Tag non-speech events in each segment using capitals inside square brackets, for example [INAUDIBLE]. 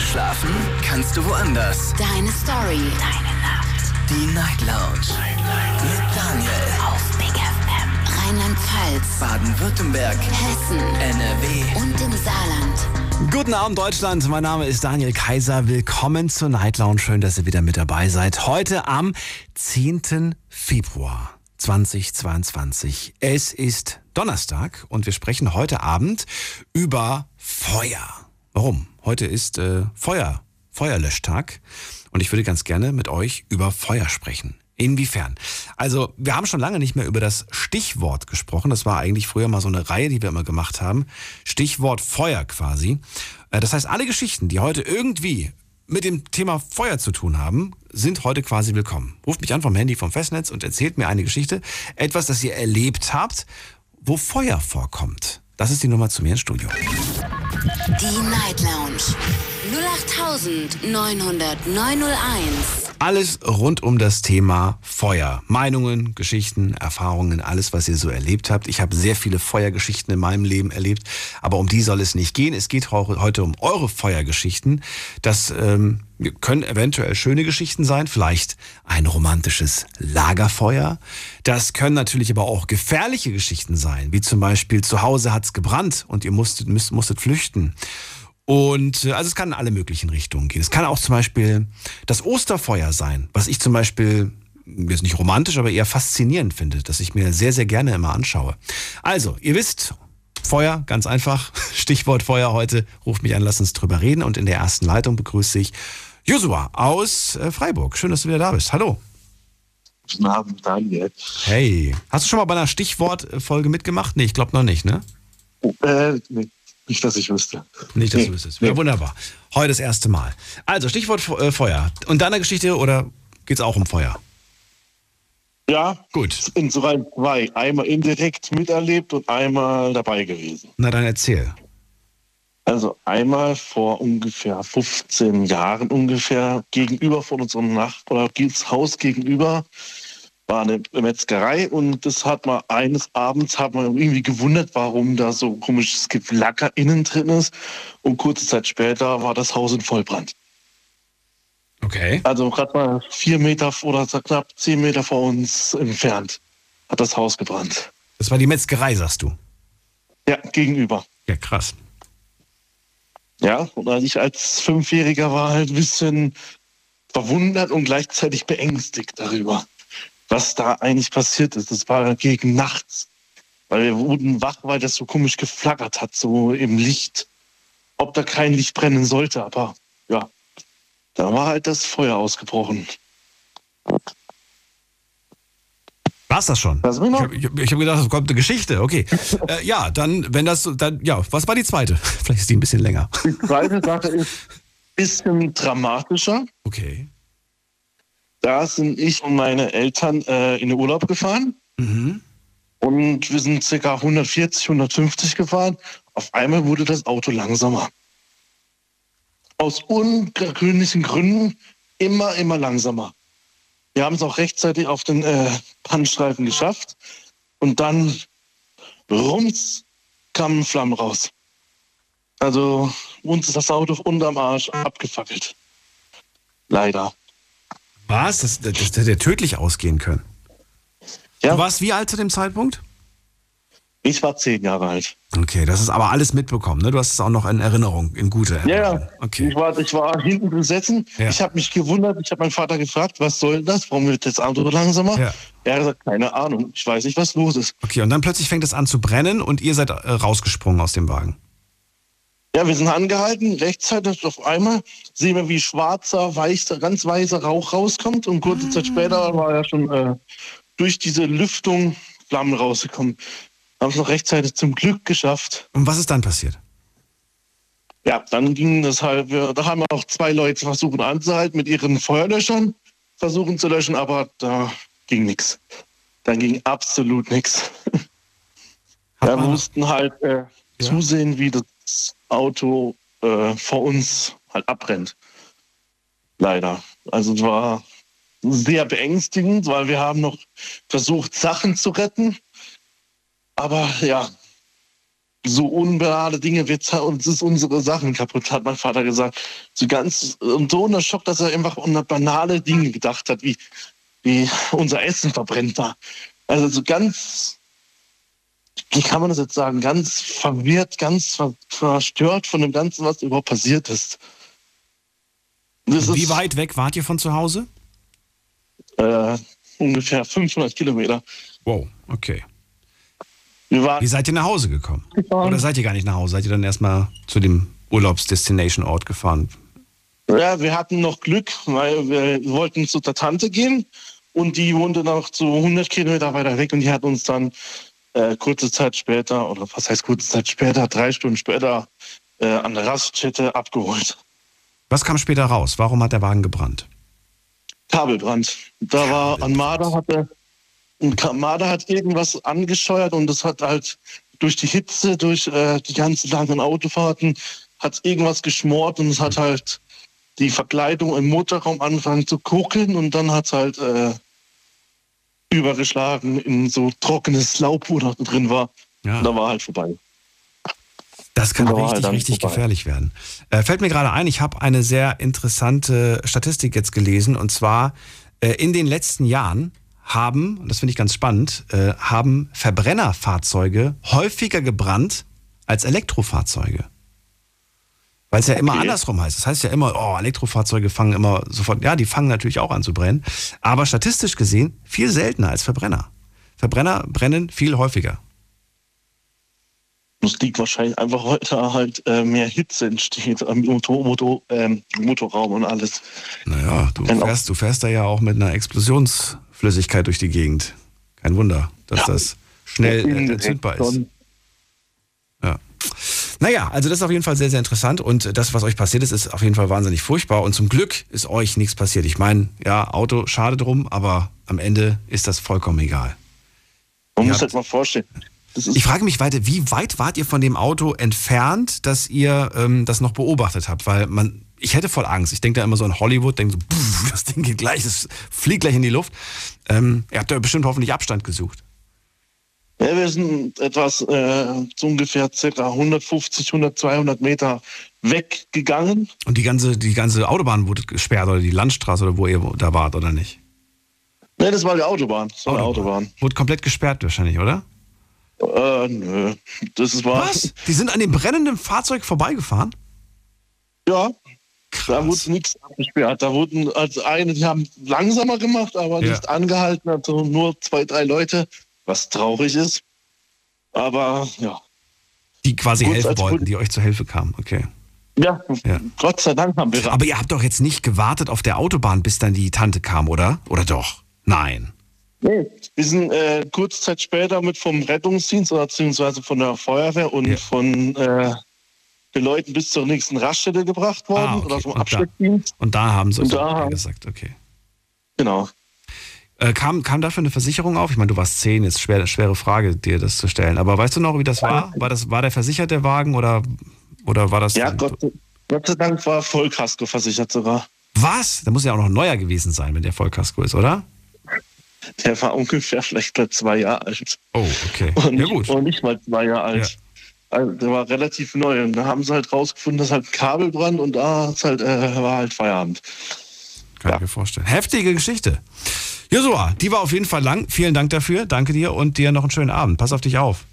Schlafen kannst du woanders. Deine Story. Deine Nacht. Die Night Lounge. Mit Daniel. Auf Big FM. Rheinland-Pfalz. Baden-Württemberg. Hessen. NRW. Und im Saarland. Guten Abend Deutschland, mein Name ist Daniel Kaiser. Willkommen zur Night Lounge. Schön, dass ihr wieder mit dabei seid. Heute am 10. Februar 2022. Es ist Donnerstag und wir sprechen heute Abend über Feuer. Warum? Heute ist äh, Feuer, Feuerlöschtag und ich würde ganz gerne mit euch über Feuer sprechen. Inwiefern? Also, wir haben schon lange nicht mehr über das Stichwort gesprochen. Das war eigentlich früher mal so eine Reihe, die wir immer gemacht haben. Stichwort Feuer quasi. Äh, Das heißt, alle Geschichten, die heute irgendwie mit dem Thema Feuer zu tun haben, sind heute quasi willkommen. Ruft mich an vom Handy vom Festnetz und erzählt mir eine Geschichte. Etwas, das ihr erlebt habt, wo Feuer vorkommt. Das ist die Nummer zu mir ins Studio. Die Night Lounge. 0890901. Alles rund um das Thema Feuer. Meinungen, Geschichten, Erfahrungen, alles, was ihr so erlebt habt. Ich habe sehr viele Feuergeschichten in meinem Leben erlebt, aber um die soll es nicht gehen. Es geht heu- heute um eure Feuergeschichten. Das ähm, können eventuell schöne Geschichten sein, vielleicht ein romantisches Lagerfeuer. Das können natürlich aber auch gefährliche Geschichten sein, wie zum Beispiel zu Hause hat's gebrannt und ihr musstet, müsst, musstet flüchten. Und äh, also es kann in alle möglichen Richtungen gehen. Es kann auch zum Beispiel das Osterfeuer sein, was ich zum Beispiel jetzt nicht romantisch, aber eher faszinierend finde, dass ich mir sehr, sehr gerne immer anschaue. Also, ihr wisst, Feuer, ganz einfach. [LAUGHS] Stichwort Feuer heute. Ruft mich an, lasst uns drüber reden. Und in der ersten Leitung begrüße ich Josua aus äh, Freiburg. Schön, dass du wieder da bist. Hallo. Guten Abend, Daniel. Hey. Hast du schon mal bei einer Stichwortfolge mitgemacht? Nee, ich glaube noch nicht, ne? Äh, nee, nicht, dass ich wüsste. Nicht, dass Nee, du wüsstest. Ja, wunderbar. Heute das erste Mal. Also, Stichwort äh, Feuer. Und deiner Geschichte oder geht's auch um Feuer? Ja, Gut. insofern zwei. Einmal indirekt miterlebt und einmal dabei gewesen. Na dann erzähl. Also einmal vor ungefähr 15 Jahren ungefähr gegenüber von unserem Nachbar, Haus gegenüber, war eine Metzgerei und das hat man eines Abends hat man irgendwie gewundert, warum da so komisches Geflacker innen drin ist. Und kurze Zeit später war das Haus in Vollbrand. Okay. Also gerade mal vier Meter oder knapp zehn Meter vor uns entfernt hat das Haus gebrannt. Das war die Metzgerei, sagst du. Ja, gegenüber. Ja, krass. Ja, und als ich als Fünfjähriger war halt ein bisschen verwundert und gleichzeitig beängstigt darüber, was da eigentlich passiert ist. Das war gegen nachts, weil wir wurden wach, weil das so komisch geflackert hat, so im Licht. Ob da kein Licht brennen sollte, aber ja, da war halt das Feuer ausgebrochen. War's das schon? Mich Ich habe hab, gedacht, es kommt eine Geschichte. Okay. äh, ja, dann, wenn das, so- dann, ja, was war die zweite? [LAUGHS] Vielleicht ist die ein bisschen länger. Die zweite Sache ist ein bisschen dramatischer. Okay. Da sind ich und meine Eltern äh, in den Urlaub gefahren. Mhm. Und wir sind ca. 140, 150 gefahren. Auf einmal wurde das Auto langsamer. Aus ungewöhnlichen Gründen immer, immer langsamer. Wir haben es auch rechtzeitig auf den äh, Pannenstreifen geschafft. Und dann rums kamen Flammen raus. Also uns ist das Auto unterm Arsch abgefackelt. Leider. Was? Das, das, das hätte ja tödlich ausgehen können. Ja. Du warst wie alt zu dem Zeitpunkt? Ich war zehn Jahre alt. Okay, das ist aber alles mitbekommen, ne? Du hast es auch noch in Erinnerung, in gute Ja, Erinnerung. ja. Okay. Ich war, ich war hinten gesessen. Ja. Ich habe mich gewundert. Ich habe meinen Vater gefragt, was soll das? Warum wird das Auto langsamer? Ja. Er hat gesagt, keine Ahnung. Ich weiß nicht, was los ist. Okay, und dann plötzlich fängt es an zu brennen und ihr seid äh, rausgesprungen aus dem Wagen. Ja, wir sind angehalten. Rechtzeitig auf einmal sehen wir, wie schwarzer, weißer, ganz weißer Rauch rauskommt. Und kurze Zeit später war ja schon äh, durch diese Lüftung Flammen rausgekommen. Haben es noch rechtzeitig zum Glück geschafft. Und was ist dann passiert? Ja, dann ging das halt, wir, da haben auch zwei Leute versuchen anzuhalten mit ihren Feuerlöschern, versuchen zu löschen, aber da ging nichts. Da ging absolut nichts. Wir mussten halt äh, zusehen, wie das Auto äh, vor uns halt abbrennt. Leider. Also es war sehr beängstigend, weil wir haben noch versucht, Sachen zu retten. Aber ja, so unbehaarte Dinge, wir zahlen uns ist unsere Sachen kaputt, hat mein Vater gesagt. So ganz, und so unter Schock, dass er einfach unter banale Dinge gedacht hat, wie, wie unser Essen verbrennt war. Also so ganz, wie kann man das jetzt sagen, ganz verwirrt, ganz ver verstört von dem Ganzen, was überhaupt passiert ist. Das wie ist, weit weg wart ihr von zu Hause? Äh, ungefähr 500 Kilometer. Wow, okay. Wie seid ihr nach Hause gekommen? Gefahren. Oder seid ihr gar nicht nach Hause? Seid ihr dann erstmal zu dem Urlaubsdestination-Ort gefahren? Ja, wir hatten noch Glück, weil wir wollten zu der Tante gehen und die wohnte noch so 100 Kilometer weiter weg und die hat uns dann äh, kurze Zeit später, oder was heißt kurze Zeit später, drei Stunden später äh, an der Raststätte abgeholt. Was kam später raus? Warum hat der Wagen gebrannt? Kabelbrand. Da Kabelbrand. war an Marder hatte ein Kamada hat irgendwas angescheuert und das hat halt durch die Hitze, durch äh, die ganzen langen Autofahrten, hat irgendwas geschmort und es hat halt die Verkleidung im Motorraum angefangen zu kuckeln und dann hat es halt äh, übergeschlagen in so trockenes Laub, wo da drin war. Ja. Und da war halt vorbei. Das kann richtig, halt richtig vorbei. gefährlich werden. Äh, fällt mir gerade ein, ich habe eine sehr interessante Statistik jetzt gelesen und zwar äh, in den letzten Jahren haben, und das finde ich ganz spannend, äh, haben Verbrennerfahrzeuge häufiger gebrannt als Elektrofahrzeuge. Weil es ja immer andersrum heißt. Das heißt ja immer, oh, Elektrofahrzeuge fangen immer sofort, ja, die fangen natürlich auch an zu brennen. Aber statistisch gesehen viel seltener als Verbrenner. Verbrenner brennen viel häufiger. Das liegt wahrscheinlich einfach heute halt äh, mehr Hitze entsteht am Motor, Motor, ähm, Motorraum und alles. Naja, du fährst, du fährst da ja auch mit einer Explosions- Flüssigkeit durch die Gegend. Kein Wunder, dass ja. das schnell äh, entzündbar ist. Ja. Naja, also das ist auf jeden Fall sehr, sehr interessant und das, was euch passiert ist, ist auf jeden Fall wahnsinnig furchtbar und zum Glück ist euch nichts passiert. Ich meine, ja, Auto, schade drum, aber am Ende ist das vollkommen egal. Man ihr muss halt mal vorstellen. Ich frage mich weiter, wie weit wart ihr von dem Auto entfernt, dass ihr ähm, das noch beobachtet habt? Weil man, ich hätte voll Angst. Ich denke da immer so an Hollywood, denke so, pff, [LAUGHS] das Ding geht gleich, das fliegt gleich in die Luft. Ähm, ihr habt da bestimmt hoffentlich Abstand gesucht. Ja, wir sind etwas äh, so ungefähr circa 150, 100, 200 Meter weggegangen. Und die ganze, die ganze Autobahn wurde gesperrt oder die Landstraße oder wo ihr da wart oder nicht? Nee, das war die Autobahn. Das war Autobahn. Autobahn. Wurde komplett gesperrt wahrscheinlich, oder? Äh, nö. Das war. Was? Die sind an dem brennenden Fahrzeug vorbeigefahren? Ja. Krass. Da wurde nichts abgesperrt. Da wurden als eine, die haben langsamer gemacht, aber ja. nicht angehalten, also nur zwei, drei Leute, was traurig ist. Aber ja. Die quasi Gut, helfen wollten, die euch zur Hilfe kamen, okay. Ja, ja, Gott sei Dank haben wir. Aber ihr habt doch jetzt nicht gewartet auf der Autobahn, bis dann die Tante kam, oder? Oder doch? Nein. Nee, wir sind äh, kurz Zeit später mit vom Rettungsdienst oder beziehungsweise von der Feuerwehr und ja. von äh, den Leuten bis zur nächsten Raststätte gebracht worden ah, okay. oder vom Abschleppdienst. Und da haben sie es gesagt, okay. Genau. Äh, kam, kam dafür eine Versicherung auf? Ich meine, du warst zehn, jetzt schwer, schwere Frage, dir das zu stellen. Aber weißt du noch, wie das war? War, das, war der versichert, der Wagen, oder, oder war das... Ja, Gott, Gott sei Dank war Vollkasko versichert sogar. Was? Da muss ja auch noch neuer gewesen sein, wenn der Vollkasko ist, oder? Der war ungefähr vielleicht zwei Jahre alt. Oh, okay. Und, ja, gut. und nicht mal zwei Jahre alt. Ja. Also, der war relativ neu. Und da haben sie halt rausgefunden, dass halt Kabelbrand und da halt, äh, war halt Feierabend. Kann ja. ich mir vorstellen. Heftige Geschichte. Josua, die war auf jeden Fall lang. Vielen Dank dafür. Danke dir und dir noch einen schönen Abend. Pass auf dich auf.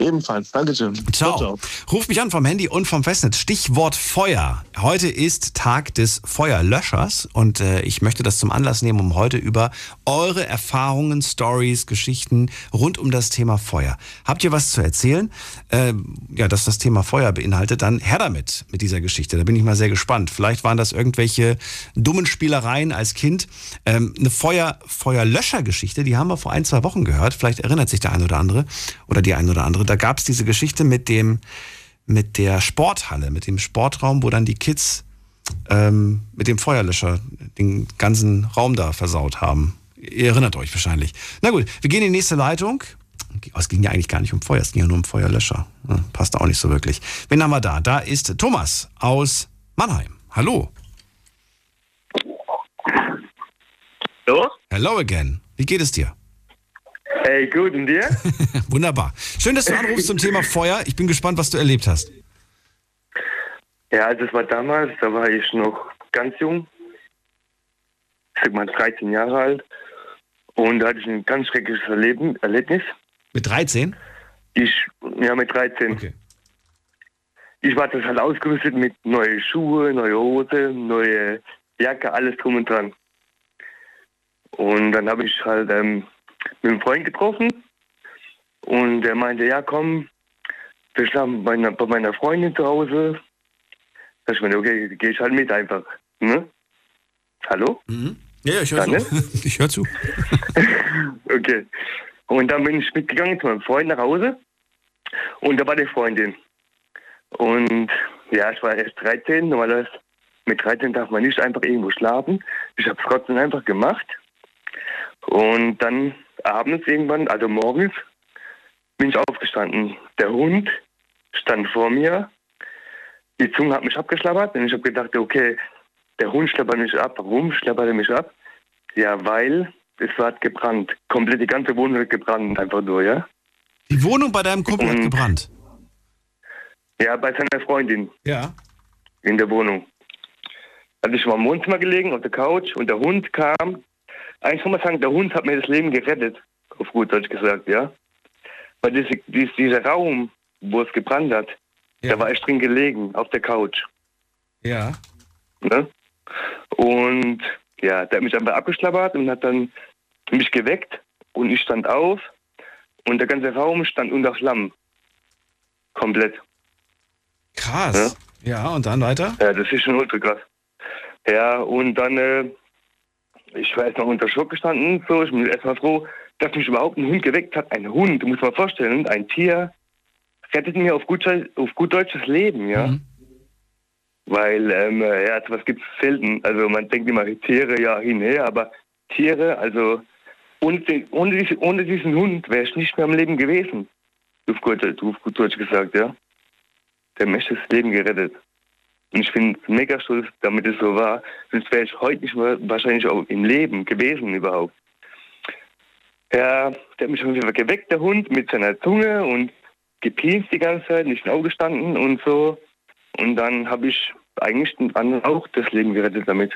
Ebenfalls. Dankeschön. Ciao. ciao. Ruf mich an vom Handy und vom Festnetz. Stichwort Feuer. Heute ist Tag des Feuerlöschers und äh, ich möchte das zum Anlass nehmen, um heute über eure Erfahrungen, Stories, Geschichten rund um das Thema Feuer. Habt ihr was zu erzählen? Äh, ja, dass das Thema Feuer beinhaltet, dann her damit mit dieser Geschichte. Da bin ich mal sehr gespannt. Vielleicht waren das irgendwelche dummen Spielereien als Kind. Ähm, eine Feuer, Feuerlöscher-Geschichte, die haben wir vor ein, zwei Wochen gehört. Vielleicht erinnert sich der ein oder andere oder die ein oder andere da gab es diese Geschichte mit dem, mit der Sporthalle, mit dem Sportraum, wo dann die Kids ähm, mit dem Feuerlöscher den ganzen Raum da versaut haben. Ihr erinnert euch wahrscheinlich. Na gut, wir gehen in die nächste Leitung. Es ging ja eigentlich gar nicht um Feuer, es ging ja nur um Feuerlöscher. Ja, passt auch nicht so wirklich. Wen haben wir da? Da ist Thomas aus Mannheim. Hallo. Hallo? Hello again. Wie geht es dir? Hey, gut, und dir? [LAUGHS] Wunderbar. Schön, dass du anrufst zum Thema Feuer. Ich bin gespannt, was du erlebt hast. Ja, also es war damals, da war ich noch ganz jung. Ich sag mal 13 Jahre alt. Und da hatte ich ein ganz schreckliches Erleben, Erlebnis. Mit 13? Ich, ja, mit 13. Okay. Ich war total ausgerüstet mit neue Schuhe, neue Hose, neue Jacke, alles drum und dran. Und dann habe ich halt ähm, mit einem Freund getroffen und der meinte, ja komm, wir schlafen bei meiner, bei meiner Freundin zu Hause. Da ich meine, okay, gehe ich halt mit einfach. Ne? Hallo? Mhm. Ja, ich höre Dann, ne? [LAUGHS] zu. Ich höre zu. Okay. Und dann bin ich mitgegangen zu meinem Freund nach Hause. Und da war die Freundin. Und ja, ich war erst 13. Normalerweise mit 13 darf man nicht einfach irgendwo schlafen. Ich habe es trotzdem einfach gemacht. Und dann abends irgendwann, also morgens, bin ich aufgestanden. Der Hund stand vor mir. Die Zunge hat mich abgeschlabbert. Und ich habe gedacht, okay, der Hund schleppert mich ab. Warum schleppert er mich ab? Ja, weil es hat gebrannt. Komplett die ganze Wohnung hat gebrannt, einfach nur, ja? Die Wohnung bei deinem Kumpel hat gebrannt. Ja, bei seiner Freundin Ja. in der Wohnung. Also ich war im Wohnzimmer gelegen, auf der Couch und der Hund kam. Eigentlich kann man sagen, der Hund hat mir das Leben gerettet, auf gut Deutsch gesagt, ja? Weil diese, dies, dieser Raum, wo es gebrannt hat, Ja. da war ich drin gelegen, auf der Couch. Ja. Ne? Und ja, der hat mich einfach abgeschlabbert und hat dann mich geweckt und ich stand auf und der ganze Raum stand unter Flammen. Komplett. Krass. Ja, und dann weiter? Ja, das ist schon ultra krass. Ja, und dann, äh, ich war erstmal unter Schock gestanden, so, ich bin erstmal froh, dass mich überhaupt ein Hund geweckt hat. Ein Hund, muss man vorstellen, ein Tier rettet mir auf gut, auf gut deutsches Leben, ja. Mhm. Weil, ähm, ja, was gibt's selten. Also man denkt immer, Tiere, ja, hinher, aber Tiere, also ohne, ohne, diesen, ohne diesen Hund wäre ich nicht mehr am Leben gewesen. Auf gut, auf gut Deutsch gesagt, ja. Der Mensch das Leben gerettet. Und ich bin mega stolz, damit es so war. Sonst wäre ich heute nicht mehr wahrscheinlich auch im Leben gewesen überhaupt. Ja, der hat mich jeden Fall geweckt, der Hund, mit seiner Zunge und gepienst die ganze Zeit, nicht aufgestanden und so. Und dann habe ich eigentlich den anderen auch das Leben gerettet damit.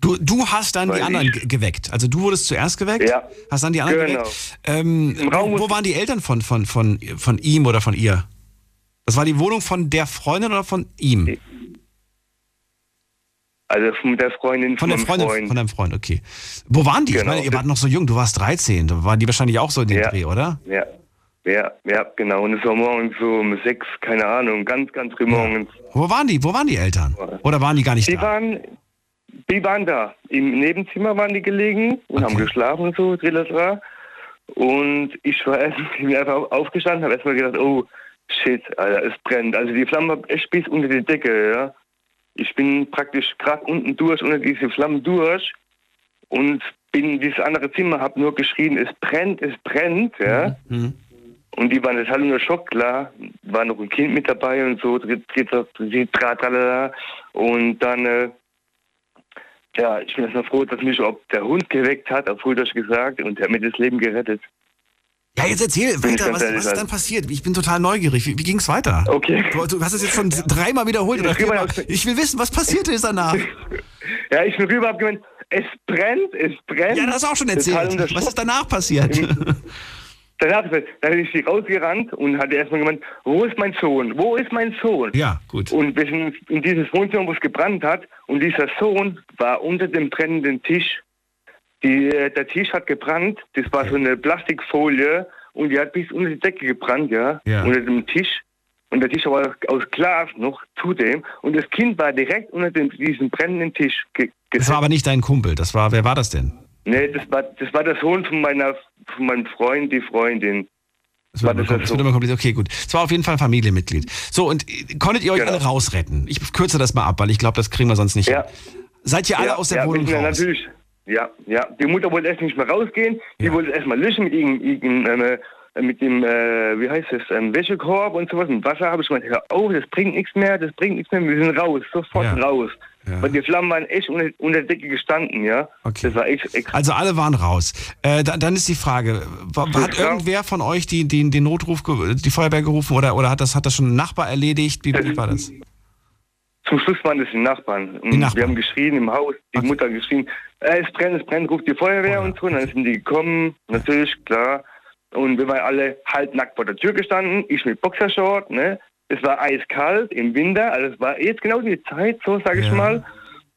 Du, du hast dann die Weil anderen ich- ge- geweckt. Also du wurdest zuerst geweckt, Ja. hast dann die anderen Genau. geweckt. Ähm, wo, waren die Eltern von, von, von, von ihm oder von ihr? Das war die Wohnung von der Freundin oder von ihm? Also von der Freundin Von der meinem Freundin, Freund. von deinem Freund, okay. Wo waren die? Ich Genau. meine, ihr wart noch so jung, du warst 13, da waren die wahrscheinlich auch so in den Ja. Dreh, oder? Ja, ja, ja, genau. Und es war morgens so um sechs, keine Ahnung, ganz, ganz früh morgens. Wo waren die? Wo waren die Eltern? Oder waren die gar nicht Die da? waren, die waren da. Im Nebenzimmer waren die gelegen und haben Okay. geschlafen und so, Trillasra. Und ich war erst [LAUGHS] bin einfach aufgestanden, habe erstmal gedacht, oh, shit, Alter, es brennt. Also die Flamme war echt bis unter die Decke, ja. Ich bin praktisch gerade unten durch, unter diese Flammen durch und bin in dieses andere Zimmer, habe nur geschrien, es brennt, es brennt, ja. Mhm. Und die waren total unter Schock, klar. War noch ein Kind mit dabei und so, dr- dr- dr- tralala. Und dann, äh, ja, ich bin erstmal froh, dass mich ob der Hund geweckt hat, auf Deutsch gesagt, und der hat mir das Leben gerettet. Ja, jetzt erzähl weiter, was, was ist dann passiert? Ich bin total neugierig. Wie, wie ging es weiter? Okay. Du, du hast es jetzt schon [LAUGHS] dreimal wiederholt oder Ich viermal. will wissen, was passiert ist danach. [LAUGHS] Ja, ich bin rüber, hab gemeint, es brennt, es brennt. Ja, das hast du auch schon erzählt. Was ist danach passiert? Danach, dann bin ich rausgerannt und hatte erstmal gemeint, wo ist mein Sohn? Wo ist mein Sohn? Ja, gut. Und wir sind in dieses Wohnzimmer, wo es gebrannt hat. Und dieser Sohn war unter dem brennenden Tisch. Die, äh, der Tisch hat gebrannt. Das war so eine Plastikfolie. Und die hat bis unter die Decke gebrannt, ja. Ja. Unter dem Tisch. Und der Tisch war aus Glas noch zudem. Und das Kind war direkt unter dem, diesem brennenden Tisch ge Das war aber nicht dein Kumpel. Das war, wer war das denn? Nee, das war, das war der Sohn von, meiner, von meinem Freund, die Freundin. Das wird, das das wird immer kompliziert. Okay, gut. Es war auf jeden Fall ein Familienmitglied. So, und äh, konntet ihr euch Genau. alle rausretten? Ich kürze das mal ab, weil ich glaube, das kriegen wir sonst nicht Ja. hin. Seid ihr alle ja, aus der ja, Wohnung raus? Natürlich, ja, ja. Die Mutter wollte erst nicht mehr rausgehen. Die Ja. wollte erst mal löschen mit ihrem, ihrem äh, mit dem, äh, wie heißt das, ähm, Wäschekorb und sowas. Und Wasser habe ich gemeint, hör auf, das bringt nichts mehr, das bringt nichts mehr, wir sind raus, sofort Ja. raus. Ja. Weil die Flammen waren echt unter, unter der Decke gestanden, ja. Okay. Das war echt, echt Also alle waren raus. Äh, da, dann ist die Frage, wa- hat irgendwer von euch die, die, den Notruf, die Feuerwehr gerufen oder, oder hat, das, hat das schon ein Nachbar erledigt? Wie, wie war das? Zum Schluss waren das die Nachbarn. Und Die Nachbarn. Wir haben geschrien im Haus, die Okay. Mutter hat geschrien, äh, es brennt, es brennt, ruft die Feuerwehr Oh ja, und so. Und dann sind die gekommen, natürlich, klar. Und wir waren alle halbnackt vor der Tür gestanden, ich mit Boxershort, ne. Es war eiskalt im Winter, also es war jetzt genau die Zeit, so sage ich Ja. mal.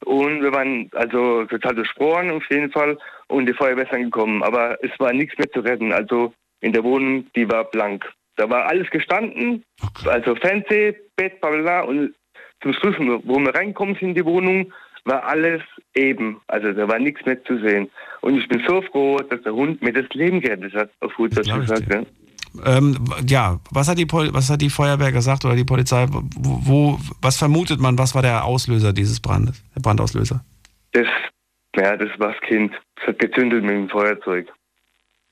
Und wir waren also total durchfroren auf jeden Fall. Und die Feuerwehr ist dann gekommen. Aber es war nichts mehr zu retten. Also in der Wohnung, die war blank. Da war alles gestanden, also Fernseh, Bett, bla bla bla. Und zum Schluss, wo wir reinkommen in die Wohnung, war alles eben. Also da war nichts mehr zu sehen. Und ich bin so froh, dass der Hund mir das Leben gerettet hat, auf gut Deutsch gesagt. Ja. Ähm, ja, was hat, die Pol was hat die Feuerwehr gesagt oder die Polizei? Wo, wo, was vermutet man, was war der Auslöser dieses Brandes, der Brandauslöser? Das, ja, das war das Kind. Es hat gezündet mit dem Feuerzeug.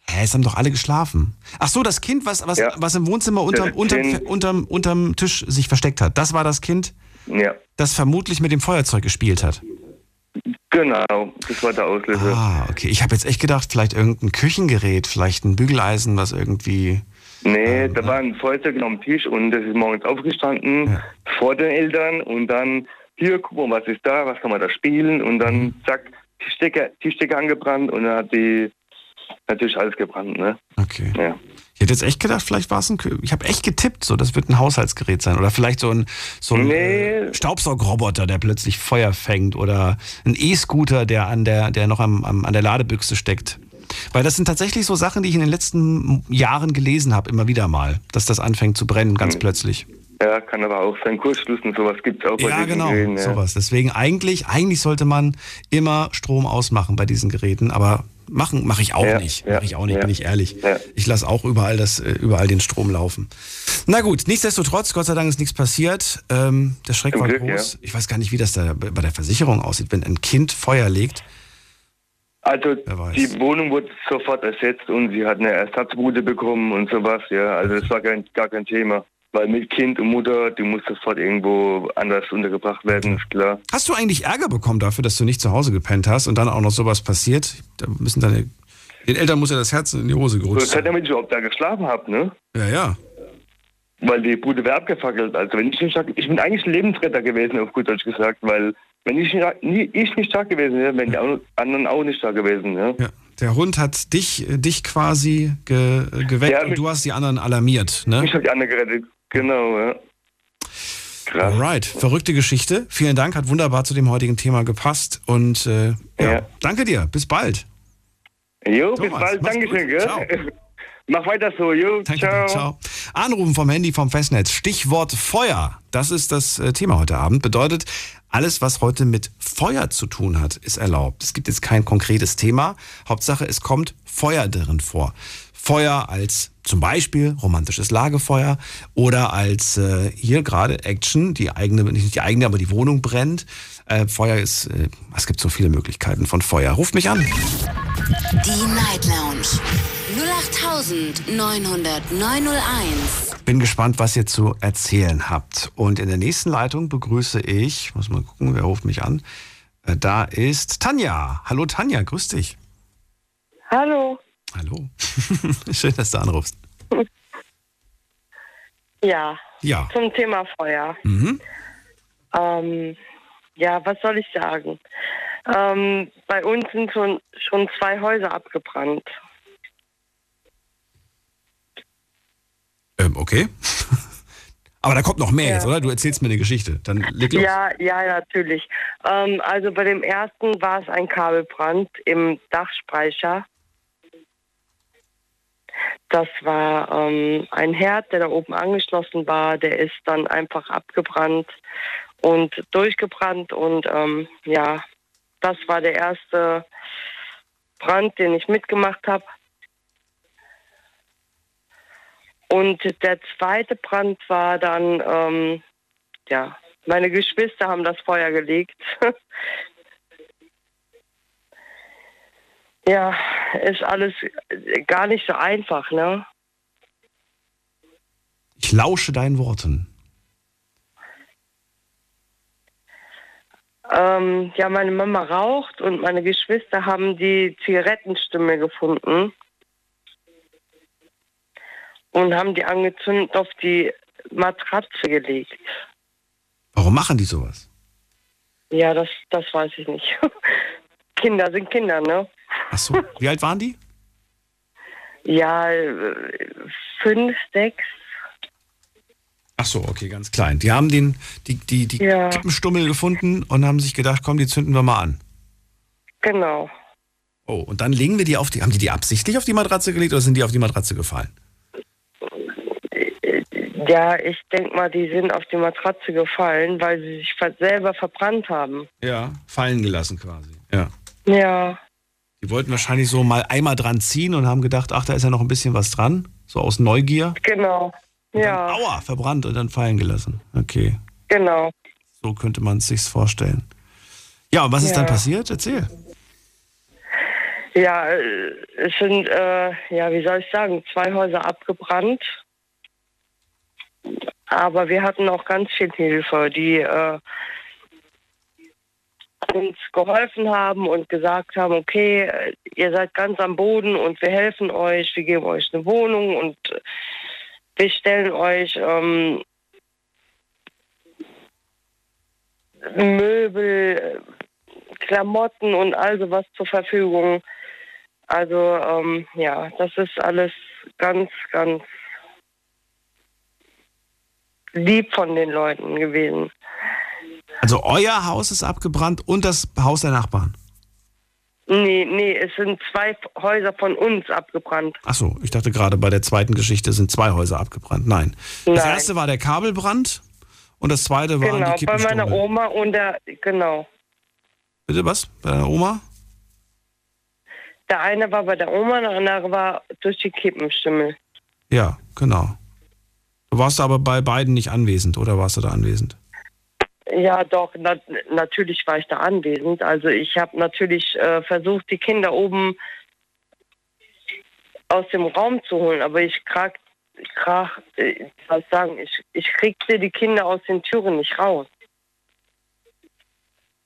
Hä, es haben doch alle geschlafen. Ach so, das Kind, was, was, Ja. was im Wohnzimmer unterm, unterm, unterm, unterm Tisch sich versteckt hat. Das war das Kind, Ja, das vermutlich mit dem Feuerzeug gespielt hat. genau. Das war der Auslöser. Ah, okay. Ich habe jetzt echt gedacht, vielleicht irgendein Küchengerät, vielleicht ein Bügeleisen, was irgendwie. Nee, Ähm, da war ein Feuerzeug am Tisch und das ist morgens aufgestanden Ja. vor den Eltern und dann, hier, guck mal, was ist da, was kann man da spielen und Mhm. dann, zack, Tischdecke, Tischdecke angebrannt und dann hat die natürlich alles gebrannt, ne? Okay. Ja. Ich hätte jetzt echt gedacht, vielleicht war es ein. Ich habe echt getippt, so das wird ein Haushaltsgerät sein oder vielleicht so ein, so ein Nee. äh, Staubsaugroboter, der plötzlich Feuer fängt oder ein E-Scooter, der an der, der noch am, am, an der Ladebüchse steckt. Weil das sind tatsächlich so Sachen, die ich in den letzten Jahren gelesen habe, immer wieder mal, dass das anfängt zu brennen, ganz Mhm. plötzlich. Ja, kann aber auch sein. Kurzschluss und sowas gibt es auch bei Ja, diesen genau, Geräten, ja. sowas. Deswegen eigentlich, eigentlich sollte man immer Strom ausmachen bei diesen Geräten, aber machen mache ich auch Ja, nicht. ja, mache ich auch nicht, ja. bin ich ehrlich. Ich lasse auch überall das, äh, überall den Strom laufen. Na gut, nichtsdestotrotz, Gott sei Dank ist nichts passiert. Ähm, der Schreck Zum war Glück, groß. Ich weiß gar nicht, wie das da bei der Versicherung aussieht, wenn ein Kind Feuer legt. Also die Wohnung wurde sofort ersetzt und sie hat eine Ersatzbude bekommen und sowas, ja. Also das war kein, gar kein Thema. Weil mit Kind und Mutter, die muss sofort irgendwo anders untergebracht werden, ist klar. Hast du eigentlich Ärger bekommen dafür, dass du nicht zu Hause gepennt hast und dann auch noch sowas passiert? Da müssen deine den Eltern muss ja das Herz in die Hose gerutscht das hat sein. damit ich überhaupt da geschlafen habe, ne? Ja, ja. Weil die Bude wäre abgefackelt. Also wenn ich nicht stark, ich bin eigentlich ein Lebensretter gewesen, auf gut Deutsch gesagt, weil wenn ich nicht, ich nicht stark gewesen wäre, wären die anderen auch nicht stark gewesen, ja. Ja, der Hund hat dich, dich quasi ge, geweckt Ja, und du hast die anderen alarmiert, ne? Ich habe die anderen gerettet, genau, ja. Krass. Alright, verrückte Geschichte. Vielen Dank, hat wunderbar zu dem heutigen Thema gepasst und äh, ja, Ja. danke dir. Bis bald. Jo, bis Thomas, bald, mach's Dankeschön, gell? Ciao. [LAUGHS] Mach weiter so, jo, Danke ciao. Ciao. Anrufen vom Handy vom Festnetz. Stichwort Feuer. Das ist das äh, Thema heute Abend. Bedeutet, alles, was heute mit Feuer zu tun hat, ist erlaubt. Es gibt jetzt kein konkretes Thema. Hauptsache, es kommt Feuer darin vor. Feuer als zum Beispiel romantisches Lagefeuer oder als äh, hier gerade Action, die eigene, nicht die eigene, aber die Wohnung brennt. Äh, Feuer ist, äh, es gibt so viele Möglichkeiten von Feuer. Ruft mich an. Die Night Lounge 0890901. Bin gespannt, was ihr zu erzählen habt. Und in der nächsten Leitung begrüße ich, muss mal gucken, wer ruft mich an. Äh, Da ist Tanja. Hallo Tanja, grüß dich. Hallo. Hallo. [LAUGHS] Schön, dass du anrufst. Ja, Ja. zum Thema Feuer. Mhm. Ähm, ja, was soll ich sagen? Ähm, bei uns sind schon, schon zwei Häuser abgebrannt. Ähm, okay. [LAUGHS] Aber da kommt noch mehr Ja. jetzt, oder? Du erzählst mir eine Geschichte. Dann leg los. Ja, ja, natürlich. Ähm, also bei dem ersten war es ein Kabelbrand im Dachspeicher. Das war ähm, ein Herd, der da oben angeschlossen war. Der ist dann einfach abgebrannt und durchgebrannt. Und ähm, ja, das war der erste Brand, den ich mitgemacht habe. Und der zweite Brand war dann, ähm, ja, meine Geschwister haben das Feuer gelegt. [LAUGHS] ja, ist alles gar nicht so einfach, ne? Ich lausche deinen Worten. Ähm, ja, meine Mama raucht und meine Geschwister haben die Zigarettenstimme gefunden und haben die angezündet auf die Matratze gelegt. Warum machen die sowas? Ja, das, das weiß ich nicht. [LAUGHS] Kinder sind Kinder, ne? Ach so, wie alt waren die? Ja, fünf, sechs. Ach so, okay, ganz klein. Die haben den, die, die, die Ja. Kippenstummel gefunden und haben sich gedacht, komm, die zünden wir mal an. Genau. Oh, und dann legen wir die auf die, haben die die absichtlich auf die Matratze gelegt oder sind die auf die Matratze gefallen? Ja, ich denke mal, die sind auf die Matratze gefallen, weil sie sich selber verbrannt haben. Ja, fallen gelassen quasi. Ja. Ja, Die wollten wahrscheinlich so mal einmal dran ziehen und haben gedacht, ach, da ist ja noch ein bisschen was dran. So aus Neugier. genau. Und Ja, Dann, aua, verbrannt und dann fallen gelassen. Okay, genau. so könnte man es sich vorstellen. Ja, und was ist Ja. dann passiert? Erzähl. Ja, äh, es sind, äh, ja, wie soll ich sagen, zwei Häuser abgebrannt. Aber wir hatten auch ganz viel Hilfe, die äh, uns geholfen haben und gesagt haben, okay, ihr seid ganz am Boden und wir helfen euch, wir geben euch eine Wohnung und wir stellen euch ähm, Möbel, Klamotten und all sowas zur Verfügung. Also ähm, ja, das ist alles ganz, ganz lieb von den Leuten gewesen. Also euer Haus ist abgebrannt und das Haus der Nachbarn. Nee, nee, es sind zwei Häuser von uns abgebrannt. Ach so, ich dachte gerade bei der zweiten Geschichte sind zwei Häuser abgebrannt. Nein. Das Nein. erste war der Kabelbrand und das zweite waren Genau, die bei meiner. Oma und der, genau. Bitte was? Bei deiner Oma? Der eine war bei der Oma, der andere war durch die Kippenstimmel. Ja, genau. Du warst aber bei beiden nicht anwesend, oder warst du da anwesend? Ja, doch, na, natürlich war ich da anwesend. Also ich habe natürlich äh, versucht, die Kinder oben aus dem Raum zu holen, aber ich krag, krach, äh, was sagen, ich, ich kriegte die Kinder aus den Türen nicht raus.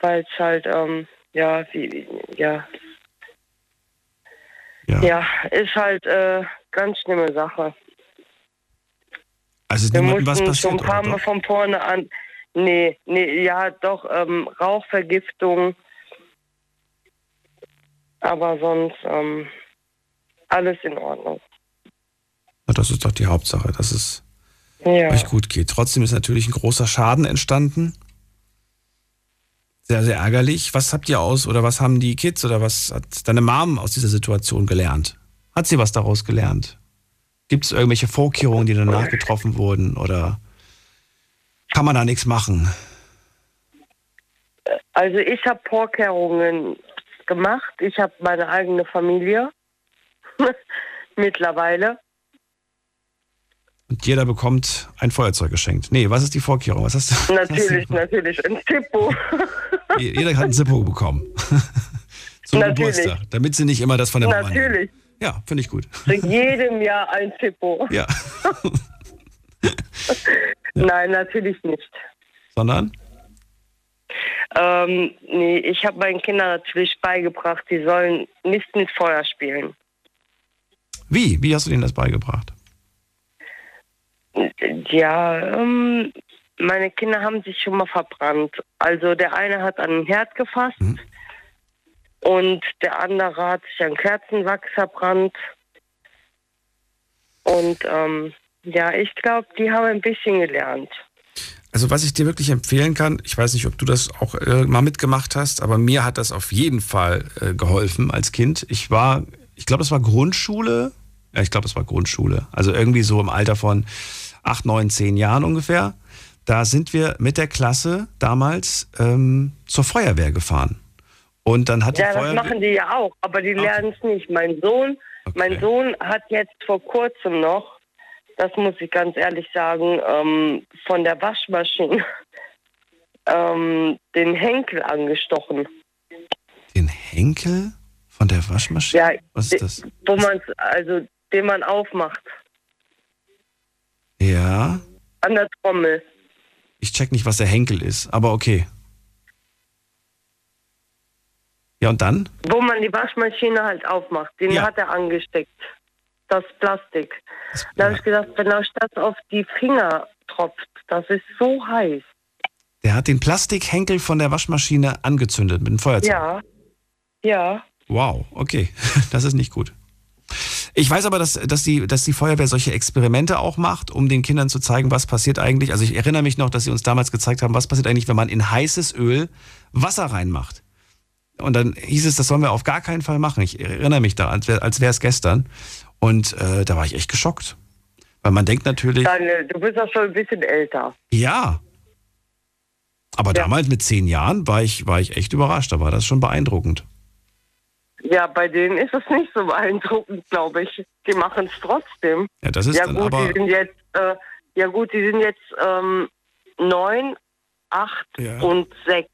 Weil es halt, ähm, ja, wie, ja, Ja. ja, ist halt äh, ganz schlimme Sache. Also ist Wir niemandem was mussten schon passiert, ein paar? Mal von vorne an. Nee, nee, ja, doch, ähm, Rauchvergiftung. Aber sonst ähm, alles in Ordnung. Na, Das ist doch die Hauptsache, dass es Ja. euch gut geht. Trotzdem ist natürlich ein großer Schaden entstanden. Sehr, sehr ärgerlich. Was habt ihr aus oder was haben die Kids oder was hat deine Mom aus dieser Situation gelernt? Hat sie was daraus gelernt? Gibt es irgendwelche Vorkehrungen, die danach getroffen wurden oder kann man da nichts machen? Also ich habe Vorkehrungen gemacht. Ich habe meine eigene Familie [LAUGHS] mittlerweile. Und jeder bekommt ein Feuerzeug geschenkt. Nee, was ist die Vorkehrung? Was hast du? [LAUGHS] Natürlich, natürlich. Ein Zippo. [LAUGHS] Jeder hat ein Zippo bekommen. Zum Natürlich. Geburtstag. Damit sie nicht immer das von der Mama nehmen. natürlich. Ja, finde ich gut. Zu jedem Jahr ein Zippo. Ja. Nein, natürlich nicht. Sondern? Ähm, nee, ich habe meinen Kindern natürlich beigebracht, die sollen nicht mit Feuer spielen. Wie? Wie hast du denen das beigebracht? Ja, ähm, meine Kinder haben sich schon mal verbrannt. Also der eine hat an den Herd gefasst Mhm. und der andere hat sich an Kerzenwachs verbrannt. Und ähm, ja, ich glaube, die haben ein bisschen gelernt. Also was ich dir wirklich empfehlen kann, ich weiß nicht, ob du das auch äh, mal mitgemacht hast, aber mir hat das auf jeden Fall äh, geholfen als Kind. Ich war, ich glaube, das war Grundschule. Ja, ich glaube, das war Grundschule. Also irgendwie so im Alter von acht, neun, zehn Jahren ungefähr. Da sind wir mit der Klasse damals ähm, zur Feuerwehr gefahren. Und dann hat die Ja, das Feuerwehr... machen die ja auch, aber die lernen es nicht. Mein Sohn, Okay. mein Sohn hat jetzt vor kurzem noch, das muss ich ganz ehrlich sagen, ähm, von der Waschmaschine [LAUGHS] ähm, den Henkel angestochen. Den Henkel von der Waschmaschine? Ja, Was ist das? wo man also den man aufmacht Ja, an der Trommel. ich check nicht, was der Henkel ist, aber okay. Ja, und dann? Wo man die Waschmaschine halt aufmacht. Den Ja. hat er angesteckt. Das Plastik. Das- Da habe ich gedacht, wenn er statt auf die Finger tropft, das ist so heiß. Der hat den Plastikhenkel von der Waschmaschine angezündet mit dem Feuerzeug. Ja. Ja. Wow, okay. [LAUGHS] Das ist nicht gut. Ich weiß aber, dass, dass, die, dass die Feuerwehr solche Experimente auch macht, um den Kindern zu zeigen, was passiert eigentlich. Also ich erinnere mich noch, dass sie uns damals gezeigt haben, was passiert eigentlich, wenn man in heißes Öl Wasser reinmacht. Und dann hieß es, das sollen wir auf gar keinen Fall machen. Ich erinnere mich da, als wäre es gestern. Und äh, da war ich echt geschockt. Weil man denkt natürlich, Daniel, du bist ja schon ein bisschen älter. ja. Aber Ja. damals mit zehn Jahren war ich, war ich echt überrascht. Da war das schon beeindruckend. Ja, bei denen ist es nicht so beeindruckend, glaube ich. Die machen es trotzdem. Ja, das ist Ja dann gut, aber. die sind jetzt, äh, ja gut, die sind jetzt ähm, neun, acht Ja. und sechs.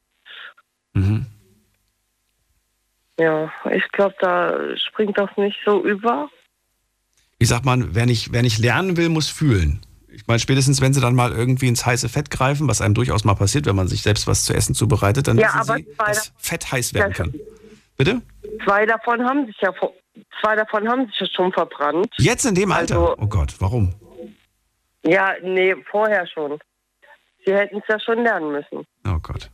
Mhm. Ja, ich glaube, da springt das nicht so über. Wie sagt man, wer nicht, wer nicht lernen will, muss fühlen. Ich meine, spätestens wenn sie dann mal irgendwie ins heiße Fett greifen, was einem durchaus mal passiert, wenn man sich selbst was zu essen zubereitet, dann Ja, wissen sie, dass Fett heiß werden kann. Bitte? Zwei davon haben sich ja, zwei davon haben sich ja schon verbrannt. Jetzt in dem Alter? Also- oh Gott, warum? Ja, nee, vorher schon. Sie hätten es ja schon lernen müssen. Oh Gott.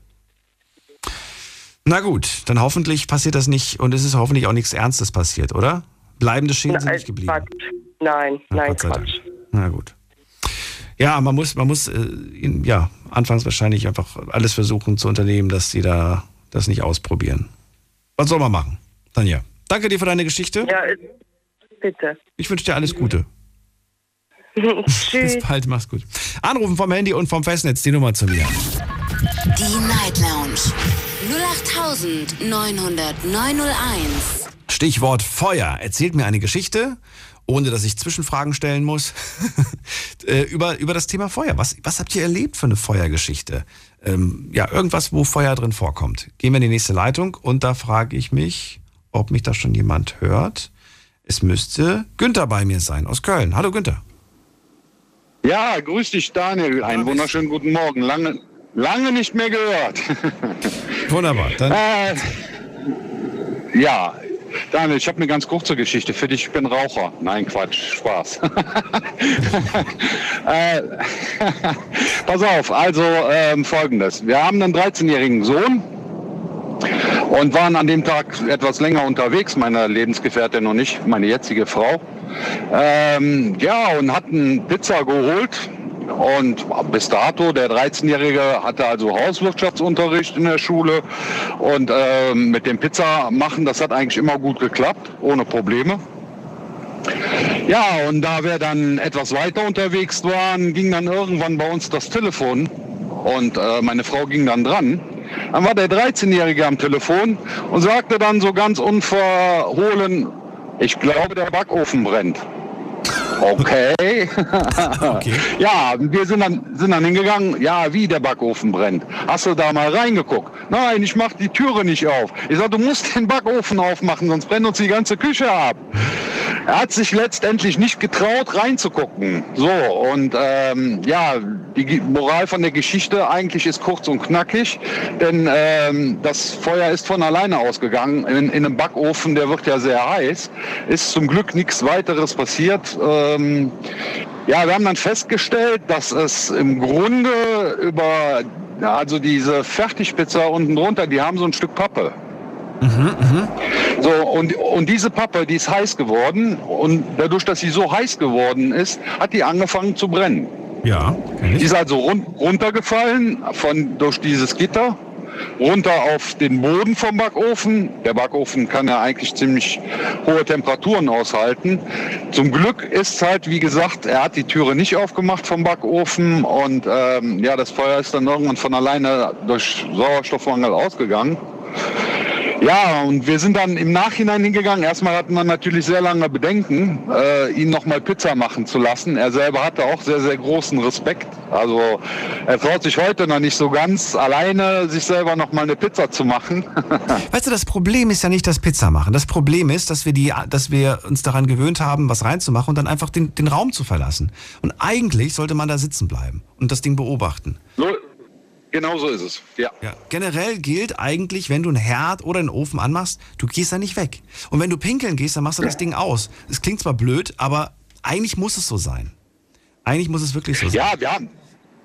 Na gut, dann hoffentlich passiert das nicht und es ist hoffentlich auch nichts Ernstes passiert, oder? Bleibende Schäden sind nicht geblieben. Quatsch. Nein, Na, nein, Quatsch. Dank. Na gut. Ja, man muss, man muss, äh, in, ja, anfangs wahrscheinlich einfach alles versuchen zu unternehmen, dass sie da das nicht ausprobieren. Was soll man machen? Tanja, danke dir für deine Geschichte. Ja, bitte. Ich wünsche dir alles Gute. [LAUGHS] Tschüss. Bis bald, mach's gut. Anrufen vom Handy und vom Festnetz, die Nummer zu mir. Die Night Lounge 0890901. Stichwort Feuer. Erzählt mir eine Geschichte, ohne dass ich Zwischenfragen stellen muss, [LAUGHS] äh, über, über das Thema Feuer. Was, was habt ihr erlebt für eine Feuergeschichte? Ähm, ja, irgendwas, wo Feuer drin vorkommt. Gehen wir in die nächste Leitung und da frage ich mich, ob mich da schon jemand hört. Es müsste Günther bei mir sein aus Köln. Hallo Günther. Ja, grüß dich, Daniel. Einen wunderschönen guten Morgen. Lange, lange nicht mehr gehört. [LAUGHS] Wunderbar. Dann, äh, ja, Daniel, ich habe eine ganz kurze Geschichte für dich. Ich bin Raucher. Nein, Quatsch, Spaß. [LAUGHS] äh, [LAUGHS] pass auf, also ähm, folgendes. Wir haben einen 13-jährigen Sohn und waren an dem Tag etwas länger unterwegs, meine Lebensgefährtin und ich, meine jetzige Frau. Ähm, ja, und hatten Pizza geholt. Und bis dato, der 13-Jährige hatte also Hauswirtschaftsunterricht in der Schule. Und ähm, mit dem Pizza machen, das hat eigentlich immer gut geklappt, ohne Probleme. Ja, und da wir dann etwas weiter unterwegs waren, ging dann irgendwann bei uns das Telefon und äh, meine Frau ging dann dran. Dann war der 13-Jährige am Telefon und sagte dann so ganz unverhohlen, ich glaube, der Backofen brennt. Okay. [LAUGHS] okay. Ja, wir sind dann, sind dann hingegangen, ja, wie der Backofen brennt. Hast du da mal reingeguckt? Nein, ich mach die Türe nicht auf. Ich sag, du musst den Backofen aufmachen, sonst brennt uns die ganze Küche ab. Er hat sich letztendlich nicht getraut, reinzugucken. So, und ähm, ja, die Moral von der Geschichte eigentlich ist kurz und knackig, denn ähm, das Feuer ist von alleine ausgegangen. In, in einem Backofen, der wird ja sehr heiß, ist zum Glück nichts weiteres passiert. Ähm, ja, wir haben dann festgestellt, dass es im Grunde über, also diese Fertigpizza unten drunter, die haben so ein Stück Pappe. So, und, und diese Pappe, die ist heiß geworden und dadurch, dass sie so heiß geworden ist, hat die angefangen zu brennen. ja, Die ist also run runtergefallen von, durch dieses Gitter, runter auf den Boden vom Backofen. Der Backofen kann ja eigentlich ziemlich hohe Temperaturen aushalten. Zum Glück ist halt, wie gesagt, er hat die Türe nicht aufgemacht vom Backofen und ähm, ja, das Feuer ist dann irgendwann von alleine durch Sauerstoffmangel ausgegangen. Ja, und wir sind dann im Nachhinein hingegangen. Erstmal hatten wir natürlich sehr lange Bedenken, äh, ihn nochmal Pizza machen zu lassen. Er selber hatte auch sehr, sehr großen Respekt. Also er traut sich heute noch nicht so ganz, alleine sich selber nochmal eine Pizza zu machen. [LAUGHS] Weißt du, das Problem ist ja nicht das Pizza machen. Das Problem ist, dass wir, die, dass wir uns daran gewöhnt haben, was reinzumachen und dann einfach den, den Raum zu verlassen. Und eigentlich sollte man da sitzen bleiben und das Ding beobachten. so, Genau so ist es. Ja. Ja. Generell gilt eigentlich, wenn du einen Herd oder einen Ofen anmachst, du gehst da nicht weg. Und wenn du pinkeln gehst, dann machst du das Ding aus. Es klingt zwar blöd, aber eigentlich muss es so sein. Eigentlich muss es wirklich so sein. Ja, wir haben.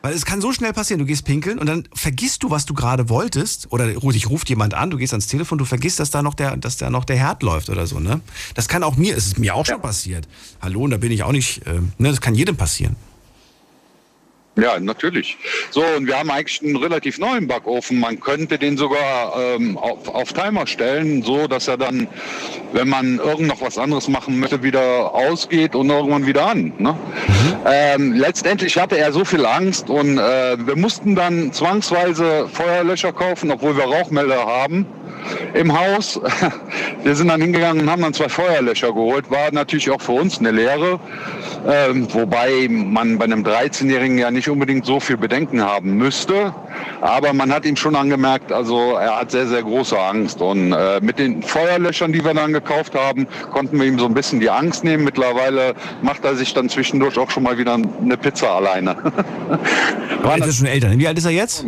Weil es kann so schnell passieren, du gehst pinkeln und dann vergisst du, was du gerade wolltest. Oder dich ruft jemand an, du gehst ans Telefon, du vergisst, dass da noch der, dass da noch der Herd läuft oder so, ne? Das kann auch mir, es ist mir auch schon passiert. Hallo, und da bin ich auch nicht, äh, ne, das kann jedem passieren. Ja, natürlich. So, und wir haben eigentlich einen relativ neuen Backofen. Man könnte den sogar ähm, auf, auf Timer stellen, so dass er dann, wenn man irgend noch was anderes machen möchte, wieder ausgeht und irgendwann wieder an. Ne? Ähm, letztendlich hatte er so viel Angst und äh, wir mussten dann zwangsweise Feuerlöscher kaufen, obwohl wir Rauchmelder haben im Haus. [LAUGHS] Wir sind dann hingegangen und haben dann zwei Feuerlöscher geholt. War natürlich auch für uns eine Lehre. Ähm, wobei man bei einem 13-Jährigen ja nicht unbedingt so viel Bedenken haben müsste. Aber man hat ihm schon angemerkt, also er hat sehr, sehr große Angst. Und äh, mit den Feuerlöschern, die wir dann gekauft haben, konnten wir ihm so ein bisschen die Angst nehmen. Mittlerweile macht er sich dann zwischendurch auch schon mal wieder eine Pizza alleine. [LAUGHS] Aber er ist schon älter. Wie alt ist er jetzt?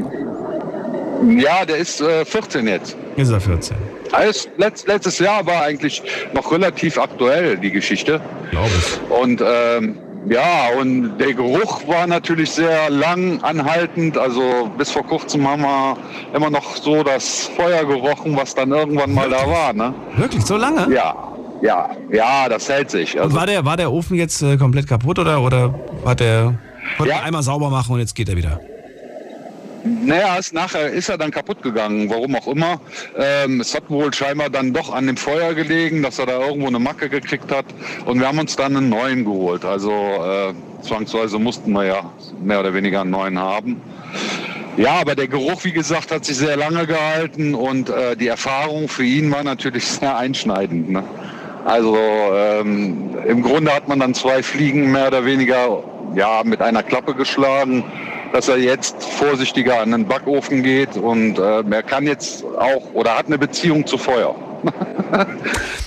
Ja, der ist äh, 14 jetzt. Ist er 14. Alles, letzt, letztes Jahr war eigentlich noch relativ aktuell, die Geschichte. Glaube ich. Und ähm, ja, und der Geruch war natürlich sehr lang anhaltend. Also bis vor kurzem haben wir immer noch so das Feuer gerochen, was dann irgendwann mal da war. Ne? Wirklich, so lange? Ja, ja, ja, das hält sich. Und Also, war der, war der Ofen jetzt äh, komplett kaputt oder, oder hat der, konnte Ja. einmal sauber machen und jetzt geht er wieder? Naja, ist, nachher ist er dann kaputt gegangen, warum auch immer. Ähm, es hat wohl scheinbar dann doch an dem Feuer gelegen, dass er da irgendwo eine Macke gekriegt hat. Und wir haben uns dann einen neuen geholt. Also äh, zwangsweise mussten wir ja mehr oder weniger einen neuen haben. Ja, aber der Geruch, wie gesagt, hat sich sehr lange gehalten und äh, die Erfahrung für ihn war natürlich [LAUGHS] sehr einschneidend. Ne? Also ähm, im Grunde hat man dann zwei Fliegen mehr oder weniger ja, mit einer Klappe geschlagen, dass er jetzt vorsichtiger an den Backofen geht und äh, er kann jetzt auch oder hat eine Beziehung zu Feuer. [LAUGHS]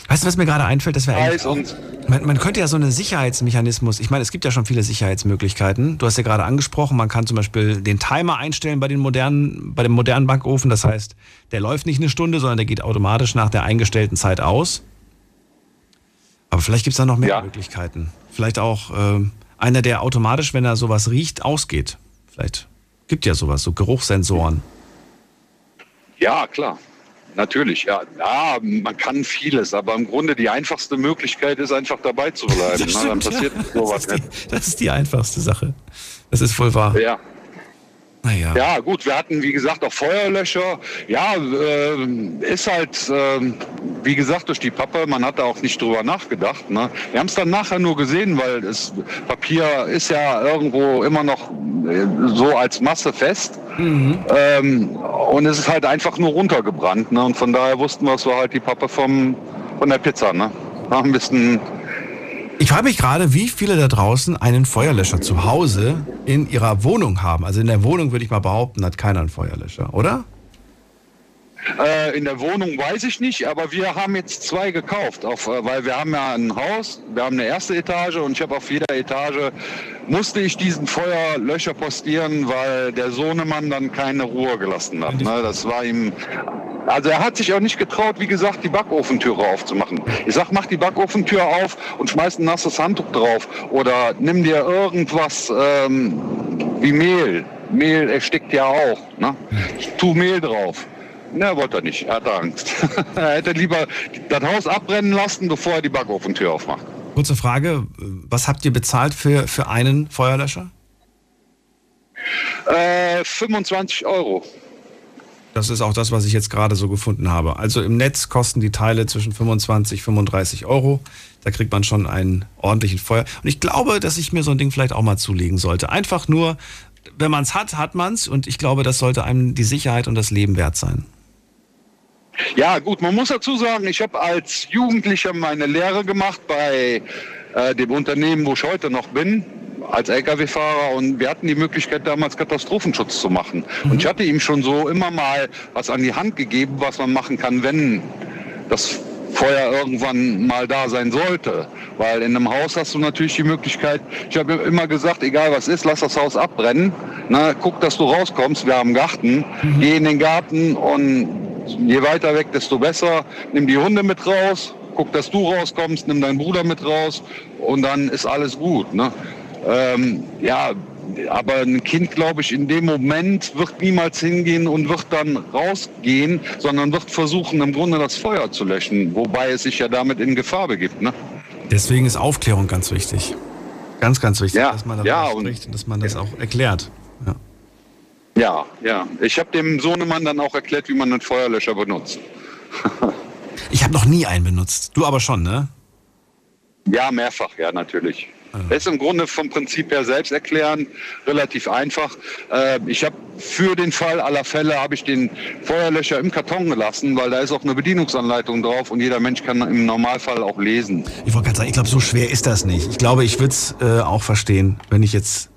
Weißt du, was mir gerade einfällt? Das wäre eigentlich und Man, man könnte ja so einen Sicherheitsmechanismus, ich meine, es gibt ja schon viele Sicherheitsmöglichkeiten. Du hast ja gerade angesprochen, man kann zum Beispiel den Timer einstellen bei, den modernen, bei dem modernen Backofen. Das heißt, der läuft nicht eine Stunde, sondern der geht automatisch nach der eingestellten Zeit aus. Aber vielleicht gibt es da noch mehr Ja. Möglichkeiten. Vielleicht auch ähm, einer, der automatisch, wenn er sowas riecht, ausgeht. Vielleicht gibt ja sowas, so Geruchssensoren. Ja, klar. Natürlich, ja. Ja, man kann vieles, aber im Grunde die einfachste Möglichkeit ist einfach dabei zu bleiben. [LAUGHS] Das ne? Dann stimmt, passiert [LAUGHS] ja. sowas das, ist die, das ist die einfachste Sache. Das ist voll wahr. Ja. Naja. Ja, gut, wir hatten, wie gesagt, auch Feuerlöscher. Ja, äh, ist halt, äh, wie gesagt, durch die Pappe, man hat da auch nicht drüber nachgedacht. Ne? Wir haben es dann nachher nur gesehen, weil das Papier ist ja irgendwo immer noch äh, so als Masse fest. Ähm, und es ist halt einfach nur runtergebrannt. Ne? Und von daher wussten wir, es war halt die Pappe vom, von der Pizza. Ne? War ein bisschen Ich frage mich gerade, wie viele da draußen einen Feuerlöscher zu Hause in ihrer Wohnung haben. Also in der Wohnung würde ich mal behaupten, hat keiner einen Feuerlöscher, oder? Äh, in der Wohnung weiß ich nicht, aber wir haben jetzt zwei gekauft, auf, äh, weil wir haben ja ein Haus, wir haben eine erste Etage und ich habe auf jeder Etage musste ich diesen Feuerlöscher postieren, weil der Sohnemann dann keine Ruhe gelassen hat. Ne? Das war ihm, also er hat sich auch nicht getraut, wie gesagt, die Backofentüre aufzumachen. Ich sag, mach die Backofentür auf und schmeiß ein nasses Handtuch drauf oder nimm dir irgendwas ähm, wie Mehl. Mehl erstickt ja auch. Ne? Tu Mehl drauf. Na, wollte er nicht. Er hatte Angst. [LAUGHS] er hätte lieber das Haus abbrennen lassen, bevor er die Backofentür aufmacht. Kurze Frage, was habt ihr bezahlt für, für einen Feuerlöscher? Äh, 25 Euro. Das ist auch das, was ich jetzt gerade so gefunden habe. Also im Netz kosten die Teile zwischen 25 35 Euro. Da kriegt man schon einen ordentlichen Feuer. Und ich glaube, dass ich mir so ein Ding vielleicht auch mal zulegen sollte. Einfach nur, wenn man es hat, hat man es. Und ich glaube, das sollte einem die Sicherheit und das Leben wert sein. Ja, gut, man muss dazu sagen, ich habe als Jugendlicher meine Lehre gemacht bei äh, dem Unternehmen, wo ich heute noch bin, als Lkw-Fahrer und wir hatten die Möglichkeit damals Katastrophenschutz zu machen. Und ich hatte ihm schon so immer mal was an die Hand gegeben, was man machen kann, wenn das Feuer irgendwann mal da sein sollte. Weil in einem Haus hast du natürlich die Möglichkeit, ich habe immer gesagt, egal was ist, lass das Haus abbrennen. Na, guck, dass du rauskommst, wir haben einen Garten, geh in den Garten und je weiter weg, desto besser. Nimm die Hunde mit raus, guck, dass du rauskommst, nimm deinen Bruder mit raus und dann ist alles gut. Ne? Ähm, ja, aber ein Kind, glaube ich, in dem Moment wird niemals hingehen und wird dann rausgehen, sondern wird versuchen, im Grunde das Feuer zu löschen, wobei es sich ja damit in Gefahr begibt. Ne? Deswegen ist Aufklärung ganz wichtig. Ganz, ganz wichtig, Ja, dass man darüber ja, und- spricht und dass man das auch erklärt. Ja. Ja, ja. Ich habe dem Sohnemann dann auch erklärt, wie man einen Feuerlöscher benutzt. [LAUGHS] Ich habe noch nie einen benutzt. Du aber schon, ne? Ja, mehrfach, ja, natürlich. Das ist im Grunde vom Prinzip her selbst erklären, relativ einfach. Äh, ich habe für den Fall aller Fälle habe ich den Feuerlöscher im Karton gelassen, weil da ist auch eine Bedienungsanleitung drauf und jeder Mensch kann im Normalfall auch lesen. Ich wollte gerade sagen, ich glaube, so schwer ist das nicht. Ich glaube, ich würde es äh, auch verstehen, wenn ich jetzt.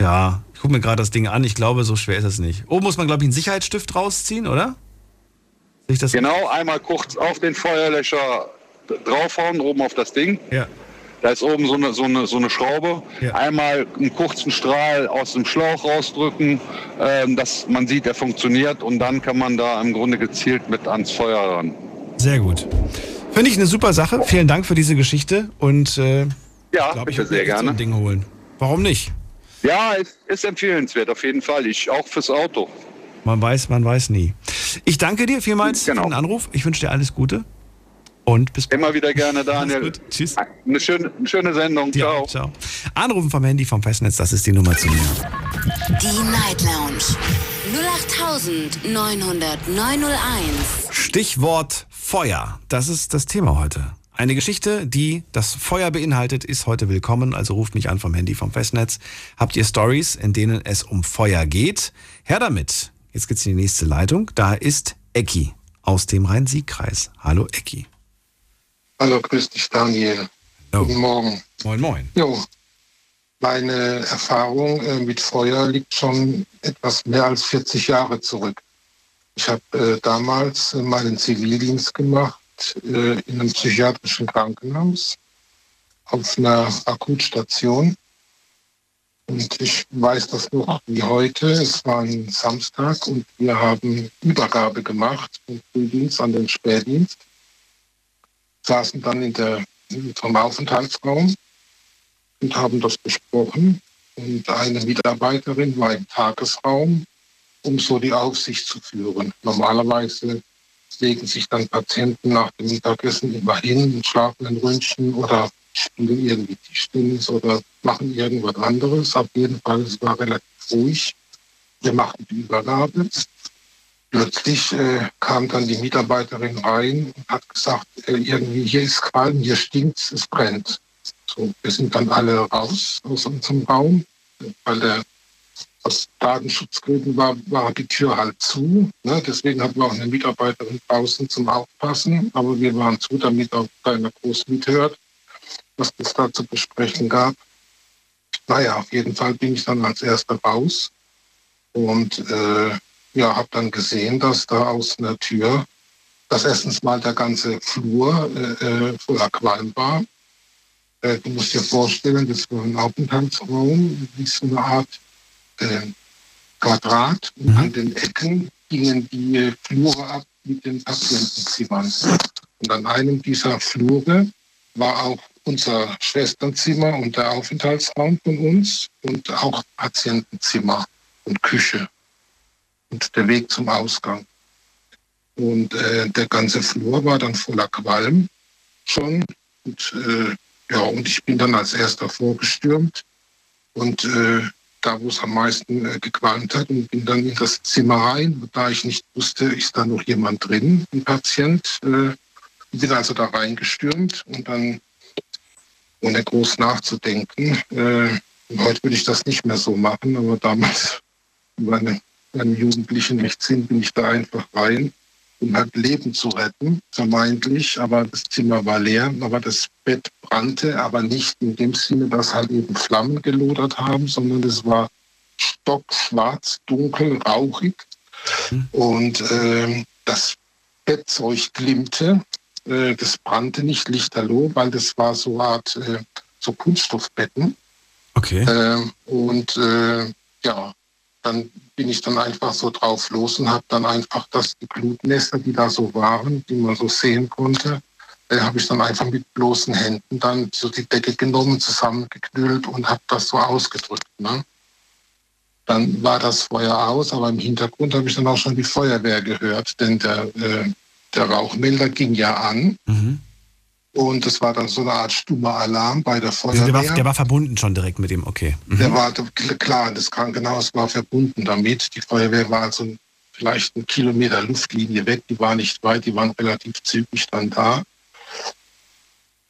Ja, ich gucke mir gerade das Ding an. Ich glaube, so schwer ist es nicht. Oben muss man, glaube ich, einen Sicherheitsstift rausziehen, oder? Sehe ich das? Genau, einmal kurz auf den Feuerlöscher draufhauen, oben auf das Ding. Ja. Da ist oben so eine, so eine, so eine Schraube. Ja. Einmal einen kurzen Strahl aus dem Schlauch rausdrücken, ähm, dass man sieht, er funktioniert und dann kann man da im Grunde gezielt mit ans Feuer ran. Sehr gut. Finde ich eine super Sache. Vielen Dank für diese Geschichte und äh, Ja, glaube, ich würde sehr echt so gerne. ein Ding holen. Warum nicht? Ja, ist, ist empfehlenswert auf jeden Fall. Ich auch fürs Auto. Man weiß, man weiß nie. Ich danke dir vielmals Genau. für den Anruf. Ich wünsche dir alles Gute und bis bald. Immer wieder gerne, Daniel. Tschüss. Eine schöne, eine schöne Sendung. Dir Ciao. auch, ciao. Anrufen vom Handy vom Festnetz, das ist die Nummer zu mir. Die Night Lounge 0890901. Stichwort Feuer. Das ist das Thema heute. Eine Geschichte, die das Feuer beinhaltet, ist heute willkommen. Also ruft mich an vom Handy vom Festnetz. Habt ihr Stories, in denen es um Feuer geht? Her damit. Jetzt geht's in die nächste Leitung. Da ist Ecki aus dem Rhein-Sieg-Kreis. Hallo Ecki. Hallo, grüß dich, Daniel. Oh. Guten Morgen. Moin, moin. Jo, meine Erfahrung äh, mit Feuer liegt schon etwas mehr als 40 Jahre zurück. Ich habe äh, damals äh, meinen Zivildienst gemacht äh, in einem psychiatrischen Krankenhaus auf einer Akutstation. Und ich weiß das noch wie heute. Es war ein Samstag und wir haben Übergabe gemacht vom Frühdienst an den Spätdienst. Saßen dann in der, vom Aufenthaltsraum und haben das besprochen. Und eine Mitarbeiterin war im Tagesraum, um so die Aufsicht zu führen. Normalerweise legen sich dann Patienten nach dem Mittagessen immer hin und schlafen ein Ründchen oder spielen irgendwie Tischtennis oder machen irgendwas anderes. Auf jeden Fall, es war relativ ruhig. Wir machten die Übergabe. Plötzlich äh, kam dann die Mitarbeiterin rein und hat gesagt, äh, irgendwie hier ist Qualm, hier stinkt es brennt. So, wir sind dann alle raus aus unserem Raum, weil der aus Datenschutzgründen war, war die Tür halt zu. Ne? Deswegen hatten wir auch eine Mitarbeiterin draußen zum Aufpassen, aber wir waren zu, damit auch keiner groß mithört, was es da zu besprechen gab. Naja, auf jeden Fall bin ich dann als Erster raus und äh, ja, habe dann gesehen, dass da aus einer Tür, dass erstens mal der ganze Flur äh, äh, voller Qualm war. Äh, du musst dir vorstellen, das war ein Aufenthaltsraum, wie so eine Art äh, Quadrat. Und an den Ecken gingen die Flure ab mit den Patientenzimmern. Und an einem dieser Flure war auch unser Schwesternzimmer und der Aufenthaltsraum von uns und auch Patientenzimmer und Küche und der Weg zum Ausgang. Und äh, der ganze Flur war dann voller Qualm schon. Und, äh, ja, und ich bin dann als erster vorgestürmt und äh, da, wo es am meisten äh, gequalmt hat und bin dann in das Zimmer rein. Da ich nicht wusste, ist da noch jemand drin, ein Patient. Äh, bin also da reingestürmt und dann, ohne groß nachzudenken, äh, heute würde ich das nicht mehr so machen, aber damals, [LAUGHS] meine, meine Jugendlichen nicht sind, bin ich da einfach rein, um halt Leben zu retten, vermeintlich. Aber das Zimmer war leer, aber das Bett brannte, aber nicht in dem Sinne, dass halt eben Flammen gelodert haben, sondern es war stockschwarz, dunkel, rauchig. Und ähm, das Bettzeug glimmte. äh, das brannte nicht lichterloh, weil das war so eine Art äh, so Kunststoffbetten. Okay. Äh, und äh, ja, dann bin ich dann einfach so drauf los und habe dann einfach das, die Glutnester, die da so waren, die man so sehen konnte, äh, habe ich dann einfach mit bloßen Händen dann so die Decke genommen, zusammengeknüllt und habe das so ausgedrückt. Ne? Dann war das Feuer aus, aber im Hintergrund habe ich dann auch schon die Feuerwehr gehört, denn der, äh, der Rauchmelder ging ja an. Mhm. Und es war dann so eine Art stummer Alarm bei der Also Feuerwehr. der, war, der war verbunden schon direkt mit dem, okay. Mhm. Der war klar, das Krankenhaus war verbunden damit. Die Feuerwehr war also vielleicht einen Kilometer Luftlinie weg, die war nicht weit, die waren relativ zügig dann da.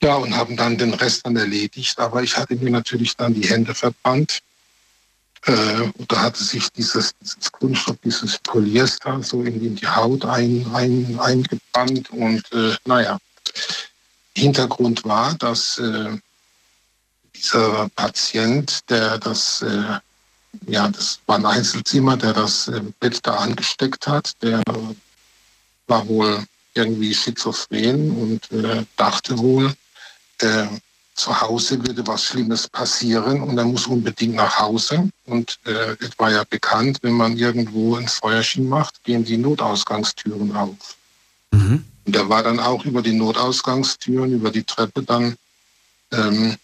Ja, und haben dann den Rest dann erledigt. Aber ich hatte mir natürlich dann die Hände verbrannt. Äh, und da hatte sich dieses, dieses Kunststoff, dieses Polyester so in, in die Haut ein, ein, eingebrannt. Und äh, naja, Hintergrund war, dass äh, dieser Patient, der das, äh, ja, das war ein Einzelzimmer, der das äh, Bett da angesteckt hat, der war wohl irgendwie schizophren und äh, dachte wohl, äh, zu Hause würde was Schlimmes passieren und er muss unbedingt nach Hause. Und äh, es war ja bekannt, wenn man irgendwo ein Feuerchen macht, gehen die Notausgangstüren auf. Mhm. Und er war dann auch über die Notausgangstüren, über die Treppe dann ähm,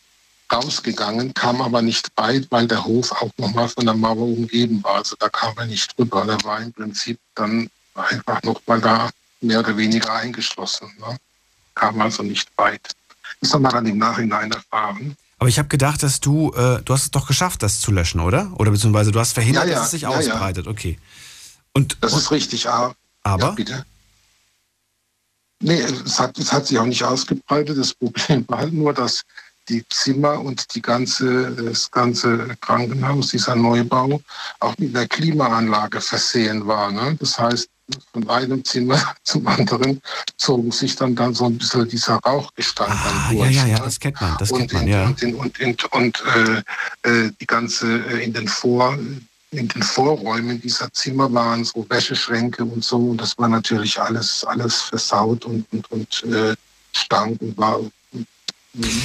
rausgegangen, kam aber nicht weit, weil der Hof auch nochmal von der Mauer umgeben war. Also da kam er nicht drüber. Er war im Prinzip dann einfach noch mal da mehr oder weniger eingeschlossen. Ne? Kam also nicht weit. Das haben wir dann im Nachhinein erfahren. Aber ich habe gedacht, dass du, äh, du hast es doch geschafft, das zu löschen, oder? Oder beziehungsweise du hast verhindert, Ja, ja, dass es sich ja, ja. ausbreitet. Okay. Und, Das und ist richtig, aber, aber Ja, bitte. Nee, es hat, es hat sich auch nicht ausgebreitet. Das Problem war halt nur, dass die Zimmer und die ganze, das ganze Krankenhaus, dieser Neubau, auch mit einer Klimaanlage versehen war. Ne? Das heißt, von einem Zimmer [LAUGHS] zum anderen zogen sich dann, dann so ein bisschen dieser Rauchgestank ah, dann ja, durch. ja, ja, ne? das kennt man, das und kennt man, in, ja. und, in, und, in, und äh, äh, die ganze äh, in den Vor in den Vorräumen dieser Zimmer waren so Wäscheschränke und so und das war natürlich alles alles versaut und und, und äh, stank und war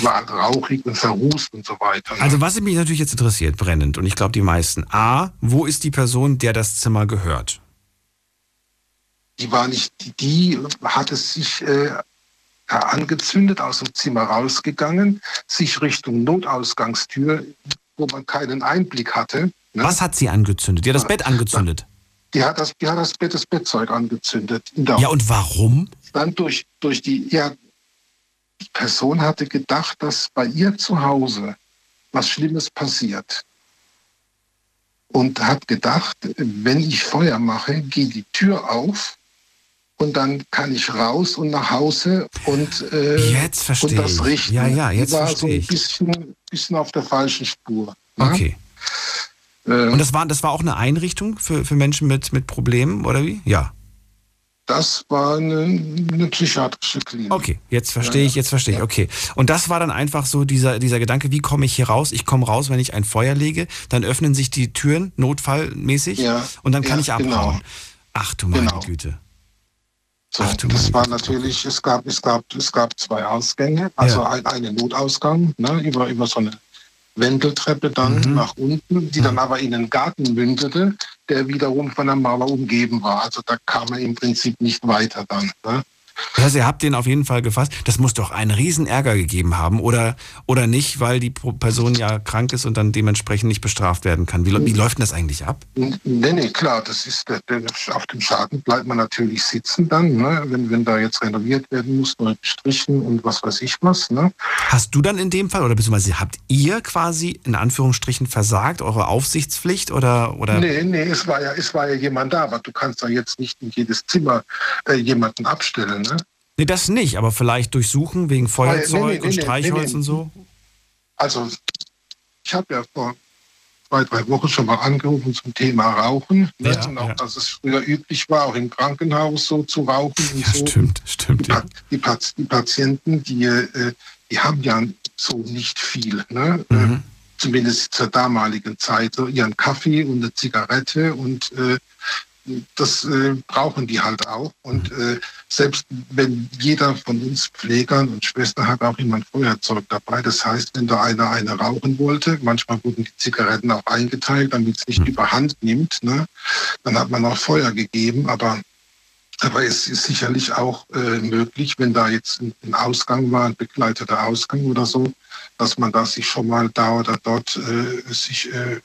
war rauchig und verrußt und so weiter. ne? Also was mich natürlich jetzt interessiert, brennend, und ich glaube die meisten. A, wo ist die Person, der das Zimmer gehört? die war nicht, die, die hat es sich äh, angezündet, aus dem Zimmer rausgegangen, sich Richtung Notausgangstür, wo man keinen Einblick hatte. Ne? Was hat sie angezündet? Die hat das Bett angezündet. Die hat das, die hat das Bett, das Bettzeug angezündet. Ja, und warum? dann durch, durch die, ja, die Person hatte gedacht, dass bei ihr zu Hause was Schlimmes passiert. Und hat gedacht, wenn ich Feuer mache, geht die Tür auf und dann kann ich raus und nach Hause und, äh, Jetzt verstehe und das ich. richten. Ja, ja, jetzt war verstehe so ein bisschen, bisschen auf der falschen Spur. ne? Okay. Äh, Und das war, das war auch eine Einrichtung für, für Menschen mit, mit Problemen, oder wie? Ja. das war eine, eine psychiatrische Klinik. Okay, jetzt verstehe ich, jetzt verstehe ich. Ja. Okay. Und das war dann einfach so dieser, dieser Gedanke, wie komme ich hier raus? Ich komme raus, wenn ich ein Feuer lege, dann öffnen sich die Türen notfallmäßig Ja, und dann kann ja, ich abhauen. genau. Ach du meine Genau. Güte. So, Ach du das meine war Güte. natürlich, es gab, es gab, es gab zwei Ausgänge, also Ja. ein, einen Notausgang ne, über, über so eine Wendeltreppe dann Mhm. nach unten, die dann aber in den Garten mündete, der wiederum von der Mauer umgeben war. Also da kam er im Prinzip nicht weiter dann. Ne? Das heißt, ihr habt den auf jeden Fall gefasst. Das muss doch einen riesen Ärger gegeben haben, oder, oder nicht, weil die Person ja krank ist und dann dementsprechend nicht bestraft werden kann. Wie, wie läuft denn das eigentlich ab? Nee, nee, klar, das ist auf dem Schaden bleibt man natürlich sitzen dann, ne? wenn, wenn da jetzt renoviert werden muss, neu gestrichen und was weiß ich was. Ne? Hast du dann in dem Fall, oder beziehungsweise habt ihr quasi in Anführungsstrichen versagt, eure Aufsichtspflicht, oder, oder? Nee, nee, es war, ja, es war ja jemand da, aber du kannst da jetzt nicht in jedes Zimmer äh, jemanden abstellen. Ne? Nee, das nicht, aber vielleicht durchsuchen wegen Feuerzeug nee, nee, und nee, Streichholz nee, nee. und so? Also ich habe ja vor zwei, drei Wochen schon mal angerufen zum Thema Rauchen. Ne? Ja, und auch, ja. dass es früher üblich war, auch im Krankenhaus so zu rauchen und Ja, so. stimmt, stimmt, Die, ja. Die, Pat- die Patienten, die, äh, die haben ja so nicht viel. Ne? Äh, Mhm. Zumindest zur damaligen Zeit. So ihren Kaffee und eine Zigarette und äh, das äh, brauchen die halt auch. Und äh, selbst wenn jeder von uns Pflegern und Schwestern hat auch immer ein Feuerzeug dabei. Das heißt, wenn da einer eine rauchen wollte, manchmal wurden die Zigaretten auch eingeteilt, damit es nicht überhand nimmt, ne? dann hat man auch Feuer gegeben. Aber aber es ist sicherlich auch äh, möglich, wenn da jetzt ein, ein Ausgang war, ein begleiteter Ausgang oder so, dass man da sich schon mal da oder dort äh, sich äh,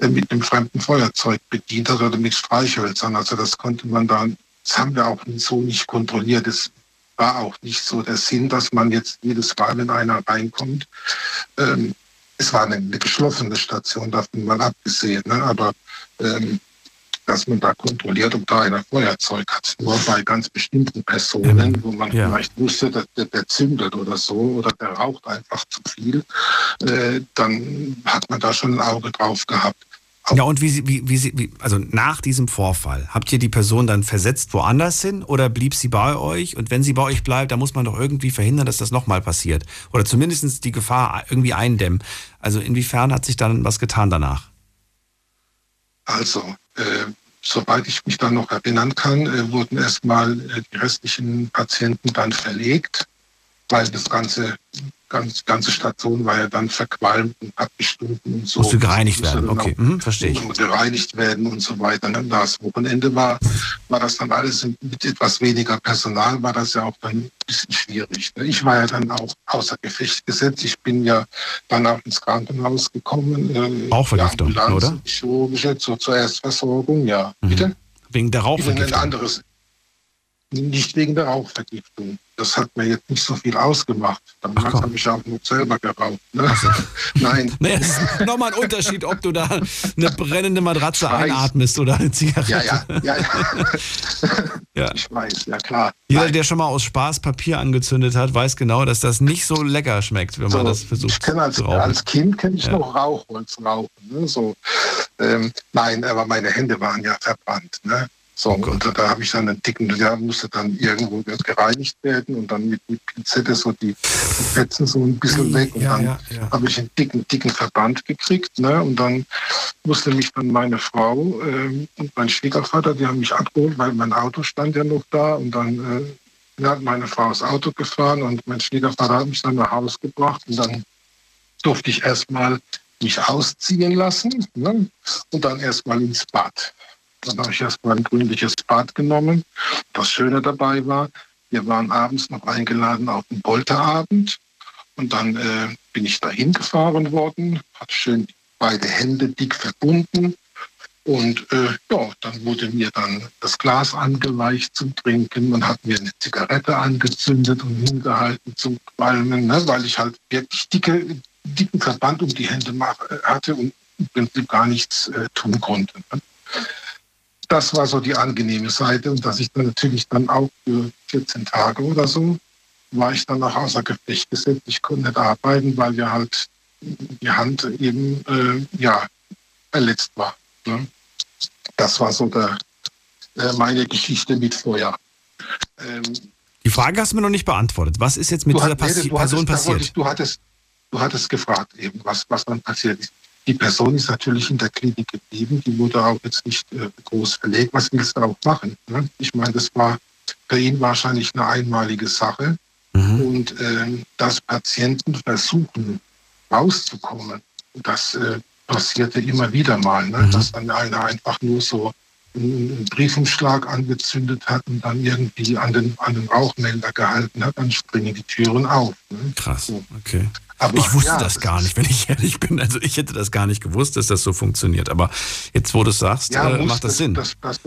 mit einem fremden Feuerzeug bedient hat oder mit Streichhölzern. Also das konnte man da, das haben wir auch so nicht kontrolliert. Es war auch nicht so der Sinn, dass man jetzt jedes Mal, wenn einer reinkommt, ähm, es war eine, eine geschlossene Station, davon mal abgesehen. Ne? Aber ähm, dass man da kontrolliert, ob da einer Feuerzeug hat. Nur bei ganz bestimmten Personen, wo man ja. vielleicht wusste, dass der, der, zündet oder so oder der raucht einfach zu viel, äh, dann hat man da schon ein Auge drauf gehabt. Ja, und wie, wie, wie, wie, also nach diesem Vorfall, habt ihr die Person dann versetzt woanders hin oder blieb sie bei euch? Und wenn sie bei euch bleibt, dann muss man doch irgendwie verhindern, dass das nochmal passiert. Oder zumindest die Gefahr irgendwie eindämmen. Also inwiefern hat sich dann was getan danach? Also, soweit ich mich dann noch erinnern kann, äh, wurden erstmal äh, die restlichen Patienten dann verlegt, weil das ganze ganz, ganze Station war ja dann verqualmt und abgestunken und so. Musste gereinigt werden, okay, mhm, verstehe ich. Gereinigt werden und so weiter. Und das Wochenende war, war das dann alles mit etwas weniger Personal, war das ja auch dann ein bisschen schwierig. Ne? Ich war ja dann auch außer Gefecht gesetzt. Ich bin ja dann auch ins Krankenhaus gekommen. Äh, Rauchvergiftung, ja, oder? Chirurgische zur, zur Erstversorgung, ja. Mhm. Bitte? Wegen der Rauchvergiftung? Ein anderes, nicht wegen der Rauchvergiftung. Das hat mir jetzt nicht so viel ausgemacht. Damals habe ich auch nur selber geraucht. Ne? So. [LAUGHS] Nein. [LAUGHS] Nee, es ist nochmal ein Unterschied, ob du da eine brennende Matratze einatmest oder eine Zigarette. Ja, ja, ja. ja. [LAUGHS] ja. Ich weiß, ja klar. Jeder, Nein. der schon mal aus Spaß Papier angezündet hat, weiß genau, dass das nicht so lecker schmeckt, wenn so, man das versucht ich kenn als, zu rauchen. Als Kind kenne ich ja. noch Rauchholz rauchen. Ne? So, ähm, nein, aber meine Hände waren ja verbrannt. Ne? So, oh und da, da habe ich dann einen dicken, der musste dann irgendwo gereinigt werden und dann mit, mit Pinzette so die, die Fetzen so ein bisschen weg und ja, dann ja, ja. habe ich einen dicken, dicken Verband gekriegt. Ne? Und dann musste mich dann meine Frau äh, und mein Schwiegervater, die haben mich abgeholt, weil mein Auto stand ja noch da und dann äh, hat meine Frau das Auto gefahren und mein Schwiegervater hat mich dann nach Hause gebracht und dann durfte ich erstmal mich ausziehen lassen ne? und dann erstmal ins Bad. Dann habe ich erstmal ein gründliches Bad genommen. Das Schöne dabei war, wir waren abends noch eingeladen auf einen Polterabend. Und dann äh, bin ich dahin gefahren worden, hatte schön beide Hände dick verbunden. Und äh, ja, dann wurde mir dann das Glas angeweicht zum Trinken. Man hat mir eine Zigarette angezündet und hingehalten zum Qualmen, ne, weil ich halt wirklich dicke, dicken Verband um die Hände hatte und im Prinzip gar nichts äh, tun konnte. Ne das war so die angenehme Seite und dass ich dann natürlich dann auch für 14 Tage oder so war ich dann nach außer Gefecht gesetzt. Ich konnte nicht arbeiten, weil ja halt die Hand eben äh, ja verletzt war. Ne? Das war so der, äh, meine Geschichte mit Feuer. Ähm, die Frage hast du mir noch nicht beantwortet. Was ist jetzt mit dieser Passi Person hattest, passiert? Du hattest, du hattest gefragt eben, was, was dann passiert ist. Die Person ist natürlich in der Klinik geblieben, die wurde auch jetzt nicht äh, groß verlegt. Was willst du auch machen? Ne? Ich meine, das war für ihn wahrscheinlich eine einmalige Sache. Mhm. Und äh, dass Patienten versuchen, rauszukommen, das äh, passierte immer wieder mal, ne? Mhm. dass dann einer einfach nur so einen Briefumschlag angezündet hat und dann irgendwie an den, an den Rauchmelder gehalten hat, dann springen die Türen auf. Ne? Krass, okay. Aber ich wusste ja, das gar nicht, wenn ich [LAUGHS] ehrlich bin. Also ich hätte das gar nicht gewusst, dass das so funktioniert. Aber jetzt, wo du es sagst, ja, äh, macht das, das Sinn. Das, das,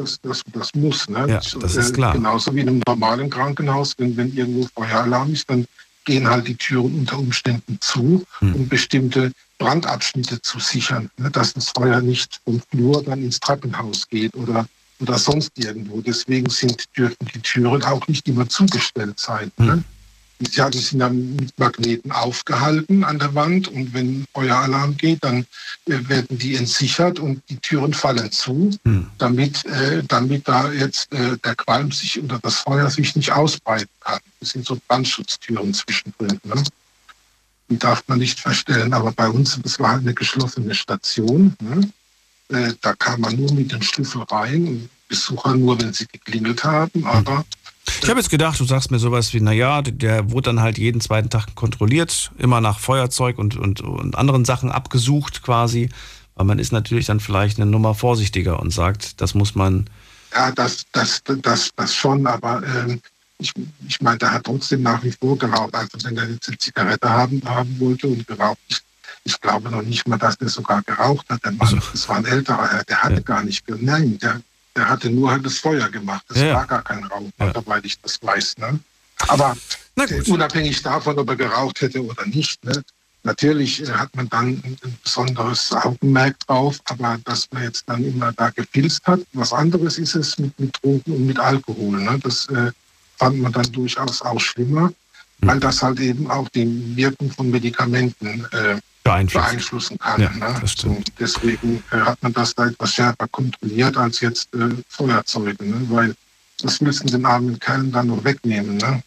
das, muss. Ne? Ja, das ist klar. Genauso wie in einem normalen Krankenhaus, wenn, wenn irgendwo Feueralarm ist, dann gehen halt die Türen unter Umständen zu, hm. um bestimmte Brandabschnitte zu sichern, ne? dass das Feuer nicht vom Flur dann ins Treppenhaus geht oder, oder sonst irgendwo. Deswegen sind, dürfen die Türen auch nicht immer zugestellt sein. Ne? Hm. Ja, die sind dann mit Magneten aufgehalten an der Wand und wenn Feueralarm geht, dann äh, werden die entsichert und die Türen fallen zu, hm. damit, äh, damit da jetzt äh, der Qualm sich oder das Feuer sich nicht ausbreiten kann. Das sind so Brandschutztüren zwischendrin. Ne? Die darf man nicht verstellen, aber bei uns, das war eine geschlossene Station. Ne? Äh, da kam man nur mit dem Schlüssel rein und Besucher nur, wenn sie geklingelt haben. Aber Ich habe jetzt gedacht, du sagst mir sowas wie, naja, der wurde dann halt jeden zweiten Tag kontrolliert, immer nach Feuerzeug und, und, und anderen Sachen abgesucht quasi. Weil man ist natürlich dann vielleicht eine Nummer vorsichtiger und sagt, das muss man. ja, das, das, das, das schon, aber ähm, ich, ich meine, der hat trotzdem nach wie vor geraucht. Also wenn er jetzt eine Zigarette haben, haben wollte und geraucht, ich, ich glaube noch nicht mal, dass er sogar geraucht hat. Der Mann, das war ein älterer der hatte Ja. gar nicht, nein, der, der hatte nur halt das Feuer gemacht. Das Ja, war gar kein Rauch, Ja. soweit ich das weiß. Ne? Aber äh, unabhängig davon, ob er geraucht hätte oder nicht, ne? natürlich äh, hat man dann ein, besonderes Augenmerk drauf, aber dass man jetzt dann immer da gefilzt hat, was anderes ist es mit, mit Drogen und mit Alkohol. Ne? Das äh, fand man dann durchaus auch schlimmer, weil das halt eben auch die Wirkung von Medikamenten äh, Beeinflussen kann. Ja, ne? So, deswegen äh, hat man das da etwas schärfer kontrolliert als jetzt äh, Feuerzeuge, ne? weil das müssen den armen Kerlen dann noch wegnehmen. Ne?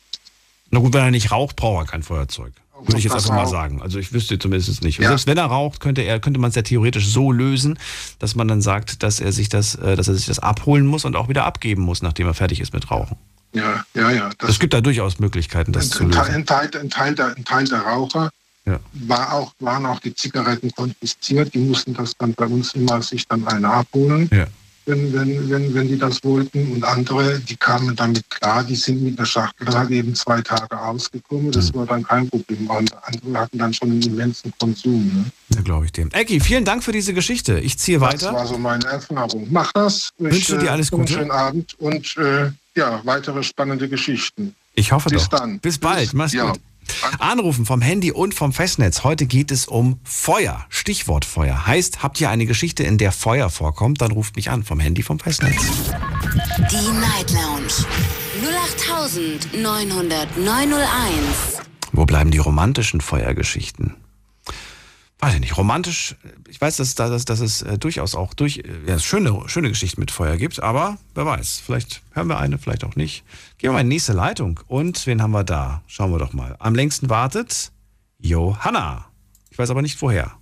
Na gut, wenn er nicht raucht, braucht er kein Feuerzeug. Würde ich jetzt einfach mal sagen. Also ich wüsste zumindest nicht. Ja. Selbst wenn er raucht, könnte er, könnte man es ja theoretisch so lösen, dass man dann sagt, dass er sich das, äh, dass er sich das abholen muss und auch wieder abgeben muss, nachdem er fertig ist mit Rauchen. Ja, ja, ja. Es gibt da durchaus Möglichkeiten, das zu ein, Teil, lösen. ein, Teil, ein, Teil der, ein Teil der Raucher Ja. war auch, waren auch die Zigaretten konfisziert. Die mussten das dann bei uns immer sich dann eine abholen, Ja. wenn, wenn, wenn, wenn die das wollten. Und andere, die kamen damit klar, die sind mit der Schachtel dann halt eben zwei Tage ausgekommen. Mhm. Das war dann kein Problem. Und andere hatten dann schon einen immensen Konsum. Ne? Ja, glaube ich dem. Ecki, vielen Dank für diese Geschichte. Ich ziehe Das weiter. war so meine Erfahrung. Mach das. Ich, Wünsche dir alles äh, einen Gute. schönen Abend und äh, ja, weitere spannende Geschichten. Ich hoffe Bis doch. dann. Bis bald. Mach's ja. gut. Anrufen vom Handy und vom Festnetz. Heute geht es um Feuer. Stichwort Feuer. Heißt, habt ihr eine Geschichte, in der Feuer vorkommt, dann ruft mich an vom Handy vom Festnetz. Die Night Lounge 0890901. Wo bleiben die romantischen Feuergeschichten? Weiß ich nicht. Romantisch, ich weiß, dass, dass, dass es äh, durchaus auch durch, äh, ja, schöne, schöne Geschichten mit Feuer gibt, aber wer weiß, vielleicht hören wir eine, vielleicht auch nicht. Gehen wir mal in die nächste Leitung. Und wen haben wir da? Schauen wir doch mal. Am längsten wartet Johanna. Ich weiß aber nicht woher.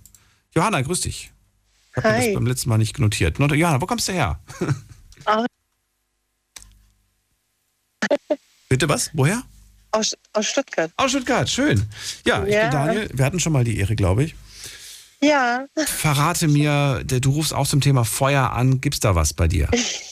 Johanna, grüß dich. Ich habe das beim letzten Mal nicht notiert. Not- Johanna, wo kommst du her? Aus, [LAUGHS] Bitte was? Woher? aus, aus Stuttgart. Aus Stuttgart, schön. Ja, ich Ja. bin Daniel. Wir hatten schon mal die Ehre, glaube ich. Ja, Verrate mir, du rufst auch zum Thema Feuer an. Gibt's da was bei dir?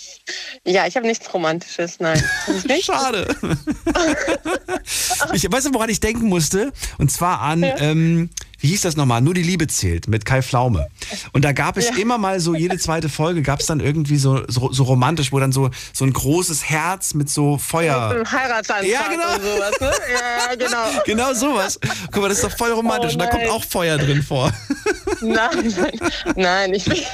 [LAUGHS] ja, ich habe nichts Romantisches, nein. [LAUGHS] Schade. [LAUGHS] ich weiß, woran ich denken musste. Und zwar an, ähm, wie hieß das nochmal? Nur die Liebe zählt mit Kai Pflaume. Und da gab es Ja. immer mal so, jede zweite Folge gab es dann irgendwie so, so, so romantisch, wo dann so, so ein großes Herz mit so Feuer. Ein Heiratsantrag Ja, genau. und sowas, ne? Ja, genau. Genau sowas. Guck mal, das ist doch voll romantisch. Oh und da kommt nein. auch Feuer drin vor. Nein, nein, nein, ich. [LAUGHS]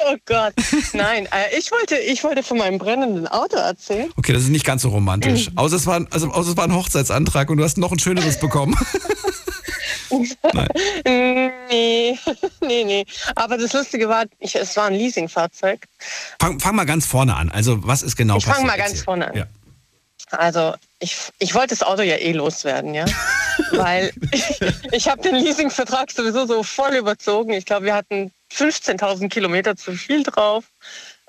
Oh Gott, nein. Äh, ich, wollte, ich wollte von meinem brennenden Auto erzählen. Okay, das ist nicht ganz so romantisch. Mhm. Außer es war, ein- also, außer es war ein Hochzeitsantrag und du hast noch ein schöneres bekommen. [LAUGHS] Nee, [LAUGHS] nee, nee. Aber das Lustige war, ich, es war ein Leasingfahrzeug. Fang, fang mal ganz vorne an. Also, was ist genau Ich fang passiert? mal ganz vorne an. Ja. Also, ich, ich wollte das Auto ja eh loswerden, ja. [LAUGHS] Weil ich, [LAUGHS] ich habe den Leasingvertrag sowieso so voll überzogen. Ich glaube, wir hatten 15.000 Kilometer zu viel drauf.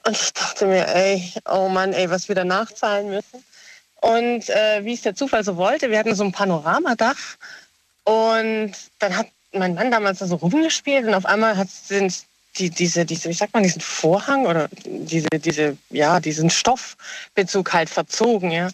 Und ich dachte mir, ey, oh Mann, ey, was wir da nachzahlen müssen. Und äh, wie es der Zufall so wollte, wir hatten so ein Panoramadach. Und dann hat mein Mann damals da so rumgespielt und auf einmal hat sind die, diese, diese, wie sagt man, diesen Vorhang oder diese, diese, ja, diesen Stoffbezug halt verzogen, ja.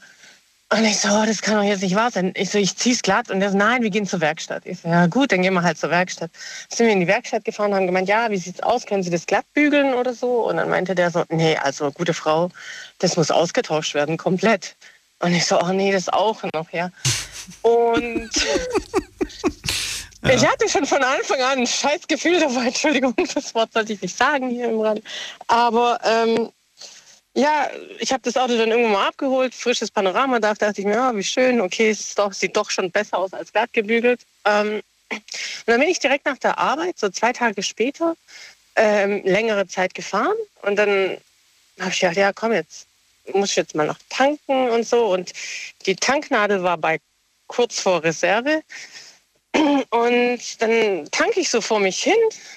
Und ich so, oh, das kann doch jetzt nicht wahr sein. Ich so, ich zieh's glatt. Und er so, nein, wir gehen zur Werkstatt. Ich so, ja gut, dann gehen wir halt zur Werkstatt. Sind wir in die Werkstatt gefahren, haben gemeint, ja, wie sieht's aus? Können Sie das glatt bügeln oder so? Und dann meinte der so, nee, also gute Frau, das muss ausgetauscht werden, komplett. Und ich so, oh nee, das auch noch, ja. Und [LAUGHS] ich hatte schon von Anfang an ein scheiß Gefühl dabei. Entschuldigung, [LAUGHS] das Wort sollte ich nicht sagen hier im Rand. Aber ähm, ja, ich habe das Auto dann irgendwann mal abgeholt, frisches Panorama, da dachte ich mir, ja, wie schön, okay, es doch, sieht doch schon besser aus als glatt gebügelt. Ähm, und dann bin ich direkt nach der Arbeit, so zwei Tage später, ähm, längere Zeit gefahren und dann habe ich gedacht, ja, komm jetzt, muss ich jetzt mal noch tanken und so und die Tanknadel war bei kurz vor Reserve Und dann tanke ich so vor mich hin,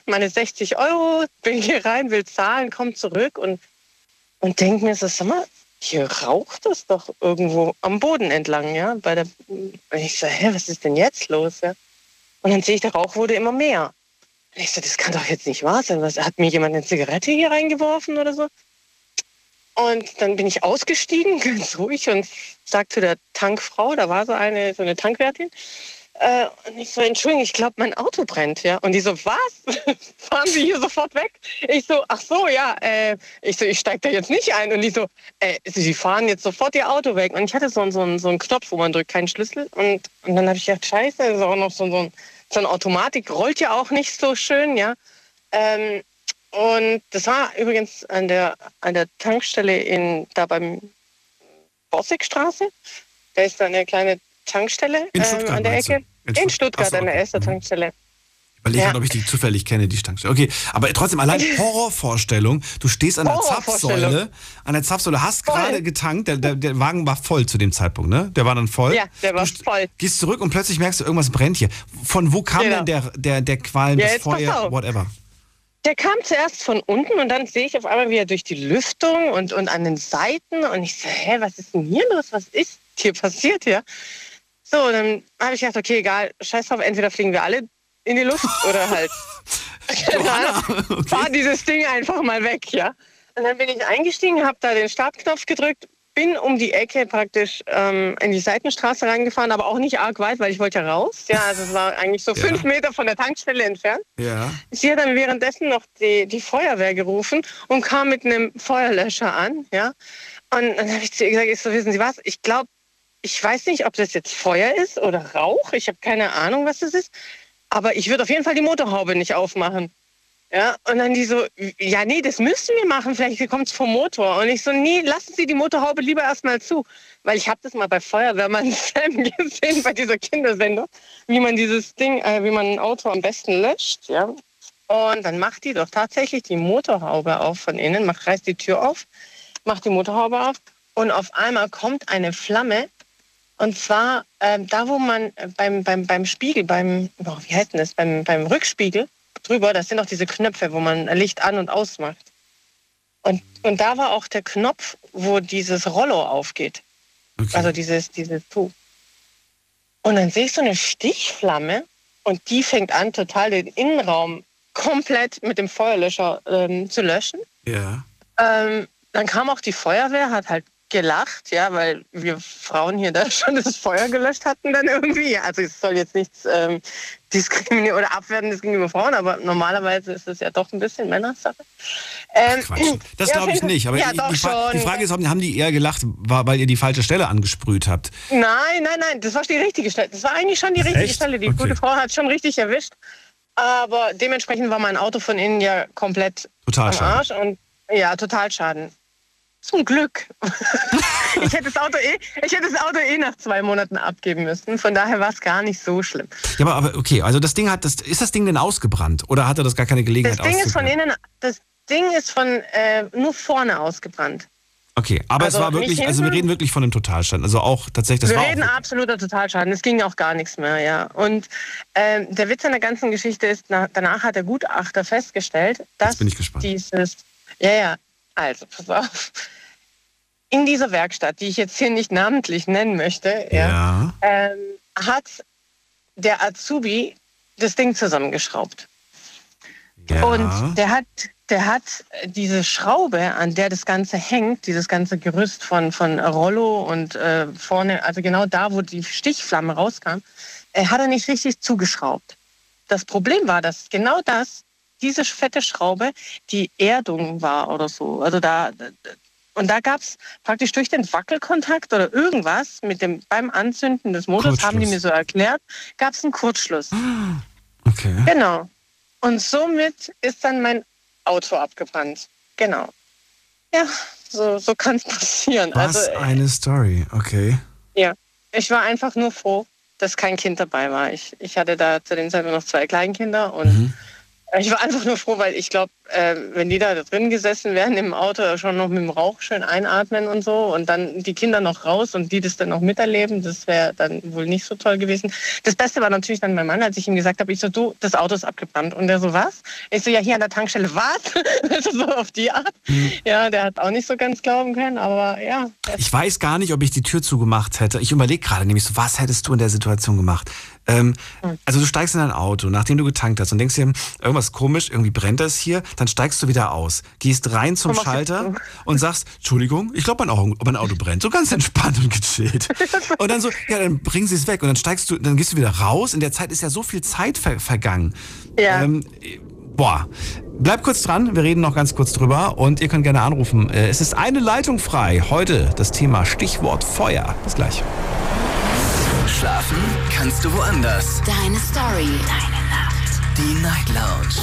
meine 60 Euro, bin hier rein, will zahlen, komm zurück und, und denke mir so, sag mal, hier raucht es doch irgendwo am Boden entlang, ja. Bei der, und ich so, hä, was ist denn jetzt los, ja? Und dann sehe ich, der Rauch wurde immer mehr. Und ich so, das kann doch jetzt nicht wahr sein. Was, hat mir jemand eine Zigarette hier reingeworfen oder so? Und dann bin ich ausgestiegen, [LAUGHS] ganz ruhig, und sag zu der Tankfrau, da war so eine, so eine Tankwärtin, äh, und ich so, Entschuldigung, ich glaube, mein Auto brennt, ja. Und die so, was? [LAUGHS] Fahren Sie hier sofort weg? Ich so, ach so, ja. Äh, ich so, ich steige da jetzt nicht ein. Und die so, äh, Sie fahren jetzt sofort Ihr Auto weg. Und ich hatte so, so, so einen Knopf, wo man drückt, keinen Schlüssel. Und, und dann habe ich gedacht, scheiße, das ist auch noch so, so, ein, so eine Automatik, rollt ja auch nicht so schön, ja. Ähm, und das war übrigens an der, an der Tankstelle in, da beim Bossigstraße. Da ist da eine kleine Tankstelle In ähm, Stuttgart an der? Ecke. In In, Stutt- Stuttgart an der ersten Mhm. Tankstelle. Überlege Ja. gerade, ob ich die zufällig kenne, die Tankstelle. Okay, aber trotzdem allein [LAUGHS] Horrorvorstellung. Du stehst an der. Zapfsäule, an der Zapfsäule, hast Voll. gerade getankt, der, der, der Wagen war voll zu dem Zeitpunkt, ne? Der war dann voll. Ja, der war du voll. Gehst zurück und plötzlich merkst du, irgendwas brennt hier. Von wo kam Genau. denn der, der, der Qualm, Ja, das Feuer, whatever? Der kam zuerst von unten und dann sehe ich auf einmal wieder durch die Lüftung und, und an den Seiten und ich so, hä, was ist denn hier los? Was ist hier passiert hier? So, dann habe ich gedacht, okay, egal, scheiß drauf, entweder fliegen wir alle in die Luft oder halt [LAUGHS] Johanna, [LAUGHS] fahr dieses Ding einfach mal weg, ja. Und dann bin ich eingestiegen, habe da den Startknopf gedrückt, bin um die Ecke praktisch ähm, in die Seitenstraße reingefahren, aber auch nicht arg weit, weil ich wollte ja raus. Ja, also es war eigentlich so Ja. fünf Meter von der Tankstelle entfernt. Ja. Sie hat dann währenddessen noch die, die Feuerwehr gerufen und kam mit einem Feuerlöscher an, ja. Und dann habe ich zu ihr gesagt, ich so, wissen Sie was, ich glaube, ich weiß nicht, ob das jetzt Feuer ist oder Rauch. Ich habe keine Ahnung, was das ist. Aber ich würde auf jeden Fall die Motorhaube nicht aufmachen. Ja, und dann die so, ja, nee, das müssen wir machen, vielleicht kommt es vom Motor. Und ich so, nee, lassen Sie die Motorhaube lieber erstmal zu. Weil ich habe das mal bei Feuerwehrmann [LAUGHS] Sam gesehen, bei dieser Kindersendung, wie man dieses Ding, äh, wie man ein Auto am besten löscht, ja. Und dann macht die doch tatsächlich die Motorhaube auf von innen, macht, reißt die Tür auf, macht die Motorhaube auf und auf einmal kommt eine Flamme. Und zwar ähm, da, wo man äh, beim, beim, beim Spiegel, beim, oh, wie heißt denn das, beim, beim Rückspiegel drüber, das sind auch diese Knöpfe, wo man Licht an- und ausmacht. Und, und da war auch der Knopf, wo dieses Rollo aufgeht. Okay. Also dieses, dieses Tuch. Und dann sehe ich so eine Stichflamme und die fängt an, total den Innenraum komplett mit dem Feuerlöscher ähm, zu löschen. ja. Ähm, dann kam auch die Feuerwehr, hat halt gelacht, ja, weil wir Frauen hier da [LAUGHS] schon das Feuer gelöscht hatten dann irgendwie. Also es soll jetzt nichts ähm, diskriminieren oder abwertendes gegenüber Frauen, aber normalerweise ist es ja doch ein bisschen Männersache. Ähm. Das [CLEARS THROAT] ja, glaube ich nicht. Aber ja, die, doch die, Fra- die schon. Frage ist, haben die eher gelacht, weil ihr die falsche Stelle angesprüht habt? Nein, nein, nein, das war die richtige Stelle. Das war eigentlich schon die richtige Echt? Stelle. Die Okay. gute Frau hat schon richtig erwischt. Aber dementsprechend war mein Auto von innen ja komplett Total am. Arsch. Und ja, total schaden. Zum Glück. [LAUGHS] ich, hätte das Auto eh, ich hätte das Auto eh nach zwei Monaten abgeben müssen. Von daher war es gar nicht so schlimm. Ja, aber, aber okay, also das Ding hat, das, ist das Ding denn ausgebrannt? Oder hatte das gar keine Gelegenheit Das Ding ist von innen, das Ding ist von äh, nur vorne ausgebrannt. Okay, aber Also es war wirklich, also wir reden wirklich von einem Totalstand. Also auch tatsächlich, das Wir war reden absoluter Totalschaden. Es ging auch gar nichts mehr, ja. Und ähm, der Witz an der ganzen Geschichte ist, na, danach hat der Gutachter festgestellt, dass bin ich gespannt. dieses, ja, ja, also pass auf, in dieser Werkstatt, die ich jetzt hier nicht namentlich nennen möchte, ja, ja. ähm, hat der Azubi das Ding zusammengeschraubt. ja. Und der hat, der hat diese Schraube, an der das Ganze hängt, dieses ganze Gerüst von, von Rollo und äh, vorne, also genau da, wo die Stichflamme rauskam, äh, hat er nicht richtig zugeschraubt. Das Problem war, dass genau das, diese fette Schraube, die Erdung war oder so. Also da, und da gab es praktisch durch den Wackelkontakt oder irgendwas mit dem beim Anzünden des Motors, haben die mir so erklärt, gab es einen Kurzschluss. [GASPS] Okay. Genau. Und somit ist dann mein Auto abgebrannt. Genau. Ja, so, so kann es [LAUGHS] passieren. Was Also, äh, eine Story, okay. ja. Ich war einfach nur froh, dass kein Kind dabei war. Ich, ich hatte da zu dem Zeitpunkt noch zwei Kleinkinder und Mhm. Ich war einfach nur froh, weil ich glaube, äh, wenn die da drin gesessen wären im Auto, schon noch mit dem Rauch schön einatmen und so und dann die Kinder noch raus und die das dann noch miterleben, das wäre dann wohl nicht so toll gewesen. Das Beste war natürlich dann mein Mann, als ich ihm gesagt habe, ich so, du, das Auto ist abgebrannt. Und der so, was? Ich so, ja, hier an der Tankstelle, was? [LAUGHS] Also so auf die Art. Ja, der hat auch nicht so ganz glauben können, aber ja. Ich weiß gar nicht, ob ich die Tür zugemacht hätte. Ich überlege gerade nämlich so, was hättest du in der Situation gemacht? Ähm, also du steigst in dein Auto, nachdem du getankt hast und denkst dir, hm, irgendwas komisch, irgendwie brennt das hier, dann steigst du wieder aus, gehst rein zum Schalter und sagst, Entschuldigung, ich glaube, mein, Auto- mein Auto brennt. So ganz entspannt und gechillt. [LAUGHS] Und dann so, ja, dann bringen sie es weg und dann steigst du, dann gehst du wieder raus. In der Zeit ist ja so viel Zeit ver vergangen. Ja. Ähm, boah. Bleibt kurz dran, wir reden noch ganz kurz drüber und ihr könnt gerne anrufen. Äh, Es ist eine Leitung frei. Heute das Thema Stichwort Feuer. Bis gleich. Schlafen kannst du woanders. Deine Story. Deine Nacht. Die Night Lounge.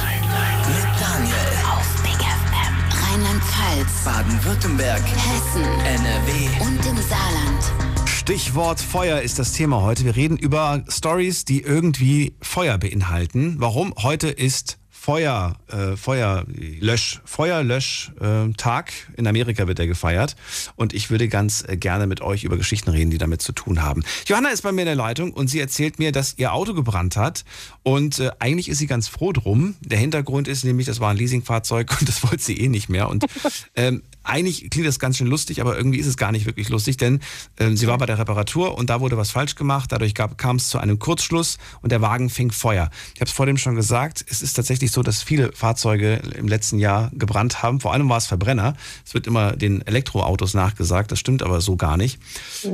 Mit Daniel. Auf Big FM. Rheinland-Pfalz. Baden-Württemberg. Hessen. NRW. Und im Saarland. Stichwort Feuer ist das Thema heute. Wir reden über Stories, die irgendwie Feuer beinhalten. Warum? Heute ist Feuer, äh, Feuerlösch, Feuerlösch-Tag. In Amerika wird er gefeiert. Und ich würde ganz äh, gerne mit euch über Geschichten reden, die damit zu tun haben. Johanna ist bei mir in der Leitung und sie erzählt mir, dass ihr Auto gebrannt hat. Und äh, eigentlich ist sie ganz froh drum. Der Hintergrund ist nämlich, das war ein Leasingfahrzeug [LAUGHS] und das wollte sie eh nicht mehr. Und ähm, eigentlich klingt das ganz schön lustig, aber irgendwie ist es gar nicht wirklich lustig, denn ähm, sie war bei der Reparatur und da wurde was falsch gemacht. Dadurch gab, kam es zu einem Kurzschluss und der Wagen fing Feuer. Ich habe es vor dem schon gesagt, es ist tatsächlich so, dass viele Fahrzeuge im letzten Jahr gebrannt haben. Vor allem war es Verbrenner. Es wird immer den Elektroautos nachgesagt, das stimmt aber so gar nicht.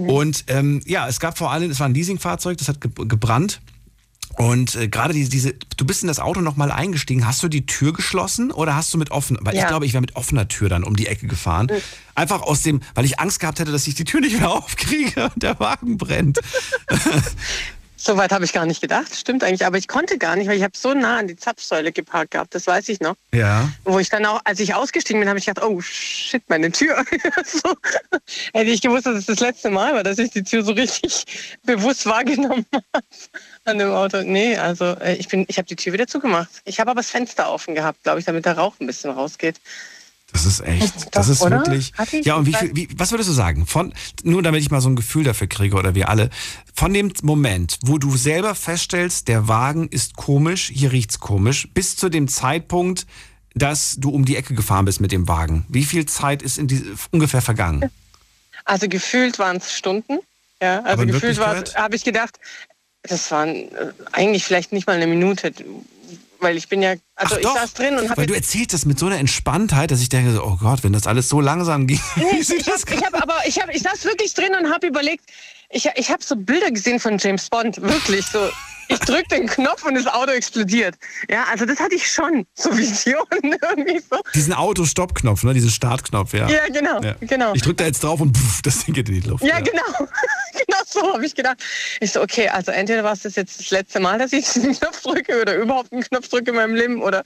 Und ähm, ja, es gab vor allem, es war ein Leasingfahrzeug, das hat ge gebrannt. Und äh, gerade diese, diese, du bist in das Auto nochmal eingestiegen. Hast du die Tür geschlossen oder hast du mit offen? Weil ich Ja. glaube, ich wäre mit offener Tür dann um die Ecke gefahren. Einfach aus dem, weil ich Angst gehabt hätte, dass ich die Tür nicht mehr [LAUGHS] aufkriege und der Wagen brennt. [LAUGHS] So weit habe ich gar nicht gedacht, stimmt eigentlich. Aber ich konnte gar nicht, weil ich habe so nah an die Zapfsäule geparkt gehabt, das weiß ich noch. Ja. Wo ich dann auch, als ich ausgestiegen bin, habe ich gedacht, oh shit, meine Tür. [LAUGHS] so. Hätte ich gewusst, dass es das letzte Mal war, dass ich die Tür so richtig [LAUGHS] bewusst wahrgenommen [LAUGHS] habe an dem Auto. Nee, also äh, ich, bin, ich habe die Tür wieder zugemacht. Ich habe aber das Fenster offen gehabt, glaube ich, damit der Rauch ein bisschen rausgeht. Das ist echt, das Doch, ist oder? wirklich. Ja, und wie viel, wie, was würdest du sagen? Von, nur damit ich mal so ein Gefühl dafür kriege oder wir alle. Von dem Moment, wo du selber feststellst, der Wagen ist komisch, hier riecht's komisch, bis zu dem Zeitpunkt, dass du um die Ecke gefahren bist mit dem Wagen. Wie viel Zeit ist in die, ungefähr vergangen? Also gefühlt waren es Stunden. Ja, also gefühlt habe ich gedacht, das waren äh, eigentlich vielleicht nicht mal eine Minute, weil ich bin ja, also Ach ich doch, saß drin und habe Weil du erzählst das mit so einer Entspanntheit, dass ich denke, oh Gott, wenn das alles so langsam ging. [LAUGHS] wie Nee, ich, ich hab aber ich, hab, ich saß wirklich drin und habe überlegt, ich, ich habe so Bilder gesehen von James Bond, wirklich so. Ich drücke den Knopf und das Auto explodiert. Ja, also das hatte ich schon, so [LAUGHS] Visionen irgendwie so. Diesen Auto-Stopp-Knopf, ne? Diesen Startknopf, ja. Ja, genau, Ja. genau. Ich drücke da jetzt drauf und pff, das Ding geht in die Luft. Ja, genau. [LAUGHS] genau so habe ich gedacht. Ich so, okay, also entweder war es das jetzt das letzte Mal, dass ich diesen Knopf drücke oder überhaupt einen Knopf drücke in meinem Leben oder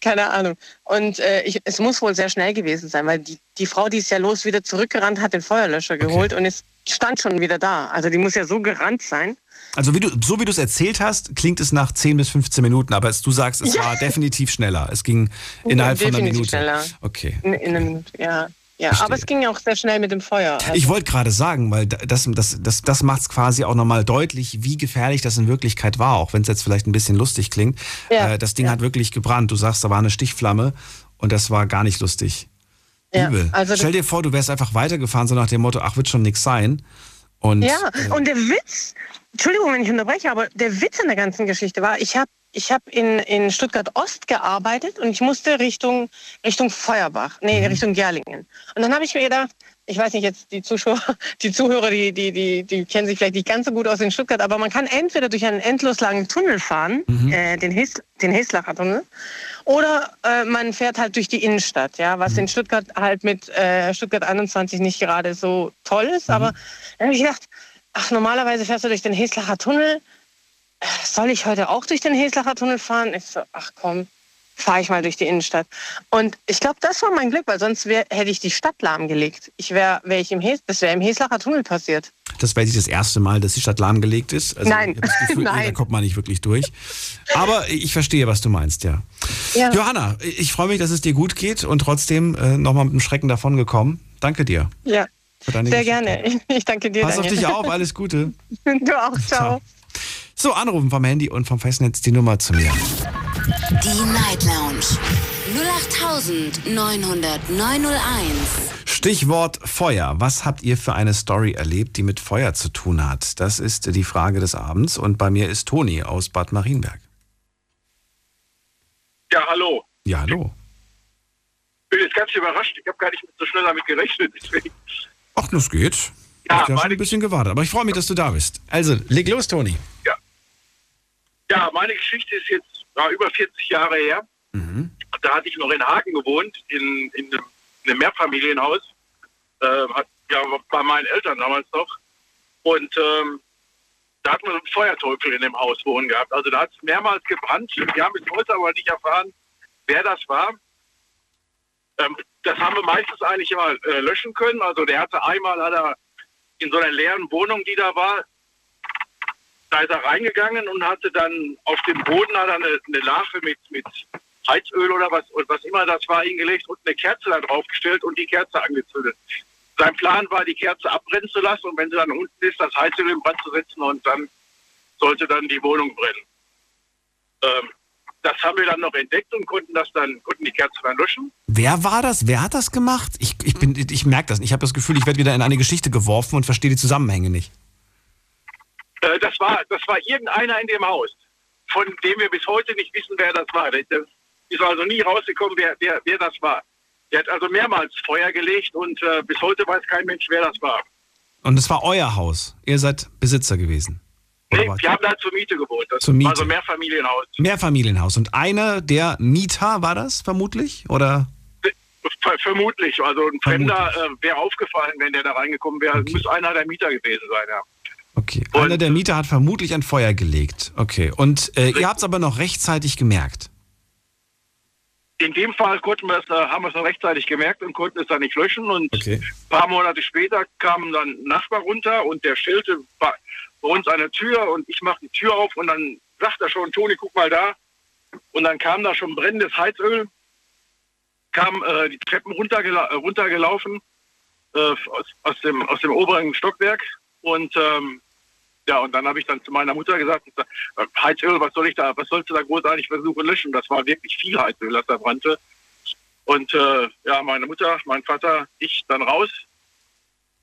keine Ahnung. Und äh, ich, es muss wohl sehr schnell gewesen sein, weil die, die Frau, die ist ja los wieder zurückgerannt, hat den Feuerlöscher geholt und es stand schon wieder da. Also die muss ja so gerannt sein. Also wie du, so wie du es erzählt hast, klingt es nach 10 bis 15 Minuten, aber du sagst, es Ja. war definitiv schneller. Es ging innerhalb von einer definitiv Minute. schneller. Okay. In, in Minute, ja. Ja, Verstehe. aber es ging ja auch sehr schnell mit dem Feuer. Also, Ich wollte gerade sagen, weil das, das, das, das macht es quasi auch nochmal deutlich, wie gefährlich das in Wirklichkeit war, auch wenn es jetzt vielleicht ein bisschen lustig klingt. Ja, Äh, das Ding hat wirklich gebrannt. Du sagst, da war eine Stichflamme und das war gar nicht lustig. Ja, Übel. also Stell dir vor, du wärst einfach weitergefahren, so nach dem Motto, ach, wird schon nix sein. Und, Ja, äh, und der Witz, Entschuldigung, wenn ich unterbreche, aber der Witz an der ganzen Geschichte war, ich habe ich hab in, in Stuttgart Ost gearbeitet und ich musste Richtung, Richtung Feuerbach, nee, Richtung Gerlingen. Und dann habe ich mir gedacht, ich weiß nicht jetzt, die Zuschauer, [LAUGHS] die Zuhörer, die, die, die, die kennen sich vielleicht nicht ganz so gut aus in Stuttgart, aber man kann entweder durch einen endlos langen Tunnel fahren, äh, den, Hes, den Heslacher Tunnel, oder äh, man fährt halt durch die Innenstadt, ja, was in Stuttgart halt mit äh, Stuttgart 21 nicht gerade so toll ist. Aber dann habe ich gedacht, ach, normalerweise fährst du durch den Heslacher Tunnel. Soll ich heute auch durch den Heslacher Tunnel fahren? Ich so, ach komm, fahre ich mal durch die Innenstadt. Und ich glaube, das war mein Glück, weil sonst wär, hätte ich die Stadt lahmgelegt. Ich wäre wär ich im Hes das wäre im Heslacher Tunnel passiert. Das wäre nicht das erste Mal, dass die Stadt lahmgelegt ist. Also Nein. Ich hab das [LAUGHS] Gefühl, Nein. da kommt man nicht wirklich durch. Aber ich verstehe, was du meinst, ja. Ja. Johanna, ich freue mich, dass es dir gut geht und trotzdem äh, nochmal mit dem Schrecken davon gekommen. Danke dir. Ja, Für deine sehr Geschichte. gerne. Ich, ich danke dir, Pass auf Daniel. dich auf, alles Gute. [LAUGHS] Du auch, ciao. So, anrufen vom Handy und vom Festnetz die Nummer zu mir. Die Night Lounge 0890901. Stichwort Feuer. Was habt ihr für eine Story erlebt, die mit Feuer zu tun hat? Das ist die Frage des Abends und bei mir ist Toni aus Bad Marienberg. Ja, hallo. Ja, hallo. Ich bin jetzt ganz überrascht. Ich habe gar nicht so schnell damit gerechnet. Deswegen. Ach, das geht. Ja, ich habe schon ein bisschen gewartet, aber ich freue mich, dass du da bist. Also, leg los, Toni. Ja, meine Geschichte ist jetzt ja, über 40 Jahre her. Mhm. Da hatte ich noch in Hagen gewohnt, in, in, einem, in einem Mehrfamilienhaus. Äh, ja, bei meinen Eltern damals noch. Und ähm, da hat man einen Feuerteufel in dem Haus wohnen gehabt. Also da hat es mehrmals gebrannt. Wir haben bis heute aber nicht erfahren, wer das war. Ähm, das haben wir meistens eigentlich immer äh, löschen können. Also der hatte einmal hat er in so einer leeren Wohnung, die da war, da ist er reingegangen und hatte dann auf dem Boden hat eine, eine Larve mit, mit Heizöl oder was, was immer das war, hingelegt und eine Kerze da draufgestellt und die Kerze angezündet. Sein Plan war, die Kerze abbrennen zu lassen und wenn sie dann unten ist, das Heizöl in Brand zu setzen und dann sollte dann die Wohnung brennen. Ähm, das haben wir dann noch entdeckt und konnten das dann, konnten die Kerze dann löschen. Wer war das? Wer hat das gemacht? Ich, ich, ich merke das. nicht. Ich habe das Gefühl, ich werde wieder in eine Geschichte geworfen und verstehe die Zusammenhänge nicht. Äh, das war, das war irgendeiner in dem Haus, von dem wir bis heute nicht wissen, wer das war. Das ist also nie rausgekommen, wer, wer, wer das war. Der hat also mehrmals Feuer gelegt und äh, bis heute weiß kein Mensch, wer das war. Und es war euer Haus. Ihr seid Besitzer gewesen. Nee, wir haben da zur Miete gewohnt. Das Zur Miete. war so ein Mehrfamilienhaus. Mehrfamilienhaus. Und einer der Mieter war das vermutlich? Oder? Ver vermutlich. Also ein Fremder äh, wäre aufgefallen, wenn der da reingekommen wäre. Okay. Muss einer der Mieter gewesen sein, ja. Okay. Einer der Mieter hat vermutlich ein Feuer gelegt. Okay. Und äh, ihr habt es aber noch rechtzeitig gemerkt. In dem Fall konnten wir es, äh, haben wir es noch rechtzeitig gemerkt und konnten es dann nicht löschen. Und Okay. ein paar Monate später kam dann ein Nachbar runter und der stellte bei bei uns eine Tür und ich mache die Tür auf und dann sagt er schon, Toni, guck mal da. Und dann kam da schon brennendes Heizöl, kam äh, die Treppen runtergela äh, runtergelaufen äh, aus, aus, dem, aus dem oberen Stockwerk. Und ähm, ja, und dann habe ich dann zu meiner Mutter gesagt, äh, Heizöl, was soll ich da, was sollst du da großartig versuchen löschen? Das war wirklich viel Heizöl, das da brannte. Und äh, ja, meine Mutter, mein Vater, ich dann raus.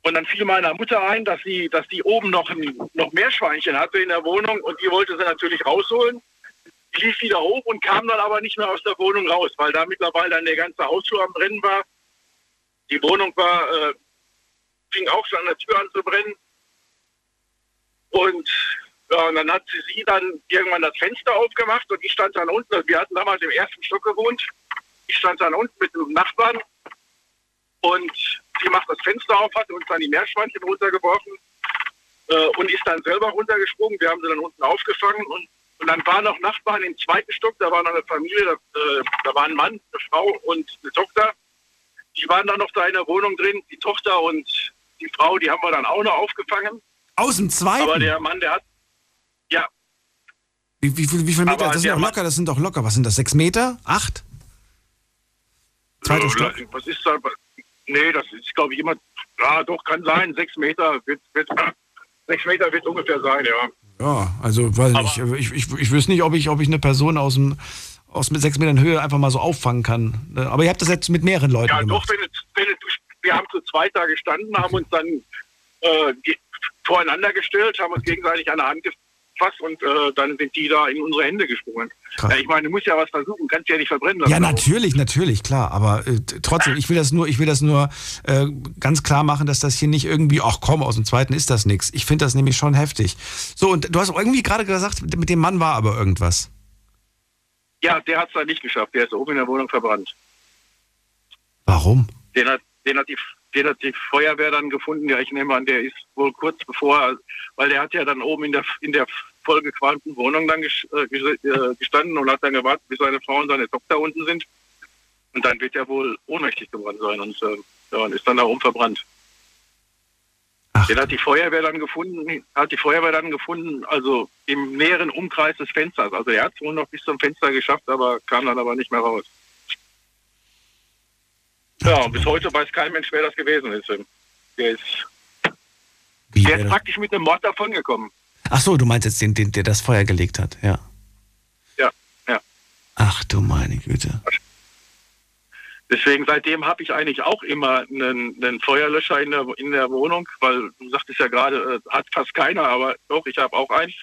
Und dann fiel meiner Mutter ein, dass sie, dass die oben noch ein, noch Meerschweinchen hatte in der Wohnung und die wollte sie natürlich rausholen. Die lief wieder hoch und kam dann aber nicht mehr aus der Wohnung raus, weil da mittlerweile dann der ganze Hausflur am Brennen war. Die Wohnung war, äh, fing auch schon an der Tür an zu brennen. Und, ja, und dann hat sie, dann irgendwann das Fenster aufgemacht und ich stand dann unten. Also wir hatten damals im ersten Stock gewohnt. Ich stand dann unten mit einem Nachbarn und sie macht das Fenster auf, hat uns dann die Meerschweinchen runtergeworfen äh, und ist dann selber runtergesprungen. Wir haben sie dann unten aufgefangen und, und dann waren noch Nachbarn im zweiten Stock, da war noch eine Familie, da, äh, da war ein Mann, eine Frau und eine Tochter. Die waren dann noch da in der Wohnung drin. Die Tochter und die Frau, die haben wir dann auch noch aufgefangen. Aus dem zweiten? Aber der Mann, der hat, ja, Wie, wie, viel- wie viel Meter? Aber Das sind doch locker, das sind doch locker. Was sind das? Sechs Meter? Acht? Zweiter äh, Stock? was ist da? Nee, das ist, glaube ich, immer, ja, doch, kann sein, sechs Meter wird, wird, sechs Meter wird ungefähr sein, ja. Ja, also weiß nicht. Ich, ich, ich wüsste nicht, ob ich, ob ich eine Person aus dem aus mit sechs Metern Höhe einfach mal so auffangen kann. Äh, Aber ihr habt das jetzt mit mehreren Leuten Ja, gemacht. doch, wenn, es- wenn es, wir haben zu zweit da gestanden, haben uns dann äh, voreinander gestellt, haben uns gegenseitig an der Hand gefasst und äh, dann sind die da in unsere Hände gesprungen. Ja, ich meine, du musst ja was versuchen, kannst ja nicht verbrennen. Ja, natürlich, natürlich, klar. Aber äh, trotzdem, ich will das nur, ich will das nur äh, ganz klar machen, dass das hier nicht irgendwie, ach komm, aus dem zweiten ist das nichts. Ich finde das nämlich schon heftig. So, und du hast irgendwie gerade gesagt, mit dem Mann war aber irgendwas. Ja, der hat es dann nicht geschafft, der ist oben in der Wohnung verbrannt. Warum? Den hat, den hat die den hat die Feuerwehr dann gefunden, ja, ich nehme an, der ist wohl kurz bevor, weil der hat ja dann oben in der in der vollgequalmten Wohnung dann äh, äh, gestanden und hat dann gewartet, bis seine Frau und seine Tochter unten sind. Und dann wird er wohl ohnmächtig geworden sein und, äh, ja, und ist dann da oben verbrannt. Den hat die Feuerwehr dann gefunden, hat die Feuerwehr dann gefunden, also im näheren Umkreis des Fensters. Also er hat es wohl noch bis zum Fenster geschafft, aber kam dann aber nicht mehr raus. Ja, und bis heute weiß kein Mensch, wer das gewesen ist. Der ist, Wie, der ist praktisch mit dem Mord davongekommen. Ach so, du meinst jetzt den, den, der das Feuer gelegt hat, ja. Ja, ja. Ach du meine Güte. Deswegen seitdem habe ich eigentlich auch immer einen, einen Feuerlöscher in der, in der Wohnung, weil du sagtest ja gerade, äh, hat fast keiner, aber doch, ich habe auch einen.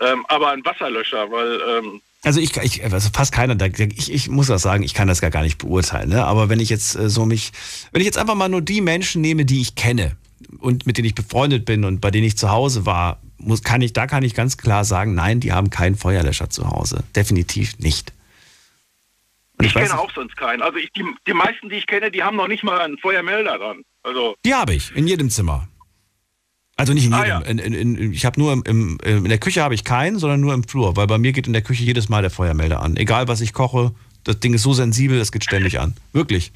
Ähm, aber einen Wasserlöscher, weil ähm, Also ich, ich also fast keiner, ich, ich muss das sagen, ich kann das gar gar nicht beurteilen. Ne? Aber wenn ich jetzt äh, so mich, wenn ich jetzt einfach mal nur die Menschen nehme, die ich kenne und mit denen ich befreundet bin und bei denen ich zu Hause war, muss, kann ich, da kann ich ganz klar sagen, nein, die haben keinen Feuerlöscher zu Hause. Definitiv nicht. Und ich, weiß kenne auch sonst keinen. Also ich, die, die meisten, die ich kenne, die haben noch nicht mal einen Feuermelder dran. Also Die habe ich, in jedem Zimmer. Also nicht in Ah, jedem. in, in, in, ich habe nur im, im, in der Küche habe ich keinen, sondern nur im Flur, weil bei mir geht in der Küche jedes Mal der Feuermelder an. Egal was ich koche, das Ding ist so sensibel, das geht ständig an. Wirklich.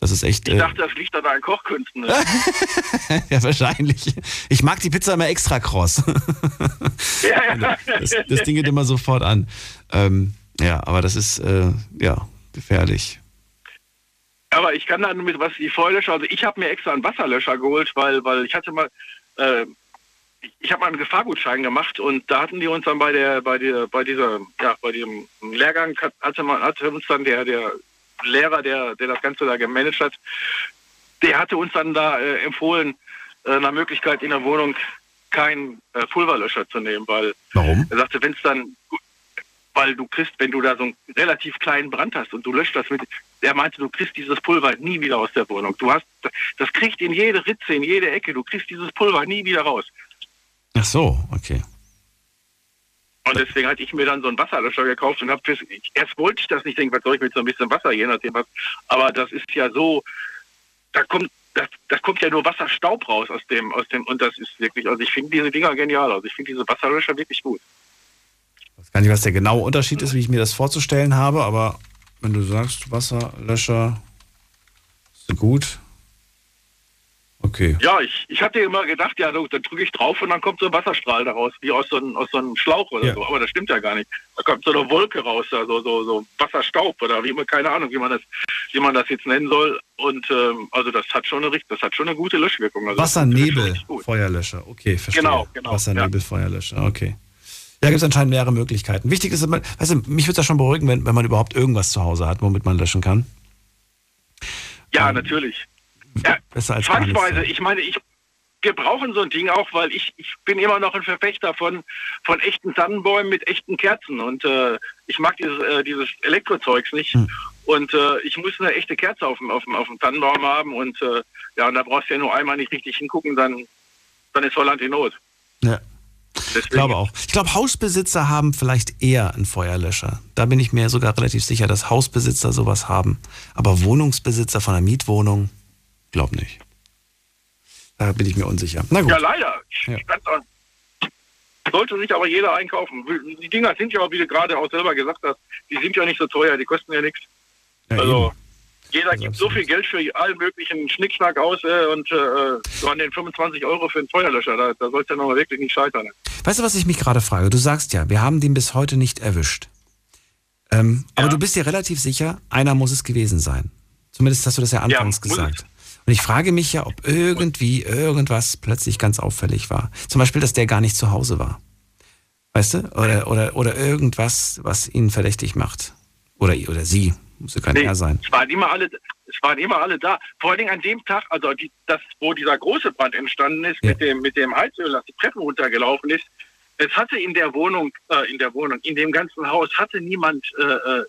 Das ist echt. ich Äh, dachte, das liegt an deinen Kochkünsten. Ne? [LAUGHS] ja, wahrscheinlich. Ich mag die Pizza immer extra kross. [LAUGHS] ja, ja. Das, das Ding geht immer sofort an. Ähm, ja, aber das ist äh, ja gefährlich. Aber ich kann dann mit was die Feuerlöscher, also ich habe mir extra einen Wasserlöscher geholt, weil, weil ich hatte mal, äh, ich- habe mal einen Gefahrgutschein gemacht und da hatten die uns dann bei der, bei der, bei dieser, ja, bei dem Lehrgang hat- hatte man, hatte uns dann der, der Lehrer, der, der das Ganze da gemanagt hat, der hatte uns dann da äh, empfohlen, äh, nach Möglichkeit in der Wohnung keinen äh, Pulverlöscher zu nehmen, weil Warum? er sagte, wenn es dann, weil du kriegst, wenn du da so einen relativ kleinen Brand hast und du löscht das mit, er meinte, du kriegst dieses Pulver nie wieder aus der Wohnung. Du hast, das kriegt in jede Ritze, in jede Ecke, du kriegst dieses Pulver nie wieder raus. Ach so, okay. Und deswegen hatte ich mir dann so einen Wasserlöscher gekauft und habe erst wollte ich das nicht denken, was soll ich mit so ein bisschen Wasser, je nachdem was. Aber das ist ja so, da kommt, das, das kommt ja nur Wasserstaub raus aus dem, aus dem, und das ist wirklich, also ich finde diese Dinger genial. Also ich finde diese Wasserlöscher wirklich gut. Ich weiß gar nicht, was der genaue Unterschied ist, wie ich mir das vorzustellen habe, aber wenn du sagst, Wasserlöscher ist gut. Okay. Ja, ich, ich hatte immer gedacht, ja, dann drücke ich drauf und dann kommt so ein Wasserstrahl daraus, wie aus so einem, aus so einem Schlauch oder Ja. so. Aber das stimmt ja gar nicht. Da kommt so eine Wolke raus, also so, so Wasserstaub oder wie immer, keine Ahnung, wie man das, wie man das jetzt nennen soll. Und ähm, also das hat schon eine richt- das hat schon eine gute Löschwirkung. Also Wassernebel. Feuerlöscher. Okay, verstehe. Genau, genau, Wassernebel, Feuerlöscher. Okay. Ja, gibt es anscheinend mehrere Möglichkeiten. Wichtig ist, dass man, weißt du, mich würde es ja schon beruhigen, wenn, wenn man überhaupt irgendwas zu Hause hat, womit man löschen kann. Ja, natürlich. Ja, Besser als zwangsweise. Ich meine, ich, wir brauchen so ein Ding auch, weil ich, ich bin immer noch ein Verfechter von, von echten Tannenbäumen mit echten Kerzen. Und äh, ich mag dieses, äh, dieses Elektrozeugs nicht. Hm. Und äh, ich muss eine echte Kerze auf dem, auf dem, auf dem Tannenbaum haben. Und äh, ja, und da brauchst du ja nur einmal nicht richtig hingucken, dann, dann ist Holland in Not. Ja. Deswegen, Ich glaube auch. Ich glaube, Hausbesitzer haben vielleicht eher einen Feuerlöscher. Da bin ich mir sogar relativ sicher, dass Hausbesitzer sowas haben. Aber Wohnungsbesitzer von einer Mietwohnung, glaub nicht. Da bin ich mir unsicher. Na gut. Ja, leider. Ja. Sollte sich aber jeder einkaufen. Die Dinger sind ja wie du gerade auch selber gesagt hast, die sind ja nicht so teuer, die kosten ja nichts. Ja, Also eben. Jeder Also gibt so viel Geld für allen möglichen Schnickschnack aus äh, und äh, so an den 25 Euro für einen Feuerlöscher, da, da soll es ja nochmal wirklich nicht scheitern. Weißt du, was ich mich gerade frage? Du sagst ja, wir haben den bis heute nicht erwischt. Ähm, Aber du bist dir relativ sicher, einer muss es gewesen sein. Zumindest hast du das ja anfangs muss gesagt. Und ich frage mich ja, ob irgendwie irgendwas plötzlich ganz auffällig war. Zum Beispiel, dass der gar nicht zu Hause war. Weißt du? Oder, oder, oder irgendwas, was ihn verdächtig macht. Oder, oder sie. Muss ja kein er sein. Es waren immer alle, es waren immer alle da. Vor allen Dingen an dem Tag, also die, das, wo dieser große Brand entstanden ist, Ja. mit dem mit dem Heizöl, das die Treppen runtergelaufen ist. Es hatte in der Wohnung, äh, in der Wohnung, in dem ganzen Haus hatte niemand, äh, äh,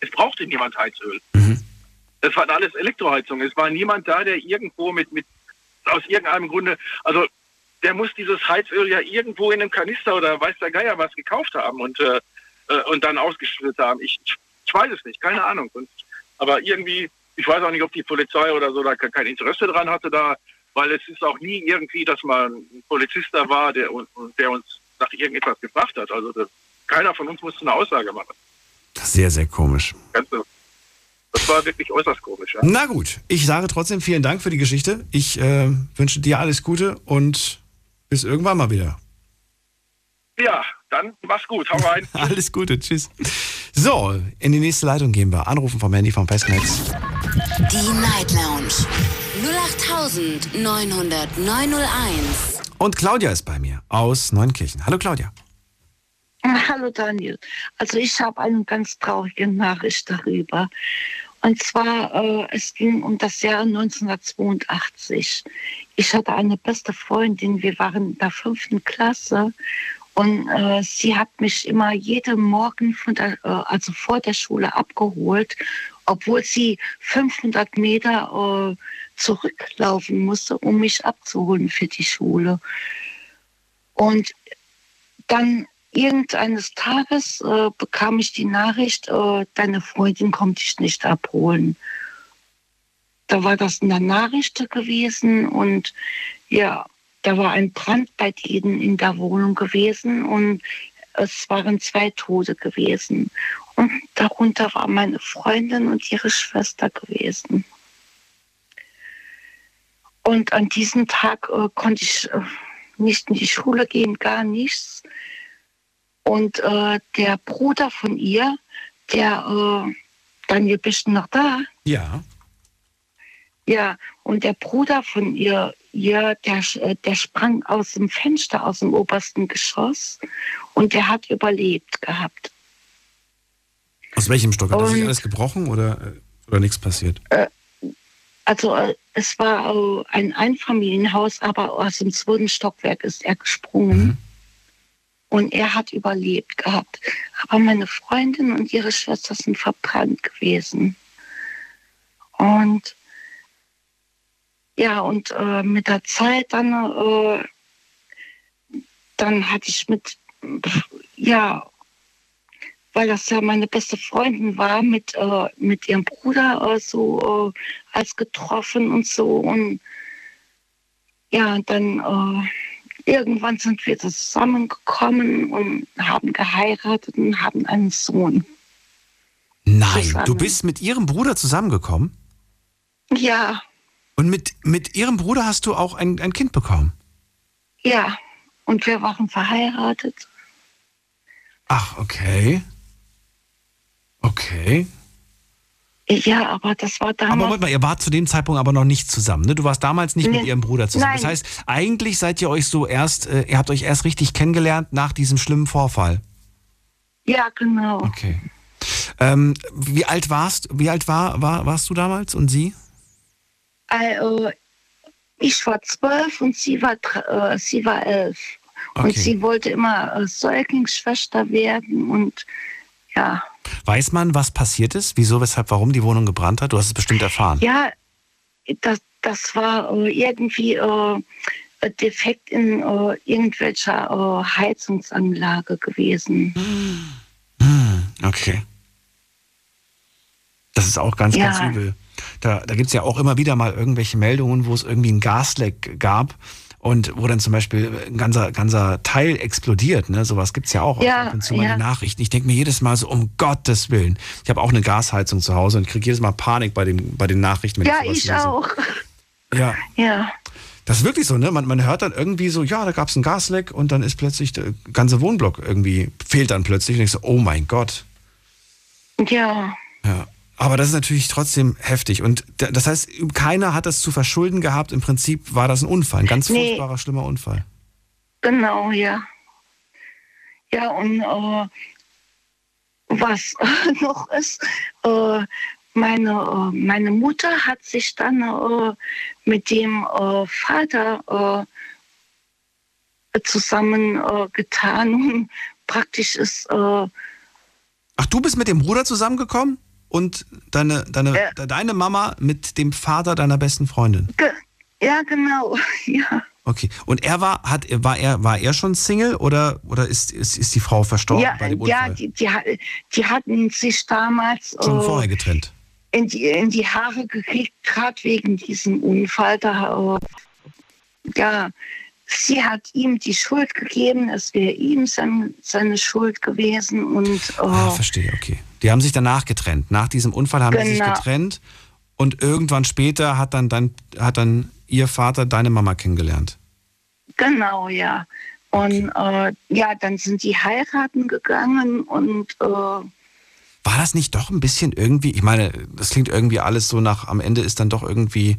es brauchte niemand Heizöl. Mhm. Es waren alles Elektroheizungen. Es war niemand da, der irgendwo mit mit aus irgendeinem Grunde, also der muss dieses Heizöl ja irgendwo in einem Kanister oder weiß der Geier was gekauft haben und äh, äh, und dann ausgeschüttet haben. Ich, ich, weiß es nicht, keine Ahnung. Und, aber irgendwie, ich weiß auch nicht, ob die Polizei oder so da ke- kein Interesse dran hatte da, weil es ist auch nie irgendwie, dass mal ein Polizist da war, der, der uns nach irgendetwas gefragt hat. Also das, keiner von uns musste eine Aussage machen. Sehr, sehr komisch. Ganze, das war wirklich äußerst komisch. Ja. Na gut, ich sage trotzdem vielen Dank für die Geschichte. Ich äh, wünsche dir alles Gute und bis irgendwann mal wieder. Ja, dann mach's gut. Hau rein. [LAUGHS] Alles Gute, tschüss. So, in die nächste Leitung gehen wir. Anrufen vom Handy vom Festnetz. Die Night Lounge 0890901. Und Claudia ist bei mir aus Neunkirchen. Hallo Claudia. Hallo Daniel. Also ich habe eine ganz traurige Nachricht darüber. Und zwar, äh, es ging um das Jahr 1982. Ich hatte eine beste Freundin, wir waren in der fünften Klasse und äh, sie hat mich immer jeden Morgen von der, äh, also vor der Schule abgeholt, obwohl sie 500 Meter äh, zurücklaufen musste, um mich abzuholen für die Schule. Und dann irgendeines Tages äh, bekam ich die Nachricht, äh, deine Freundin kommt dich nicht abholen. Da war das in der Nachricht gewesen und ja, da war ein Brand bei denen in der Wohnung gewesen und es waren zwei Tote gewesen. Und darunter war meine Freundin und ihre Schwester gewesen. Und an diesem Tag äh, konnte ich äh, nicht in die Schule gehen, gar nichts. Und äh, der Bruder von ihr, der, äh, Daniel, bist du noch da? Ja. Ja, und der Bruder von ihr, ja, der, äh, der sprang aus dem Fenster, aus dem obersten Geschoss und der hat überlebt gehabt. Aus welchem Stock? Hat er sich alles gebrochen oder, äh, oder nichts passiert? Also äh, es war ein Einfamilienhaus, aber aus dem zweiten Stockwerk ist er gesprungen. Und er hat überlebt gehabt. Aber meine Freundin und ihre Schwester sind verbrannt gewesen. Und ja, und äh, mit der Zeit dann, äh, dann hatte ich mit, ja, weil das ja meine beste Freundin war, mit, äh, mit ihrem Bruder äh, so äh, als getroffen und so. Und ja, dann äh, irgendwann sind wir zusammengekommen und haben geheiratet und haben einen Sohn. Nein, Zusammen. du bist mit ihrem Bruder zusammengekommen Ja, und mit, mit ihrem Bruder hast du auch ein, ein Kind bekommen. ja. Und wir waren verheiratet. Ach, okay. Okay. Ja, aber das war Aber damals. Moment mal, ihr wart zu dem Zeitpunkt aber noch nicht zusammen, ne? Du warst damals nicht mit Nee. ihrem Bruder zusammen. Nein. Das heißt, eigentlich seid ihr euch so erst, äh, ihr habt euch erst richtig kennengelernt nach diesem schlimmen Vorfall. Ja, genau. Okay. Ähm, wie alt warst, wie alt war, war, warst du damals und sie? Also, ich war zwölf und sie war, äh, sie war elf. Und Okay. sie wollte immer äh, Säuglingsschwester werden und ja. Weiß man, was passiert ist? Wieso, weshalb, warum die Wohnung gebrannt hat? Du hast es bestimmt erfahren. Ja, das, das war äh, irgendwie äh, Defekt in äh, irgendwelcher äh, Heizungsanlage gewesen. Hm, okay. Das ist auch ganz, Ja. ganz übel. Da, da gibt es ja auch immer wieder mal irgendwelche Meldungen, wo es irgendwie ein Gasleck gab und wo dann zum Beispiel ein ganzer, ganzer Teil explodiert. Ne? Sowas gibt es ja auch Ja, ab und zu mal in ja. den Nachrichten. Ich denke mir jedes Mal so, um Gottes Willen. Ich habe auch eine Gasheizung zu Hause und kriege jedes Mal Panik bei den, bei den Nachrichten. Wenn Ja, ich lese. auch. Ja, Ja. das ist wirklich so, ne? Man, man hört dann irgendwie so, ja, da gab es ein Gasleck und dann ist plötzlich der ganze Wohnblock irgendwie, fehlt dann plötzlich. Und ich so, oh mein Gott. Ja. Ja. Aber das ist natürlich trotzdem heftig. Und das heißt, keiner hat das zu verschulden gehabt. Im Prinzip war das ein Unfall, ein ganz Nee. furchtbarer, schlimmer Unfall. Genau, ja. Ja, und äh, was [LAUGHS] noch ist, äh, meine, äh, meine Mutter hat sich dann äh, mit dem äh, Vater äh, zusammen äh, getan [LAUGHS] und praktisch ist, Ach, du bist mit dem Bruder zusammengekommen? Und deine, deine, Ja. deine Mama mit dem Vater deiner besten Freundin? ge ja genau, [LAUGHS] ja. Okay. Und er war, hat, war er, war er schon Single oder, oder ist, ist, ist die Frau verstorben Ja, bei dem ja Unfall? die, die, ha- die hatten sich damals schon äh, vorher getrennt. in die, in die Haare gekriegt, gerade wegen diesem Unfall. Da, äh, ja, sie hat ihm die Schuld gegeben, es wäre ihm sein, seine Schuld gewesen und Ah, äh, verstehe, okay. Die haben sich danach getrennt. Nach diesem Unfall haben sie sich Genau. getrennt und irgendwann später hat dann, dann, hat dann ihr Vater deine Mama kennengelernt. genau, ja. Und äh, ja, dann sind die heiraten gegangen und äh, War das nicht doch ein bisschen irgendwie, ich meine, das klingt irgendwie alles so nach, am Ende ist dann doch irgendwie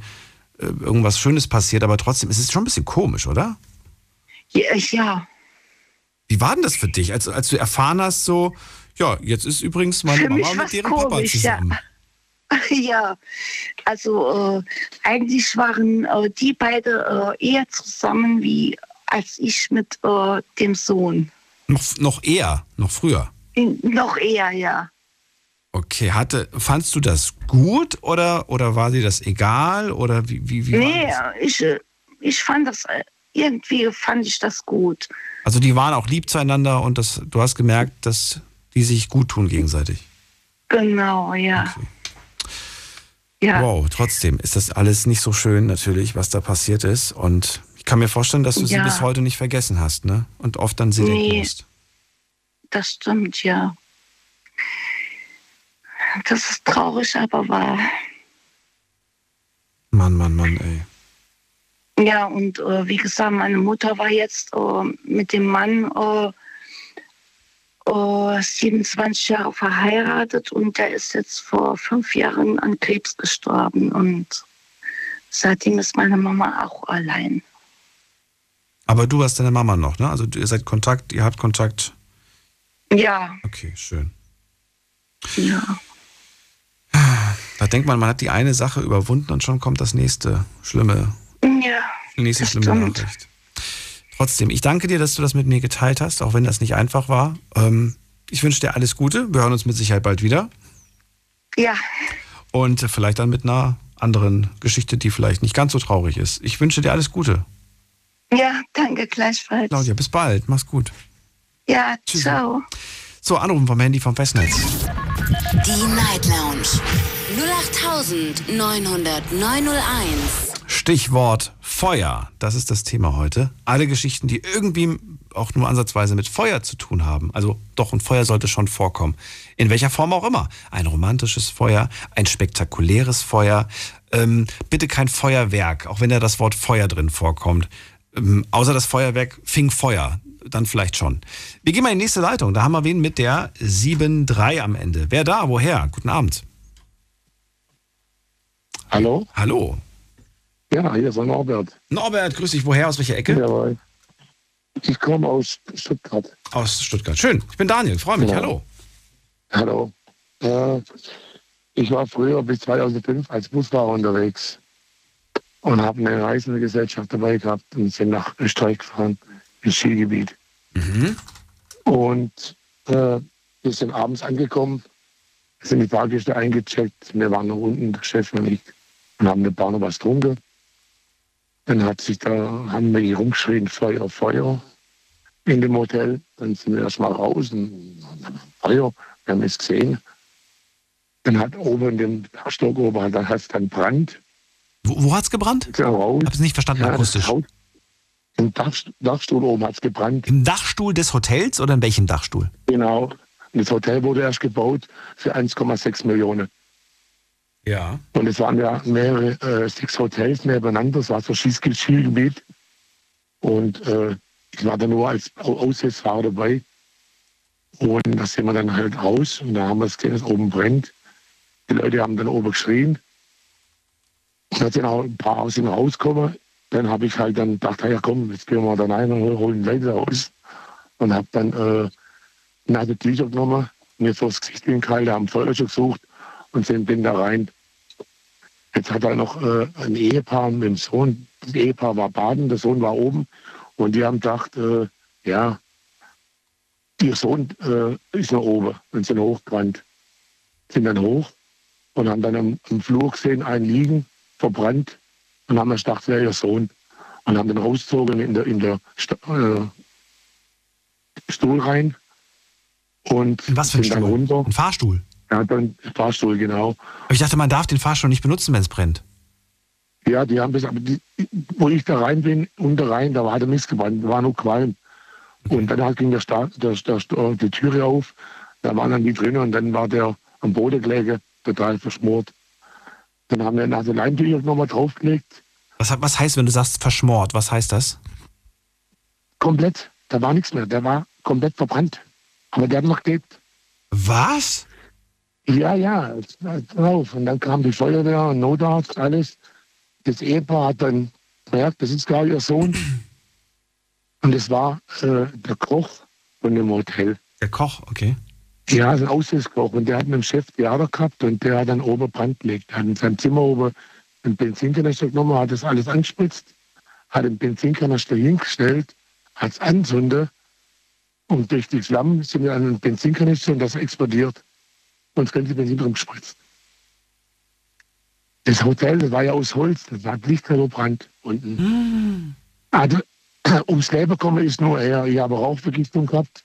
irgendwas Schönes passiert, aber trotzdem ist es schon ein bisschen komisch, oder? ja, ja, Wie war denn das für dich, als, als du erfahren hast, so, ja, jetzt ist übrigens meine Für Mama mit ihrem Papa komisch, ja. zusammen. [LAUGHS] ja. Also äh, eigentlich waren äh, die beide äh, eher zusammen wie als ich mit äh, dem Sohn. Noch, noch eher, noch früher. Noch eher, ja. Okay, hatte, fandst du das gut oder, oder war dir das egal oder wie, wie, wie war nee, ich, äh, ich fand das, äh, irgendwie fand ich das gut. Also die waren auch lieb zueinander und das, du hast gemerkt, dass die sich gut tun gegenseitig. Genau, ja. Ja. Wow, trotzdem ist das alles nicht so schön natürlich, was da passiert ist und ich kann mir vorstellen, dass du sie Ja. bis heute nicht vergessen hast, ne? Und oft an sie denken Nee. musst. Das stimmt, ja. Das ist traurig, aber wahr. Mann, Mann, Mann, ey. Ja, und äh, wie gesagt, meine Mutter war jetzt äh, mit dem Mann äh, äh, 27 Jahre verheiratet und der ist jetzt vor fünf Jahren an Krebs gestorben. Und seitdem ist meine Mama auch allein. Aber du hast deine Mama noch, ne? Also ihr seid Kontakt, ihr habt Kontakt. Ja, Okay, schön. ja. Da denkt man, man hat die eine Sache überwunden und schon kommt das nächste schlimme, Ja, die nächste schlimme stimmt. Nachricht. Trotzdem, ich danke dir, dass du das mit mir geteilt hast, auch wenn das nicht einfach war. Ähm, ich wünsche dir alles Gute. Wir hören uns mit Sicherheit bald wieder. Ja, Und vielleicht dann mit einer anderen Geschichte, die vielleicht nicht ganz so traurig ist. Ich wünsche dir alles Gute. ja, danke gleichfalls. Claudia, bis bald. Mach's gut. Ja, ciao. So, anrufen vom Handy vom Festnetz. Die Night Lounge 0890901. Stichwort Feuer. Das ist das Thema heute. Alle Geschichten, die irgendwie auch nur ansatzweise mit Feuer zu tun haben. Also doch, ein Feuer sollte schon vorkommen. In welcher Form auch immer. Ein romantisches Feuer, ein spektakuläres Feuer. Ähm, bitte kein Feuerwerk, auch wenn da das Wort Feuer drin vorkommt. Ähm, außer das Feuerwerk fing Feuer. Dann vielleicht schon. Wir gehen mal in die nächste Leitung. Da haben wir wen mit der 7-3 am Ende. Wer da? Woher? Guten Abend. Hallo? Hallo. Ja, hier ist der Norbert. Norbert, grüß dich. Woher? Aus welcher Ecke? Jawohl. Ich komme aus Stuttgart. Aus Stuttgart. Schön. Ich bin Daniel. Freue mich. Ja. Hallo. Hallo. Äh, ich war früher bis 2005 als Busfahrer unterwegs und habe eine Reisengesellschaft dabei gehabt und sind nach Österreich gefahren, ins Skigebiet. Und äh, wir sind abends angekommen, sind die Fahrgäste eingecheckt, wir waren noch unten, der Chef und ich, und haben eine Bar noch was getrunken. Dann hat sich da, haben wir hier rumgeschrien, Feuer, Feuer in dem Hotel. Dann sind wir erstmal raus und Feuer, wir haben es gesehen. Dann hat oben in dem Stock oben, dann hat es dann Brand. Wo, wo hat's gebrannt? Ich habe es nicht verstanden akustisch. Im Dach, Dachstuhl oben hat es gebrannt. Im Dachstuhl des Hotels oder in welchem Dachstuhl? Genau. Und das Hotel wurde erst gebaut für 1,6 Millionen. Ja. Und es waren ja mehrere, äh, sechs Hotels nebeneinander. Es war so. Skigebiet. Und äh, ich war da nur als Au- Aushilfsfahrer dabei. Und da sind wir dann halt raus und da haben wir es gesehen, dass oben brennt. Die Leute haben dann oben geschrien. Und dann sind auch ein paar aus dem rausgekommen. Dann habe ich halt dann gedacht, ja komm, jetzt gehen wir da rein und holen Leute raus. Und habe dann äh, nasse Tücher genommen, mir vors Gesicht hingehalten, haben Feuer schon gesucht und sind bin da rein. Jetzt hat er noch äh, ein Ehepaar mit dem Sohn. Das Ehepaar war baden, der Sohn war oben. Und die haben gedacht, äh, ja, ihr Sohn äh, ist noch oben und sind hochgerannt. Sind dann hoch und haben dann am, am Flur gesehen, einen liegen, verbrannt. Und haben dann gedacht, wäre ihr Sohn. Und haben dann rausgezogen in der, in der Sta äh, Stuhl rein. Und was für ein Stuhl? runter. Ein Fahrstuhl? Ja, dann Fahrstuhl, genau. Aber ich dachte, man darf den Fahrstuhl nicht benutzen, wenn es brennt. Ja, die haben das, aber die, wo ich da rein bin, unter rein, da war der Mist gebrannt, da war nur Qualm. Und dann halt ging der, Sta der, der, die Türe auf, da waren dann die drin und dann war der am Boden gelegen, total verschmort. Dann haben wir also Leintücher nochmal draufgelegt. Was, was heißt, wenn du sagst verschmort, was heißt das? Komplett, da war nichts mehr, der war komplett verbrannt. Aber der hat noch gelebt. Was? Ja, ja, drauf. Und dann kam die Feuerwehr und Notarzt, alles. Das Ehepaar hat dann gemerkt, das ist gar ihr Sohn. Und es war äh, der Koch von dem Hotel. Der Koch, okay. Ja, ein Aushilfskoch. Und der hat mit dem Chef Theater gehabt und der hat dann oben Brand gelegt. Er hat in seinem Zimmer oben einen Benzinkanister genommen, hat das alles angespritzt, hat den Benzinkanister hingestellt, hat es anzündet und durch die Flammen sind wir an den Benzinkanister und das explodiert. Und das ganze Benzin drum gespritzt. Das Hotel, das war ja aus Holz, das hat lichterloh Brand unten. Hm. Also, [CLEARS THROAT] ums Leben kommen ist nur er. Ich habe Rauchvergiftung gehabt.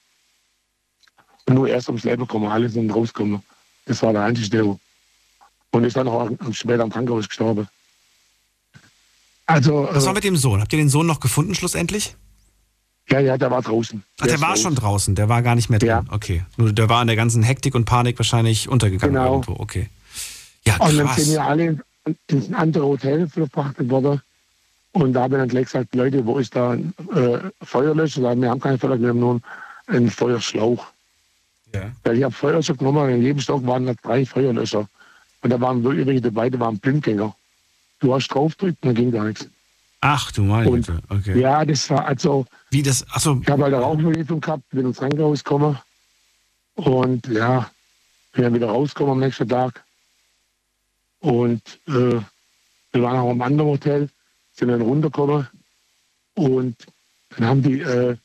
Nur erst ums Leben kommen, alle sind rausgekommen. Das war der einzige. Und ist dann auch später im Krankenhaus gestorben. Also, Was war äh, mit dem Sohn? Habt ihr den Sohn noch gefunden schlussendlich? ja, ja, der war draußen. Ach, der ist war schon draußen, der war gar nicht mehr drin. Ja. Okay. Nur der war in der ganzen Hektik und Panik wahrscheinlich untergegangen Genau. irgendwo. Okay. Ja, Und dann krass. sind wir alle ins andere Hotel verfrachtet worden. Und da haben wir dann gleich gesagt, Leute, wo ist da ein äh, Feuerlöscher? Wir haben keinen Feuerlöscher, wir haben nur einen Feuerschlauch. Ja. Weil ich habe Feuerlöscher genommen, in jedem Stock waren da drei Feuerlöscher. Und da waren wirklich welche dabei, waren Blindgänger. Du hast draufgedrückt und dann ging gar nichts. Ach du meine Und- Güte. Okay. Ja, das war also. Wie das, achso. Ich habe halt eine Rauchvergiftung gehabt, bin ins Krankenhaus gekommen. Und ja, bin dann wieder rausgekommen am nächsten Tag. Und äh, wir waren auch am anderen Hotel, sind dann runtergekommen. Und dann haben die, äh,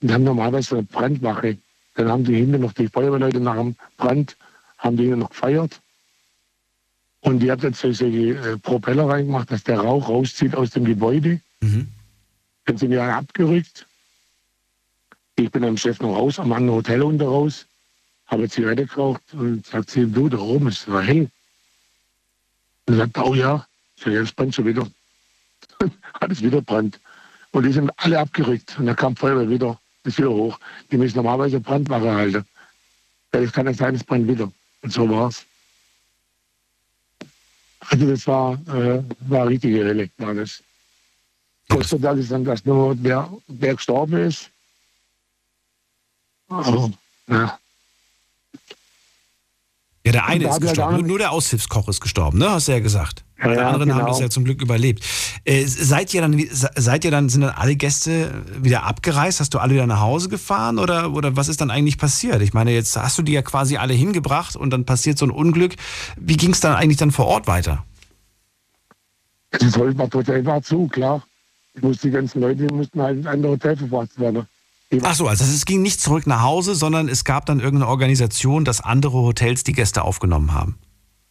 die haben normalerweise eine Brandwache. Dann haben die hinten noch die Feuerwehrleute nach dem Brand, haben die hinten noch gefeiert. Und die haben jetzt solche äh, Propeller reingemacht, dass der Rauch rauszieht aus dem Gebäude. Mhm. Dann sind die alle abgerückt. Ich bin am Chef noch raus, am anderen Hotel unter raus, habe Zigarette geraucht und sagt sie, du, da oben ist es hell. Und sagt, oh ja, ich das brennt schon wieder. [LAUGHS] Hat es wieder brennt. Und die sind alle abgerückt. Und dann kam Feuerwehr wieder, ist wieder hoch. Die müssen normalerweise Brandwache halten. Ja, das kann nicht sein, es brennt wieder. Und so war's. Also das war, äh, war richtige Hölle, war das. Gott sei Dank ist dann das nur der, der gestorben ist. Aber, ja. Ja, der eine ist gestorben. Nur, nur der Aushilfskoch ist gestorben, ne? Hast du ja gesagt. Ja, ja, anderen haben genau. das ja zum Glück überlebt. Äh, seid ihr dann, seid ihr dann, sind dann alle Gäste wieder abgereist? Hast du alle wieder nach Hause gefahren oder, oder was ist dann eigentlich passiert? Ich meine, jetzt hast du die ja quasi alle hingebracht und dann passiert so ein Unglück. Wie ging es dann eigentlich dann vor Ort weiter? Das Hotel war zu, klar. Ich musste, die ganzen Leute die mussten halt in ein anderes Hotel verfrachtet werden. Ach so, also es ging nicht zurück nach Hause, sondern es gab dann irgendeine Organisation, dass andere Hotels die Gäste aufgenommen haben.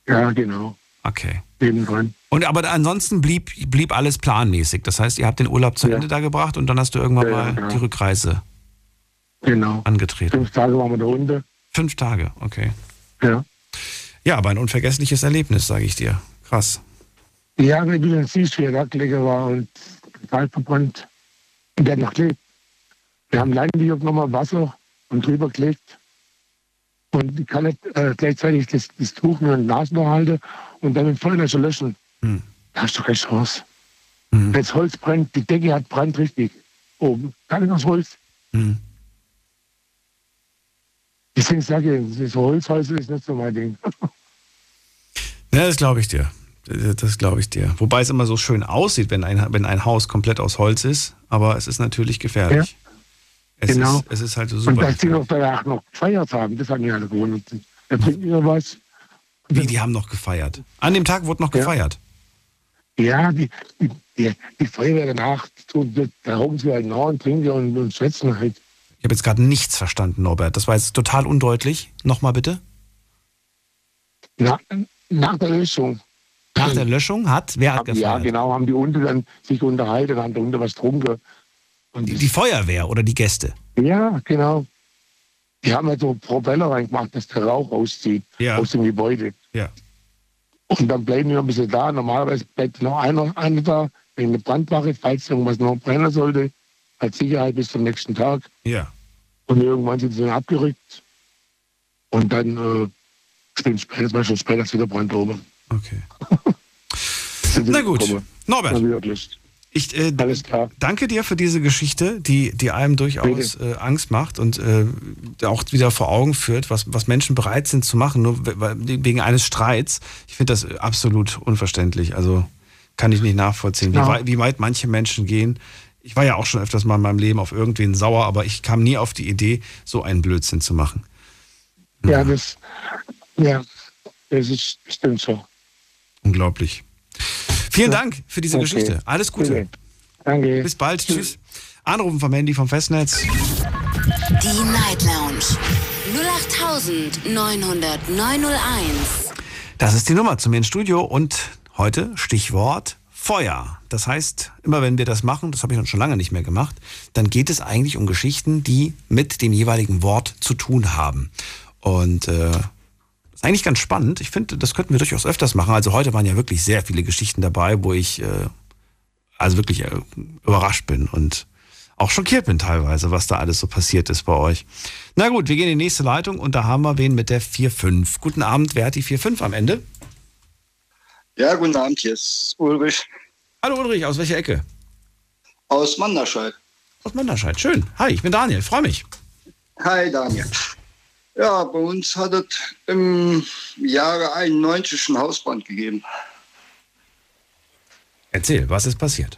Ja, genau. Okay. Nebendran. Und aber ansonsten blieb, blieb alles planmäßig. Das heißt, ihr habt den Urlaub zu Ja. Ende da gebracht und dann hast du irgendwann Ja, ja, mal genau. die Rückreise Genau. angetreten. Fünf Tage waren wir da unten. Fünf Tage, okay. Ja. Ja, aber ein unvergessliches Erlebnis, sage ich dir. Krass. Ja, wenn du dann siehst, wie er war und total verbrannt. Und der noch gelebt. Wir haben Leinenbier genommen, Wasser und drüber gelegt. Und ich kann nicht äh, gleichzeitig das, das Tuch mit den Nasenloch halten und dann mit Feuerlöscher löschen. Hm. Da hast du keine Chance. Wenn das Holz brennt, die Decke hat brennt richtig. Oben. Kann ich das Holz? Hm. Deswegen sage ich, das Holzhäuser ist nicht so mein Ding. [LAUGHS] Ja, das glaube ich dir. Das glaube ich dir. Wobei es immer so schön aussieht, wenn ein, wenn ein Haus komplett aus Holz ist, aber es ist natürlich gefährlich. Es, genau. ist, es ist halt so Und super. dass die noch danach noch gefeiert haben, das hat mich alle gewundert. Da bringt mir was. Wie, die haben noch gefeiert? An dem Tag wurde noch gefeiert? Ja, die, die, die, die Feuerwehr danach, da rauchen sie halt nach und trinken und, und schwätzen halt. Ich habe jetzt gerade nichts verstanden, Norbert. Das war jetzt total undeutlich. Nochmal bitte. Na, nach der Löschung. Nach der Löschung hat, wer hat Ja, gefeiert? genau, haben die unten dann sich unterhalten, haben da unten was getrunken. Die, die Feuerwehr oder die Gäste? Ja, genau. Die haben halt so Propeller reingemacht, dass der Rauch auszieht Ja. aus dem Gebäude. Ja. Und dann bleiben wir ein bisschen da. Normalerweise bleibt noch einer, einer da, wegen der Brandwache, falls irgendwas noch brennen sollte, als Sicherheit bis zum nächsten Tag. Ja. Und irgendwann sind sie dann abgerückt. Und dann äh, Stunden später, zwei Stunden später ist wieder Brand oben. Okay. [LAUGHS] Na gut. Norbert. Ich äh, danke dir für diese Geschichte, die, die einem durchaus äh, Angst macht und äh, auch wieder vor Augen führt, was, was Menschen bereit sind zu machen, nur wegen eines Streits. Ich finde das absolut unverständlich. Also kann ich nicht nachvollziehen, wie, Ja. weit, wie weit manche Menschen gehen. Ich war ja auch schon öfters mal in meinem Leben auf irgendwen sauer, aber ich kam nie auf die Idee, so einen Blödsinn zu machen. Ja, das, ja, das ist stimmt so. Unglaublich. Vielen Dank für diese Okay. Geschichte. Alles Gute. Bitte. Danke. Bis bald. Tschüss. Anrufen vom Handy vom Festnetz. Die Night Lounge 0890901. Das ist die Nummer zu mir ins Studio und heute Stichwort Feuer. Das heißt, immer wenn wir das machen, das habe ich schon lange nicht mehr gemacht, dann geht es eigentlich um Geschichten, die mit dem jeweiligen Wort zu tun haben. Und äh, eigentlich ganz spannend. Ich finde, das könnten wir durchaus öfters machen. Also heute waren ja wirklich sehr viele Geschichten dabei, wo ich äh, also wirklich äh, überrascht bin und auch schockiert bin teilweise, was da alles so passiert ist bei euch. Na gut, wir gehen in die nächste Leitung und da haben wir wen mit der 4-5. Guten Abend, wer hat die 4-5 am Ende? Ja, guten Abend, hier ist Ulrich. Hallo Ulrich, aus welcher Ecke? Aus Manderscheid. Aus Manderscheid, schön. Hi, ich bin Daniel, freue mich. Hi, Daniel. Ja, bei uns hat es im Jahre 91 einen Hausbrand gegeben. Erzähl, was ist passiert?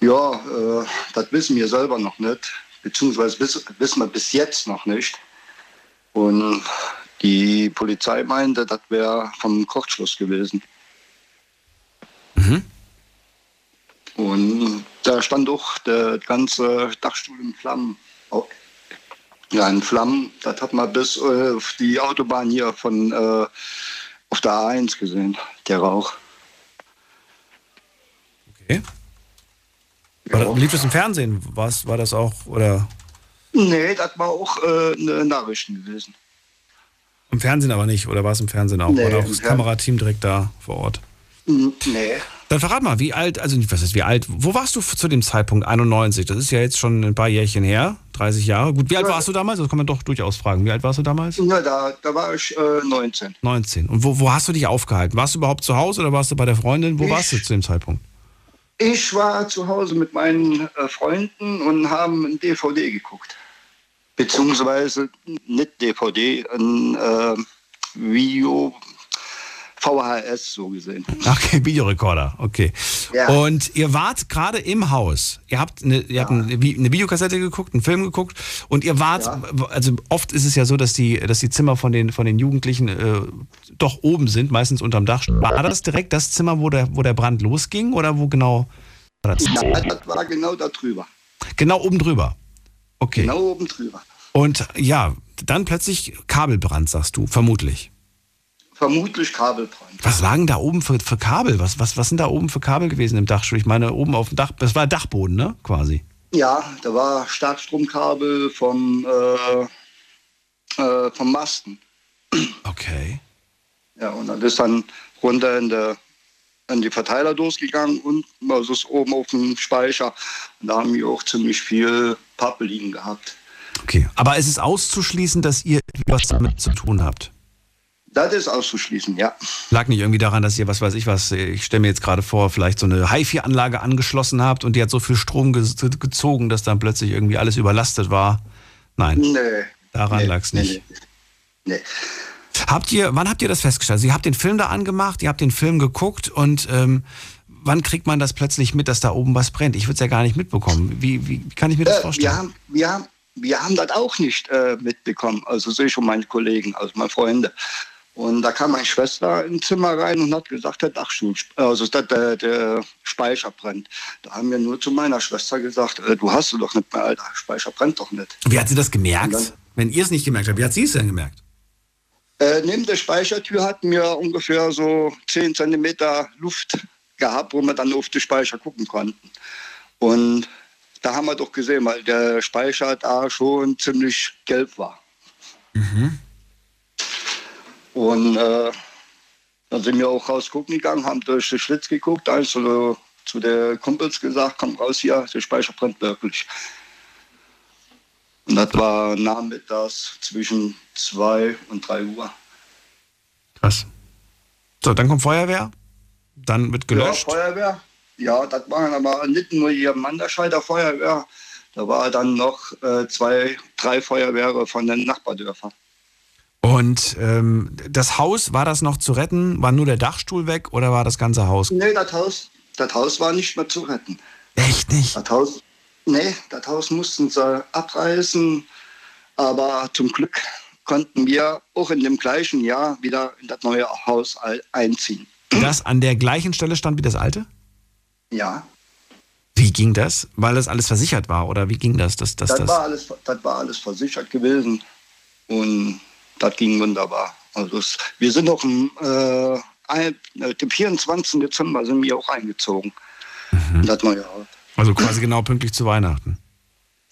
Ja, äh, das wissen wir selber noch nicht, beziehungsweise wiss, wissen wir bis jetzt noch nicht. Und die Polizei meinte, das wäre vom Kurzschluss gewesen. Und da stand auch der ganze Dachstuhl in Flammen. Ja, in Flammen. Das hat man bis äh, auf die Autobahn hier von äh, auf der A1 gesehen, der Rauch. Okay. War, das- Lief das im Fernsehen? Was, war das auch? Oder Nee, das war auch äh, Nachrichten gewesen. im Fernsehen aber nicht? Oder war es im Fernsehen auch? Nee, oder auch das Fernsehen. Kamerateam direkt da vor Ort? Nee. Dann verrat mal, wie alt, also nicht, was ist wie alt, wo warst du zu dem Zeitpunkt 91? Das ist ja jetzt schon ein paar Jährchen her, 30 Jahre. Gut, wie alt warst du damals? Das kann man doch durchaus fragen. Wie alt warst du damals? Ja, da, da war ich äh, 19. 19. Und wo, wo hast du dich aufgehalten? Warst du überhaupt zu Hause oder warst du bei der Freundin? Wo Ich- warst du zu dem Zeitpunkt? Ich war zu Hause mit meinen äh, Freunden und haben ein DVD geguckt. Beziehungsweise nicht DVD, ein äh, Video, VHS so gesehen. Okay, Videorekorder, okay. Ja. Und ihr wart gerade im Haus. Ihr habt, eine, ihr habt eine, eine Videokassette geguckt, einen Film geguckt und ihr wart, also oft ist es ja so, dass die, dass die Zimmer von den, von den Jugendlichen äh, doch oben sind, meistens unterm Dach. War das direkt das Zimmer, wo der, wo der Brand losging oder wo genau war das? Ja, das war genau da drüber. Genau oben drüber. Okay. Genau oben drüber. Und ja, dann plötzlich Kabelbrand, sagst du, vermutlich. Vermutlich Kabelbrand. Was lagen da oben für, für Kabel? Was, was, was sind da oben für Kabel gewesen im Dachstuhl? Ich meine, oben auf dem Dach, das war Dachboden, ne? Quasi. Ja, da war Starkstromkabel vom, äh, äh, vom Masten. Okay. Ja, und dann ist dann runter in, der, in die Verteiler durchgegangen und also ist oben auf dem Speicher. Und da haben wir auch ziemlich viel Pappe liegen gehabt. Okay. Aber es ist auszuschließen, dass ihr was damit zu tun habt. Das ist auszuschließen, ja. Lag nicht irgendwie daran, dass ihr, was weiß ich was, ich stelle mir jetzt gerade vor, vielleicht so eine HiFi-Anlage angeschlossen habt und die hat so viel Strom ge gezogen, dass dann plötzlich irgendwie alles überlastet war. Nein. Nee. Daran nee, lag's nicht. Nee. Habt ihr, wann habt ihr das festgestellt? Also ihr habt den Film da angemacht, ihr habt den Film geguckt und ähm, wann kriegt man das plötzlich mit, dass da oben was brennt? Ich würde es ja gar nicht mitbekommen. Wie, wie, wie kann ich mir das Äh, vorstellen? wir, haben, wir, haben, wir haben das auch nicht äh, mitbekommen. Also so ich und meine Kollegen, also meine Freunde. Und da kam meine Schwester ins Zimmer rein und hat gesagt, der Dachstuhl, also der, der, der Speicher brennt. Da haben wir nur zu meiner Schwester gesagt, äh, du hast du doch nicht mehr, Alter, Speicher brennt doch nicht. Wie hat sie das gemerkt? Dann- Wenn ihr es nicht gemerkt habt, wie hat sie es denn gemerkt? Äh, neben der Speichertür hatten wir ungefähr so 10 Zentimeter Luft gehabt, wo wir dann auf den Speicher gucken konnten. Und da haben wir doch gesehen, weil der Speicher da schon ziemlich gelb war. Und äh, Da sind wir auch rausgucken gegangen, haben durch den Schlitz geguckt, also zu den Kumpels gesagt, komm raus hier, der Speicher brennt wirklich. Und das war nachmittags zwischen 2 und 3 Uhr. Krass. So, dann kommt Feuerwehr, dann wird gelöscht. Ja, Feuerwehr. Ja, das waren aber nicht nur hier Manderscheider Feuerwehr, da war dann noch äh, zwei, drei Feuerwehre von den Nachbardörfern. Und ähm, das Haus, war das noch zu retten? War nur der Dachstuhl weg oder war das ganze Haus? Nee, das Haus, das Haus war nicht mehr zu retten. Echt nicht? Das Haus, nee, das Haus mussten sie abreißen, aber zum Glück konnten wir auch in dem gleichen Jahr wieder in das neue Haus ein- einziehen. Das an der gleichen Stelle stand wie das alte? Ja, Wie ging das? Weil das alles versichert war oder wie ging das? Dass das, das War alles, das war alles versichert gewesen und das ging wunderbar. Also es, wir sind auch am äh, äh, dem 24. Dezember sind wir auch eingezogen. Mhm. Das neue Haus. also quasi genau pünktlich zu Weihnachten.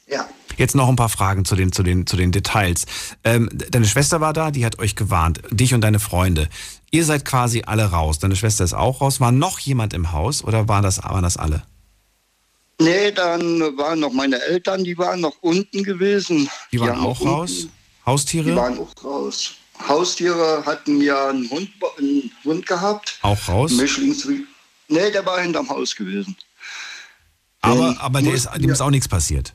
Ja. Jetzt noch ein paar Fragen zu den, zu den, zu den Details. Ähm, deine Schwester war da, die hat euch gewarnt, dich und deine Freunde. Ihr seid quasi alle raus. Deine Schwester ist auch raus. War noch jemand im Haus oder waren das, waren das alle? Nee, dann waren noch meine Eltern, die waren noch unten gewesen. Die waren haben auch noch raus? Haustiere? Die waren auch raus. Haustiere hatten ja einen Hund, einen Hund gehabt. Auch raus? Mischlings nee, der war hinterm Haus gewesen. Aber, aber der ist, dem ist auch nichts passiert.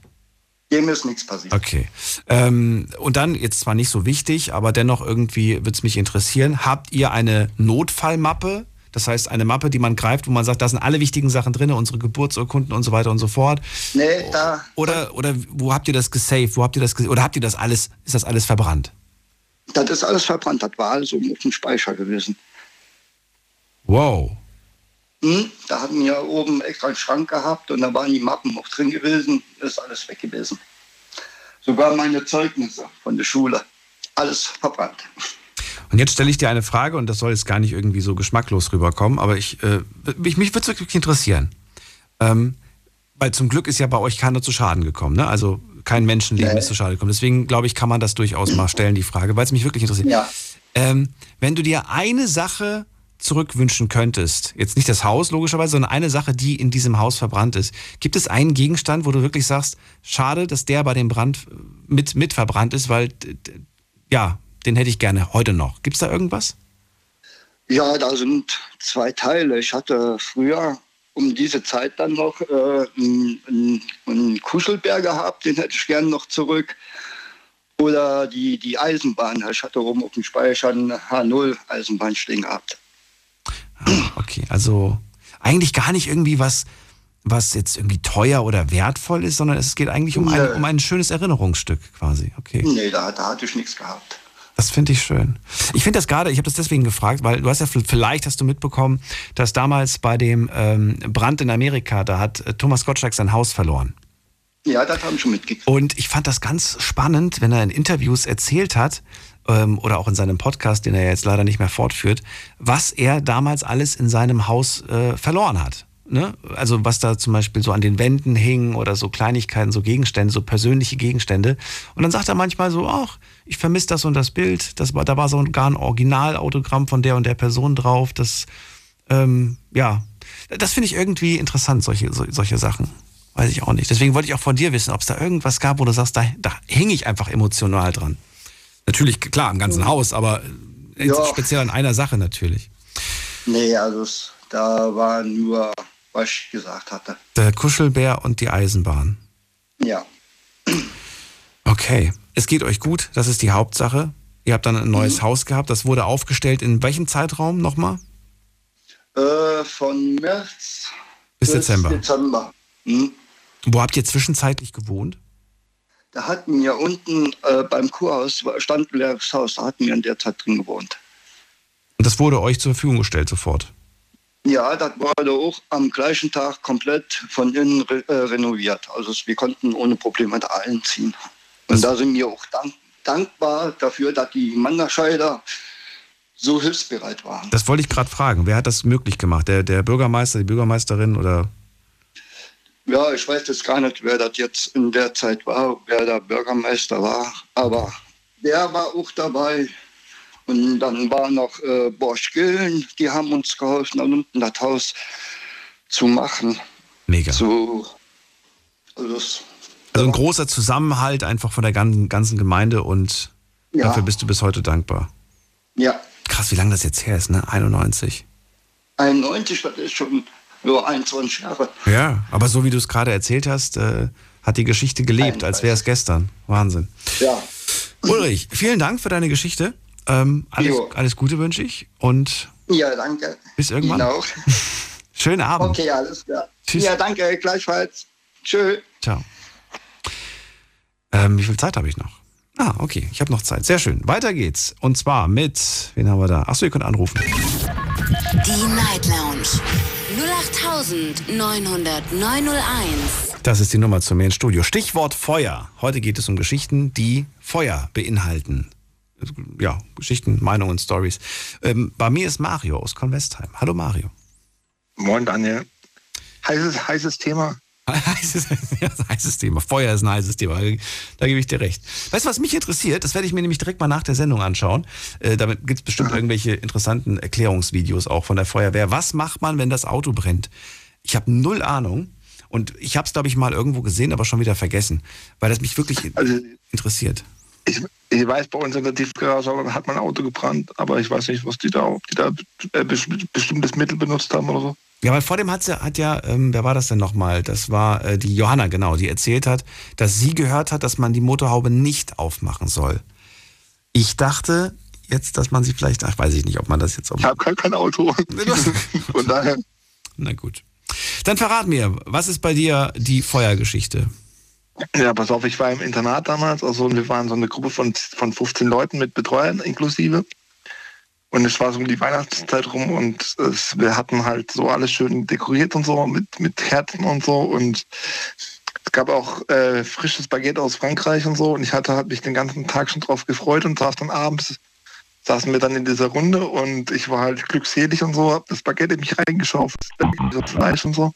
Dem ist nichts passiert. Okay. Ähm, und dann, jetzt zwar nicht so wichtig, aber dennoch irgendwie würde es mich interessieren. Habt ihr eine Notfallmappe? Das heißt, eine Mappe, die man greift, wo man sagt, da sind alle wichtigen Sachen drin, unsere Geburtsurkunden und so weiter und so fort. Nee, da. Oder, oder wo habt ihr das gesaved? Wo habt ihr das oder habt ihr das alles, ist das alles verbrannt? Das ist alles verbrannt. Das war alles oben auf dem Speicher gewesen. Wow. Hm? Da hatten wir oben extra einen Schrank gehabt und da waren die Mappen auch drin gewesen. Ist alles weg gewesen. Sogar meine Zeugnisse von der Schule. Alles verbrannt. Und jetzt stelle ich dir eine Frage und das soll jetzt gar nicht irgendwie so geschmacklos rüberkommen, aber ich, äh, mich, mich würde es wirklich interessieren. Ähm, weil zum Glück ist ja bei euch keiner zu Schaden gekommen, ne? Also kein Menschenleben ist zu Schaden gekommen. Deswegen glaube ich, kann man das durchaus mal stellen, die Frage, weil es mich wirklich interessiert. Ja. Ähm, wenn du dir eine Sache zurückwünschen könntest, jetzt nicht das Haus logischerweise, sondern eine Sache, die in diesem Haus verbrannt ist, gibt es einen Gegenstand, wo du wirklich sagst, schade, dass der bei dem Brand mit, mit verbrannt ist, weil ja, den hätte ich gerne heute noch. Gibt es da irgendwas? Ja, da sind zwei Teile. Ich hatte früher um diese Zeit dann noch äh, einen, einen- einen Kuschelbär gehabt, den hätte ich gern noch zurück. Oder die, die Eisenbahn. Ich hatte oben auf dem Speicher eine H0-Eisenbahn stehen gehabt. Okay, also eigentlich gar nicht irgendwie was, was jetzt irgendwie teuer oder wertvoll ist, sondern es geht eigentlich um, ein, Nö. um ein schönes Erinnerungsstück quasi. Okay. Nee, da, da hatte ich nichts gehabt. Das finde ich schön. Ich finde das gerade, ich habe das deswegen gefragt, weil du hast ja vielleicht hast du mitbekommen, dass damals bei dem ähm, Brand in Amerika, da hat äh, Thomas Gottschalk sein Haus verloren. Ja, das habe ich schon mitgekriegt. Und ich fand das ganz spannend, wenn er in Interviews erzählt hat, ähm, oder auch in seinem Podcast, den er jetzt leider nicht mehr fortführt, was er damals alles in seinem Haus äh, verloren hat. Ne? Also was da zum Beispiel so an den Wänden hing oder so Kleinigkeiten, so Gegenstände, so persönliche Gegenstände. Und dann sagt er manchmal so, ach, ich vermisse das und das Bild, das war, da war sogar ein Originalautogramm von der und der Person drauf. Das, ähm, ja, das finde ich irgendwie interessant, solche, so, solche Sachen. Weiß ich auch nicht. Deswegen wollte ich auch von dir wissen, ob es da irgendwas gab, wo du sagst, da, da hänge ich einfach emotional dran. Natürlich, klar, im ganzen Haus, aber speziell an einer Sache natürlich. Nee, also da war nur, was ich gesagt hatte. Der Kuschelbär und die Eisenbahn. Ja. Okay. Es geht euch gut, das ist die Hauptsache. Ihr habt dann ein neues Haus gehabt, das wurde aufgestellt. In welchem Zeitraum nochmal? Äh, von März Bis Dezember. Dezember. Hm? Wo habt ihr zwischenzeitlich gewohnt? Da hatten wir unten äh, beim Kurhaus, war- stand ein leeres Haus, da hatten wir in der Zeit drin gewohnt. Und das wurde euch zur Verfügung gestellt sofort. Ja, das wurde auch am gleichen Tag komplett von innen re äh, renoviert. Also wir konnten ohne Probleme da einziehen. Und da sind wir auch dank dankbar dafür, dass die Manderscheider so hilfsbereit waren. Das wollte ich gerade fragen. Wer hat das möglich gemacht? Der, der Bürgermeister, die Bürgermeisterin oder? Ja, ich weiß jetzt gar nicht, wer das jetzt in der Zeit war, wer der Bürgermeister war, aber der war auch dabei Und dann war noch äh, Borsch Gillen, die haben uns geholfen, dann unten das Haus zu machen. Mega. So, also das, Also ein großer Zusammenhalt einfach von der ganzen, ganzen Gemeinde und Ja. dafür bist du bis heute dankbar. ja, Krass, wie lange das jetzt her ist, ne? 91. 91, das ist schon nur 21 Jahre. Ja, aber so wie du es gerade erzählt hast, äh, hat die Geschichte gelebt, als wäre es gestern. Wahnsinn. Ja. Ulrich, vielen Dank für deine Geschichte. Ähm, alles, Jo. alles Gute wünsche ich und Ja, danke. bis irgendwann. Ihnen auch. [LAUGHS] Schönen Abend. Okay, alles klar. Tschüss. Ja, danke, gleichfalls. Tschö. Ciao. Ähm, wie viel Zeit habe ich noch? Ah, okay, ich habe noch Zeit. Sehr schön. Weiter geht's. Und zwar mit, wen haben wir da? Achso, ihr könnt anrufen. Die Night Lounge 0890901. Das ist die Nummer zu mir ins Studio. Stichwort Feuer. Heute geht es um Geschichten, die Feuer beinhalten. Ja, Geschichten, Meinungen, Stories. Ähm, bei mir ist Mario aus Convestheim. Hallo Mario. Moin Daniel. Heißes, heißes Thema. [LAUGHS] heißes, heißes Thema. Feuer ist ein heißes Thema. Da gebe ich dir recht. Weißt du, was mich interessiert? Das werde ich mir nämlich direkt mal nach der Sendung anschauen. Äh, damit gibt es bestimmt irgendwelche interessanten Erklärungsvideos auch von der Feuerwehr. Was macht man, wenn das Auto brennt? Ich habe null Ahnung. Und ich habe es, glaube ich, mal irgendwo gesehen, aber schon wieder vergessen, weil das mich wirklich interessiert. Ich, ich weiß, bei uns in der Tiefgarage hat mein Auto gebrannt, aber ich weiß nicht, was die da, ob die da äh, bes- bestimmtes Mittel benutzt haben oder so. Ja, weil vor dem hat, sie, hat ja, ähm, wer war das denn nochmal? Das war äh, die Johanna, genau, die erzählt hat, dass sie gehört hat, dass man die Motorhaube nicht aufmachen soll. Ich dachte jetzt, dass man sie vielleicht, ach, weiß ich nicht, ob man das jetzt... Ich habe kein, kein Auto. [LAUGHS] Von daher. Na gut. Dann verrat mir, was ist bei dir die Feuergeschichte? Ja, pass auf, ich war im Internat damals, also und wir waren so eine Gruppe von, von 15 Leuten mit Betreuern inklusive. Und es war so um die Weihnachtszeit rum und es, wir hatten halt so alles schön dekoriert und so mit, mit Kerzen und so und es gab auch äh, frisches Baguette aus Frankreich und so und ich hatte halt mich den ganzen Tag schon drauf gefreut und saß dann abends, saßen wir dann in dieser Runde und ich war halt glückselig und so, hab das Baguette in mich reingeschaufelt, so Fleisch und so.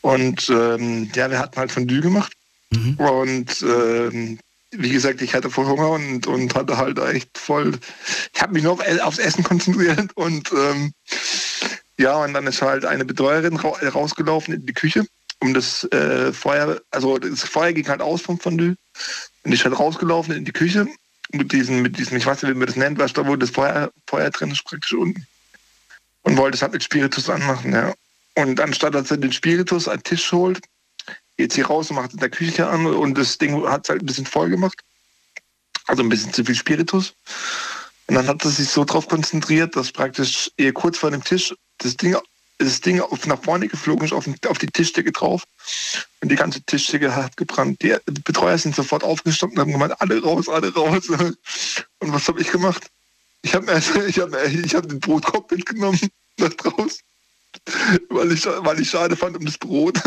Und ähm, ja, wir hatten halt Fondue gemacht. Und ähm, wie gesagt, ich hatte voll Hunger und, und hatte halt echt voll. Ich habe mich nur auf, aufs Essen konzentriert [LAUGHS] und ähm, ja, und dann ist halt eine Betreuerin ra rausgelaufen in die Küche, um das äh, Feuer, also das Feuer ging halt aus vom Fondue. Und ich halt rausgelaufen in die Küche mit diesem, mit diesem, ich weiß nicht, wie man das nennt, was da, wo das Feuer, Feuer drin ist, praktisch unten. Und wollte es halt mit Spiritus anmachen, ja. Und anstatt dass er den Spiritus an den Tisch holt, geht sie raus und macht in der Küche an und das Ding hat es halt ein bisschen voll gemacht. Also ein bisschen zu viel Spiritus. Und dann hat sie sich so drauf konzentriert, dass praktisch ihr kurz vor dem Tisch das Ding, das Ding auf, nach vorne geflogen ist, auf, auf die Tischdecke drauf. Und die ganze Tischdecke hat gebrannt. Die Betreuer sind sofort aufgestanden und haben gemeint, alle raus, alle raus. Und was habe ich gemacht? Ich habe [LAUGHS] ich hab, ich hab den Brotkorb mitgenommen [LAUGHS] nach draußen, weil ich, weil ich schade fand um das Brot.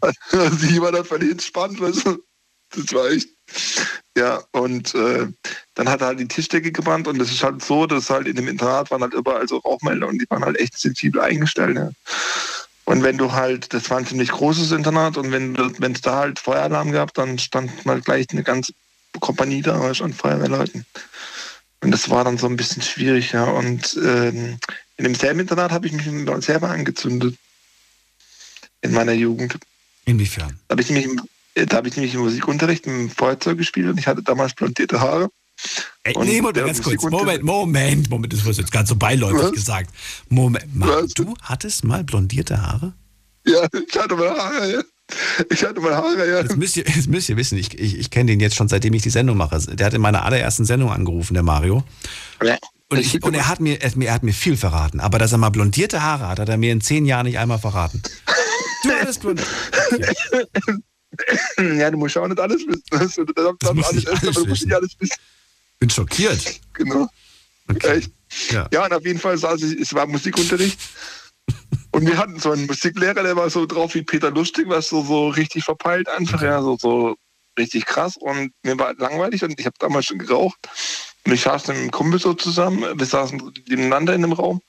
Also sie war da völlig entspannt, weißt du? Das war echt. Ja, und äh, dann hat er halt die Tischdecke gebrannt und das ist halt so, dass halt in dem Internat waren halt überall so Rauchmelder und die waren halt echt sensibel eingestellt. Ja. Und wenn du halt, das war ein ziemlich großes Internat und wenn es da halt Feueralarm gab, dann stand mal gleich eine ganze Kompanie da an Feuerwehrleuten. Und das war dann so ein bisschen schwierig, ja. Und ähm, in demselben Internat habe ich mich selber angezündet. In meiner Jugend. Inwiefern? Da habe ich, nämlich im- äh, da hab ich nämlich im Musikunterricht dem Feuerzeug gespielt und ich hatte damals blondierte Haare. Ey, nee, Moment, ganz kurz. Moment, Moment, Moment, das wurde jetzt gerade so beiläufig Was? gesagt. Moment, Ma, du hattest mal blondierte Haare? Ja, ich hatte mal Haare, ja. Ich hatte mal Haare, ja. Das müsst ihr, das müsst ihr wissen, ich, ich, ich kenne den jetzt schon, seitdem ich die Sendung mache. Der hat in meiner allerersten Sendung angerufen, der Mario. Und, ich, und er, hat mir, er, hat mir, er hat mir viel verraten. Aber dass er mal blondierte Haare hat, hat er mir in zehn Jahren nicht einmal verraten. [LAUGHS] Du hattest blondierte [LAUGHS] Ja, du musst ja auch nicht alles wissen. Das, das, das, das muss alles alles musst wissen. nicht alles wissen. bin schockiert. Genau. Echt. Ja. Ja, und auf jeden Fall saß ich, es war Musikunterricht. Und wir hatten so einen Musiklehrer, der war so drauf wie Peter Lustig, was so, so richtig verpeilt einfach, ja, so, so richtig krass. Und mir war langweilig und ich habe damals schon geraucht. Und ich saß mit einem Kumpel so zusammen, wir saßen nebeneinander in dem Raum.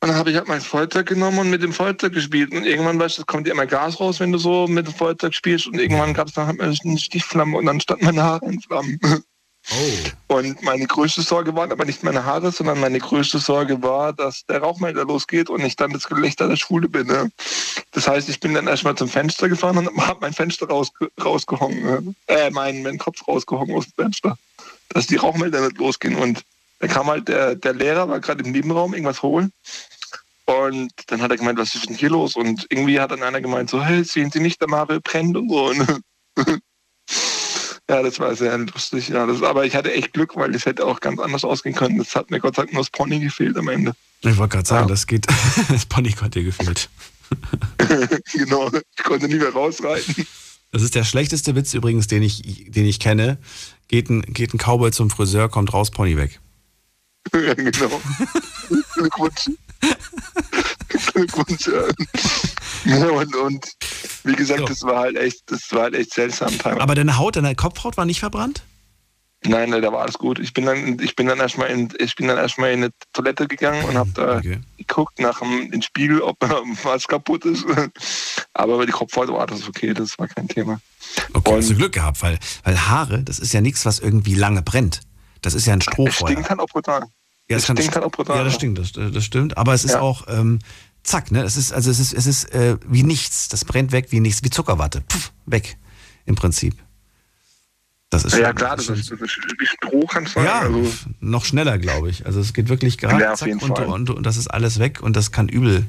Und dann habe ich halt mein Feuerzeug genommen und mit dem Feuerzeug gespielt. Und irgendwann, weißt du, es kommt ja immer Gas raus, wenn du so mit dem Feuerzeug spielst. Und irgendwann gab es dann halt eine Stichflamme und dann standen meine Haare in Flammen. Und meine größte Sorge waren aber nicht meine Haare, sondern meine größte Sorge war, dass der Rauchmelder losgeht und ich dann das Gelächter der Schwule bin. Ne? Das heißt, ich bin dann erstmal zum Fenster gefahren und habe mein Fenster raus, rausgehangen, ne? äh, meinen, meinen Kopf rausgehangen aus dem Fenster, dass die Rauchmelder nicht losgehen. Und dann kam halt der, der Lehrer, war gerade im Nebenraum irgendwas holen. Und dann hat er gemeint, was ist denn hier los? Und irgendwie hat dann einer gemeint, so, hey, sehen Sie nicht, der Mario brennt und so. [LAUGHS] Ja, das war sehr lustig. Ja, das, aber ich hatte echt Glück, weil es hätte auch ganz anders ausgehen können. Das hat mir Gott sei Dank nur das Pony gefehlt am Ende. Ich wollte gerade sagen, ja. das geht. [LAUGHS] Das Pony konnte dir gefehlt. [LAUGHS] genau, ich konnte nie mehr rausreiten. Das ist der schlechteste Witz übrigens, den ich, den ich kenne. Geht ein, geht ein Cowboy zum Friseur, kommt raus, Pony weg. Ja, genau. Glückwunsch. Glückwunsch. Ja. Und, und wie gesagt, so. das war halt echt, das war halt echt seltsam. Aber deine Haut, deine Kopfhaut war nicht verbrannt? Nein, da war alles gut. Ich bin dann, ich bin dann erstmal in, ich bin dann erstmal in eine Toilette gegangen und habe da okay. geguckt nach dem in Spiegel, ob was kaputt ist. Aber bei die Kopfhaut war das okay, das war kein Thema. Okay, und hast du Glück gehabt, weil, weil Haare, das ist ja nichts, was irgendwie lange brennt. Das ist ja ein Strohfeuer. Das stinkt halt auch brutal. Ja, das, das stinkt halt auch brutal. Ja, das stimmt, das, das stimmt. Aber es ist ja. auch, ähm, zack, ne? Es ist, also es ist, es ist äh, wie nichts. Das brennt weg wie nichts, wie Zuckerwatte. Puff, weg. Im Prinzip. Das ist ja, schon, klar, das ist, das ist wie Stroh kann sein. Ja, also. noch schneller, glaube ich. Also es geht wirklich gerade ja, zack, und, und, und, das ist alles weg und das kann übel,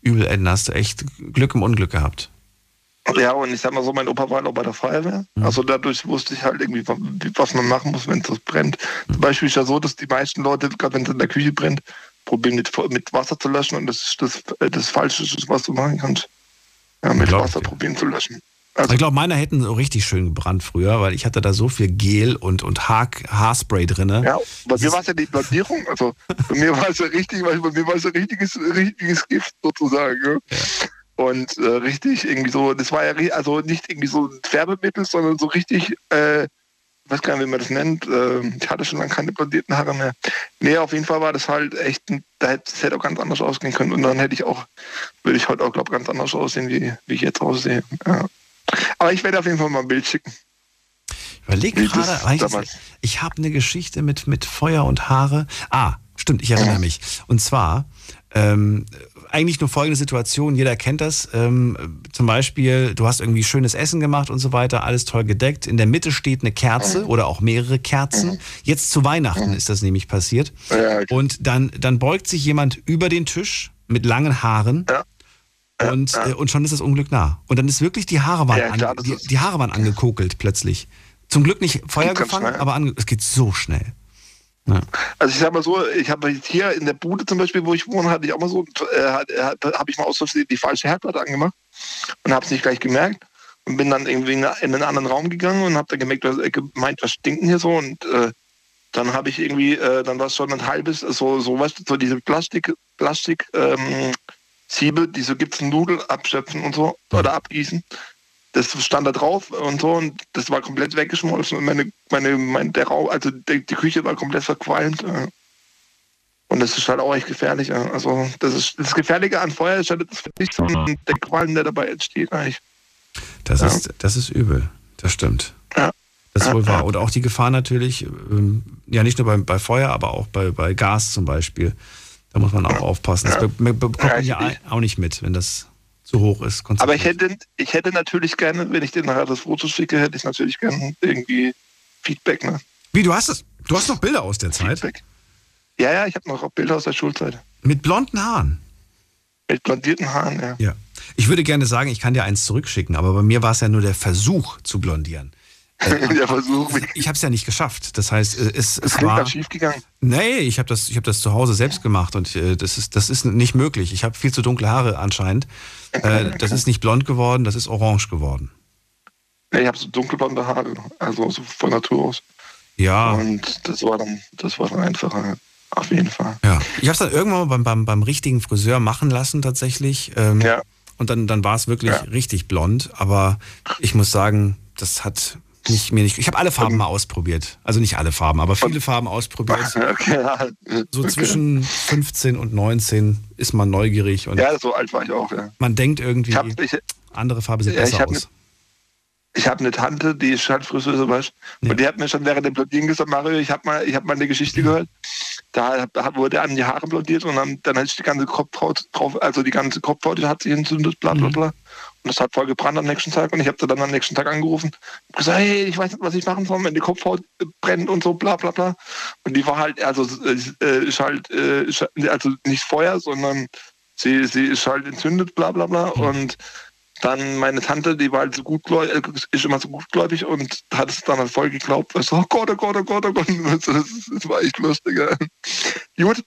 übel enden. Hast du echt Glück im Unglück gehabt. Ja, und ich sag mal so, mein Opa war noch bei der Feuerwehr. Mhm. Also dadurch wusste ich halt irgendwie, was man machen muss, wenn es brennt. Mhm. Zum Beispiel ist ja so, dass die meisten Leute, gerade wenn es in der Küche brennt, probieren mit, mit Wasser zu löschen und das ist das, das Falsche, was du machen kannst. Ja, mit Wasser probieren zu löschen. Also, ich glaube, meiner hätten so richtig schön gebrannt früher, weil ich hatte da so viel Gel und, und Haar, Haarspray drin. Ja, bei mir war es ja die Blondierung. Also bei mir war es ja richtig, weil bei mir war es ja richtiges, richtiges Gift sozusagen. Ja. Und äh, richtig irgendwie so, das war ja also nicht irgendwie so ein Färbemittel, sondern so richtig, äh, ich weiß gar nicht, wie man das nennt. Äh, ich hatte schon lange keine blondierten Haare mehr. Nee, auf jeden Fall war das halt echt, das hätte auch ganz anders ausgehen können. Und dann hätte ich auch, würde ich heute auch, glaube ich, ganz anders aussehen, wie, wie ich jetzt aussehe. Ja. Aber ich werde auf jeden Fall mal ein Bild schicken. Ich überlege gerade, ich, ich habe eine Geschichte mit, mit Feuer und Haare. Ah, stimmt, ich erinnere mich. Und zwar, ähm, eigentlich nur folgende Situation, jeder kennt das. Ähm, zum Beispiel, du hast irgendwie schönes Essen gemacht und so weiter, alles toll gedeckt. In der Mitte steht eine Kerze oder auch mehrere Kerzen. Jetzt zu Weihnachten ist das nämlich passiert. Und dann, dann beugt sich jemand über den Tisch mit langen Haaren. Ja und, ja. Äh, und schon ist das Unglück nah. Und dann ist wirklich die Haare waren, ja, klar, die, die, Haare waren angekokelt plötzlich. Zum Glück nicht Feuer gefangen, aber ange, es geht so schnell. Ja. Also ich sag mal so, ich habe hier in der Bude zum Beispiel, wo ich wohne, hatte ich auch mal so, äh, habe ich mal aus Versehen die falsche Herdplatte angemacht und habe es nicht gleich gemerkt und bin dann irgendwie in einen anderen Raum gegangen und habe dann gemerkt, was, äh, gemeint, was stinkt denn hier so und äh, dann habe ich irgendwie, äh, dann war es schon ein halbes, so, so du, so diese Plastik, Plastik, ähm, Siebe, die so gibt's Nudeln abschöpfen und so oder abgießen. Das stand da drauf und so und das war komplett weggeschmolzen und meine, meine, mein, der Raum, also die, die Küche war komplett verqualmt. Und das ist halt auch echt gefährlich. Also das ist das Gefährliche an Feuer ist halt das nicht so der Qualm, der dabei entsteht eigentlich. Das, ja. ist, das ist übel, das stimmt. Ja. Das ist wohl wahr. Und auch die Gefahr natürlich, ähm, ja nicht nur bei, bei Feuer, aber auch bei, bei Gas zum Beispiel. Da muss man auch aufpassen. Das be bekommt man ja auch nicht mit, wenn das zu hoch ist. Aber ich hätte, ich hätte natürlich gerne, wenn ich dir nachher das Foto schicke, hätte ich natürlich gerne irgendwie Feedback. Ne? Wie, du hast es? Du hast noch Bilder aus der Zeit? Feedback. Ja, ja, ich habe noch Bilder aus der Schulzeit. Mit blonden Haaren? Mit blondierten Haaren, ja. Ja. Ich würde gerne sagen, ich kann dir eins zurückschicken, aber bei mir war es ja nur der Versuch zu blondieren. [LAUGHS] der Versuch. Ich habe es ja nicht geschafft. Das heißt, äh, es, es das war schief gegangen. Nee, ich habe das, hab das zu Hause selbst gemacht und äh, das, ist, das ist nicht möglich. Ich habe viel zu dunkle Haare anscheinend. Äh, das ist nicht blond geworden, das ist orange geworden. Nee, ich habe so dunkelblonde Haare, also so von Natur aus. Ja. Und das war dann, das war dann einfacher. Auf jeden Fall. Ja. Ich habe es dann irgendwann mal beim, beim, beim richtigen Friseur machen lassen, tatsächlich. Ähm, ja. Und dann, dann war es wirklich ja. richtig blond. Aber ich muss sagen, das hat nicht, mir nicht. Ich habe alle Farben mal ausprobiert. Also nicht alle Farben, aber viele Farben ausprobiert. [LAUGHS] Okay, ja. So zwischen 15 und 19 ist man neugierig. Und ja, so alt war ich auch, ja. Man denkt irgendwie, hab, ich, andere Farbe sieht ja, besser aus. ich habe eine Tante, die ist halt weißt du? Und die hat mir schon während dem Blondieren gesagt, Mario, ich habe mal, ich hab mal eine Geschichte gehört. Da wurde einem die Haare blondiert und dann, dann hat sich die ganze Kopfhaut drauf, also die ganze Kopfhaut hat sich entzündet, bla bla bla. Und das hat voll gebrannt am nächsten Tag und ich habe sie dann am nächsten Tag angerufen und gesagt, hey, ich weiß nicht, was ich machen soll, wenn die Kopfhaut brennt und so, bla bla bla. Und die war halt, also äh, ist halt, äh, ist also nicht Feuer, sondern sie, sie ist halt entzündet, bla bla bla. Und dann meine Tante, die war halt so gutgläubig, äh, ist immer so gutgläubig und hat es dann halt voll geglaubt. Ich so, oh Gott, oh Gott, oh Gott, oh Gott. [LAUGHS] Das, das, war echt lustig. Gut,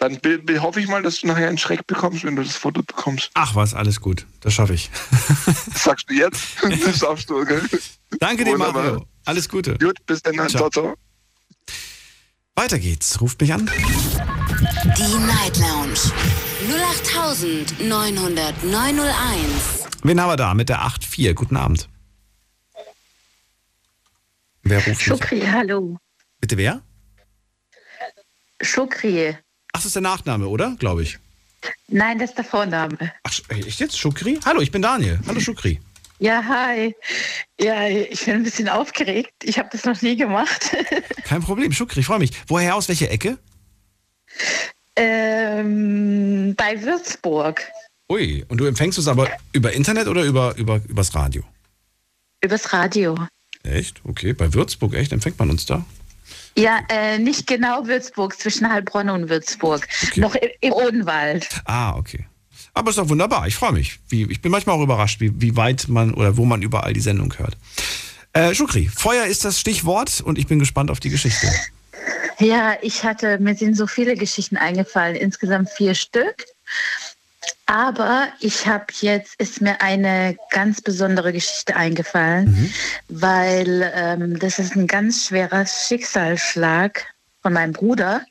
dann be, be, hoffe ich mal, dass du nachher einen Schreck bekommst, wenn du das Foto bekommst. Ach was, alles gut. Das schaffe ich. Das [LAUGHS] sagst du jetzt? [LAUGHS] Das schaffst du, gell? Danke dir, Wunderbar. Mario. Alles Gute. Gut, bis dann. Ciao, ciao. Weiter geht's. Ruft mich an. Die Night Lounge 0890901. Wen haben wir da mit der 8.4? Guten Abend. Wer ruft mich? Schukri, hallo. Bitte wer? Schukri. Ach, das ist der Nachname, oder? Glaube ich. Nein, das ist der Vorname. Ach, echt jetzt? Schukri? Hallo, ich bin Daniel. Hallo, Schukri. Ja, hi. Ja, ich bin ein bisschen aufgeregt. Ich habe das noch nie gemacht. [LAUGHS] Kein Problem, Schukri, ich freue mich. Woher aus welche Ecke? ähm, bei Würzburg. Ui, und du empfängst es aber über Internet oder über, über, übers Radio? Übers Radio. Echt? Okay, bei Würzburg, echt? Empfängt man uns da? Ja, äh, nicht genau Würzburg, zwischen Heilbronn und Würzburg. Noch im, im Odenwald. Ah, okay. Aber ist doch wunderbar, ich freue mich. Wie, ich bin manchmal auch überrascht, wie, wie weit man oder wo man überall die Sendung hört. Äh, Schukri, Feuer ist das Stichwort und ich bin gespannt auf die Geschichte. Ja, ich hatte, mir sind so viele Geschichten eingefallen, insgesamt vier Stück. Aber ich habe jetzt, ist mir eine ganz besondere Geschichte eingefallen, weil ähm, das ist ein ganz schwerer Schicksalsschlag von meinem Bruder.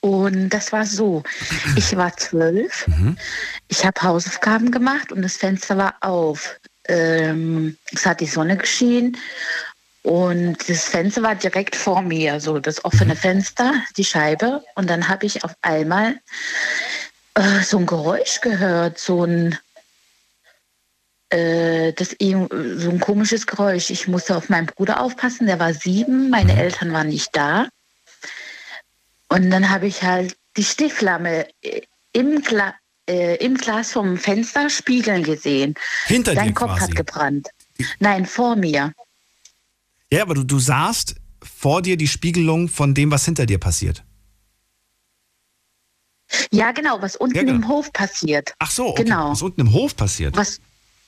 Und das war so, ich war zwölf, ich habe Hausaufgaben gemacht und das Fenster war auf. Ähm, es hat die Sonne geschienen und das Fenster war direkt vor mir, so das offene Fenster, die Scheibe. Und dann habe ich auf einmal äh, so ein Geräusch gehört, so ein, äh, das, so ein komisches Geräusch. Ich musste auf meinen Bruder aufpassen, der war sieben, meine Eltern waren nicht da. Und dann habe ich halt die Stichflamme äh, im, Gla äh, im Glas vom Fenster spiegeln gesehen. Hinter dir Kopf quasi. hat gebrannt. Nein, vor mir. Ja, aber du, du sahst vor dir die Spiegelung von dem, was hinter dir passiert. Ja, genau, was unten Ja, genau. im Hof passiert. Ach so, okay. Genau. was unten im Hof passiert. Was,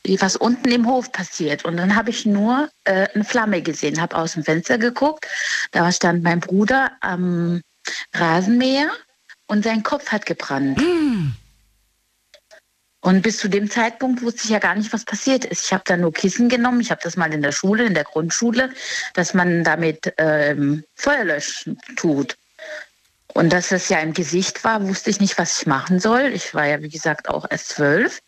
was unten im Hof passiert. Und dann habe ich nur äh, eine Flamme gesehen, habe aus dem Fenster geguckt. Da stand mein Bruder am Rasenmäher und sein Kopf hat gebrannt. Und bis zu dem Zeitpunkt wusste ich ja gar nicht, was passiert ist. Ich habe da nur Kissen genommen. Ich habe das mal in der Schule, in der Grundschule, dass man damit ähm, Feuer löschen tut. Und dass das ja im Gesicht war, wusste ich nicht, was ich machen soll. Ich war ja, wie gesagt, auch erst zwölf.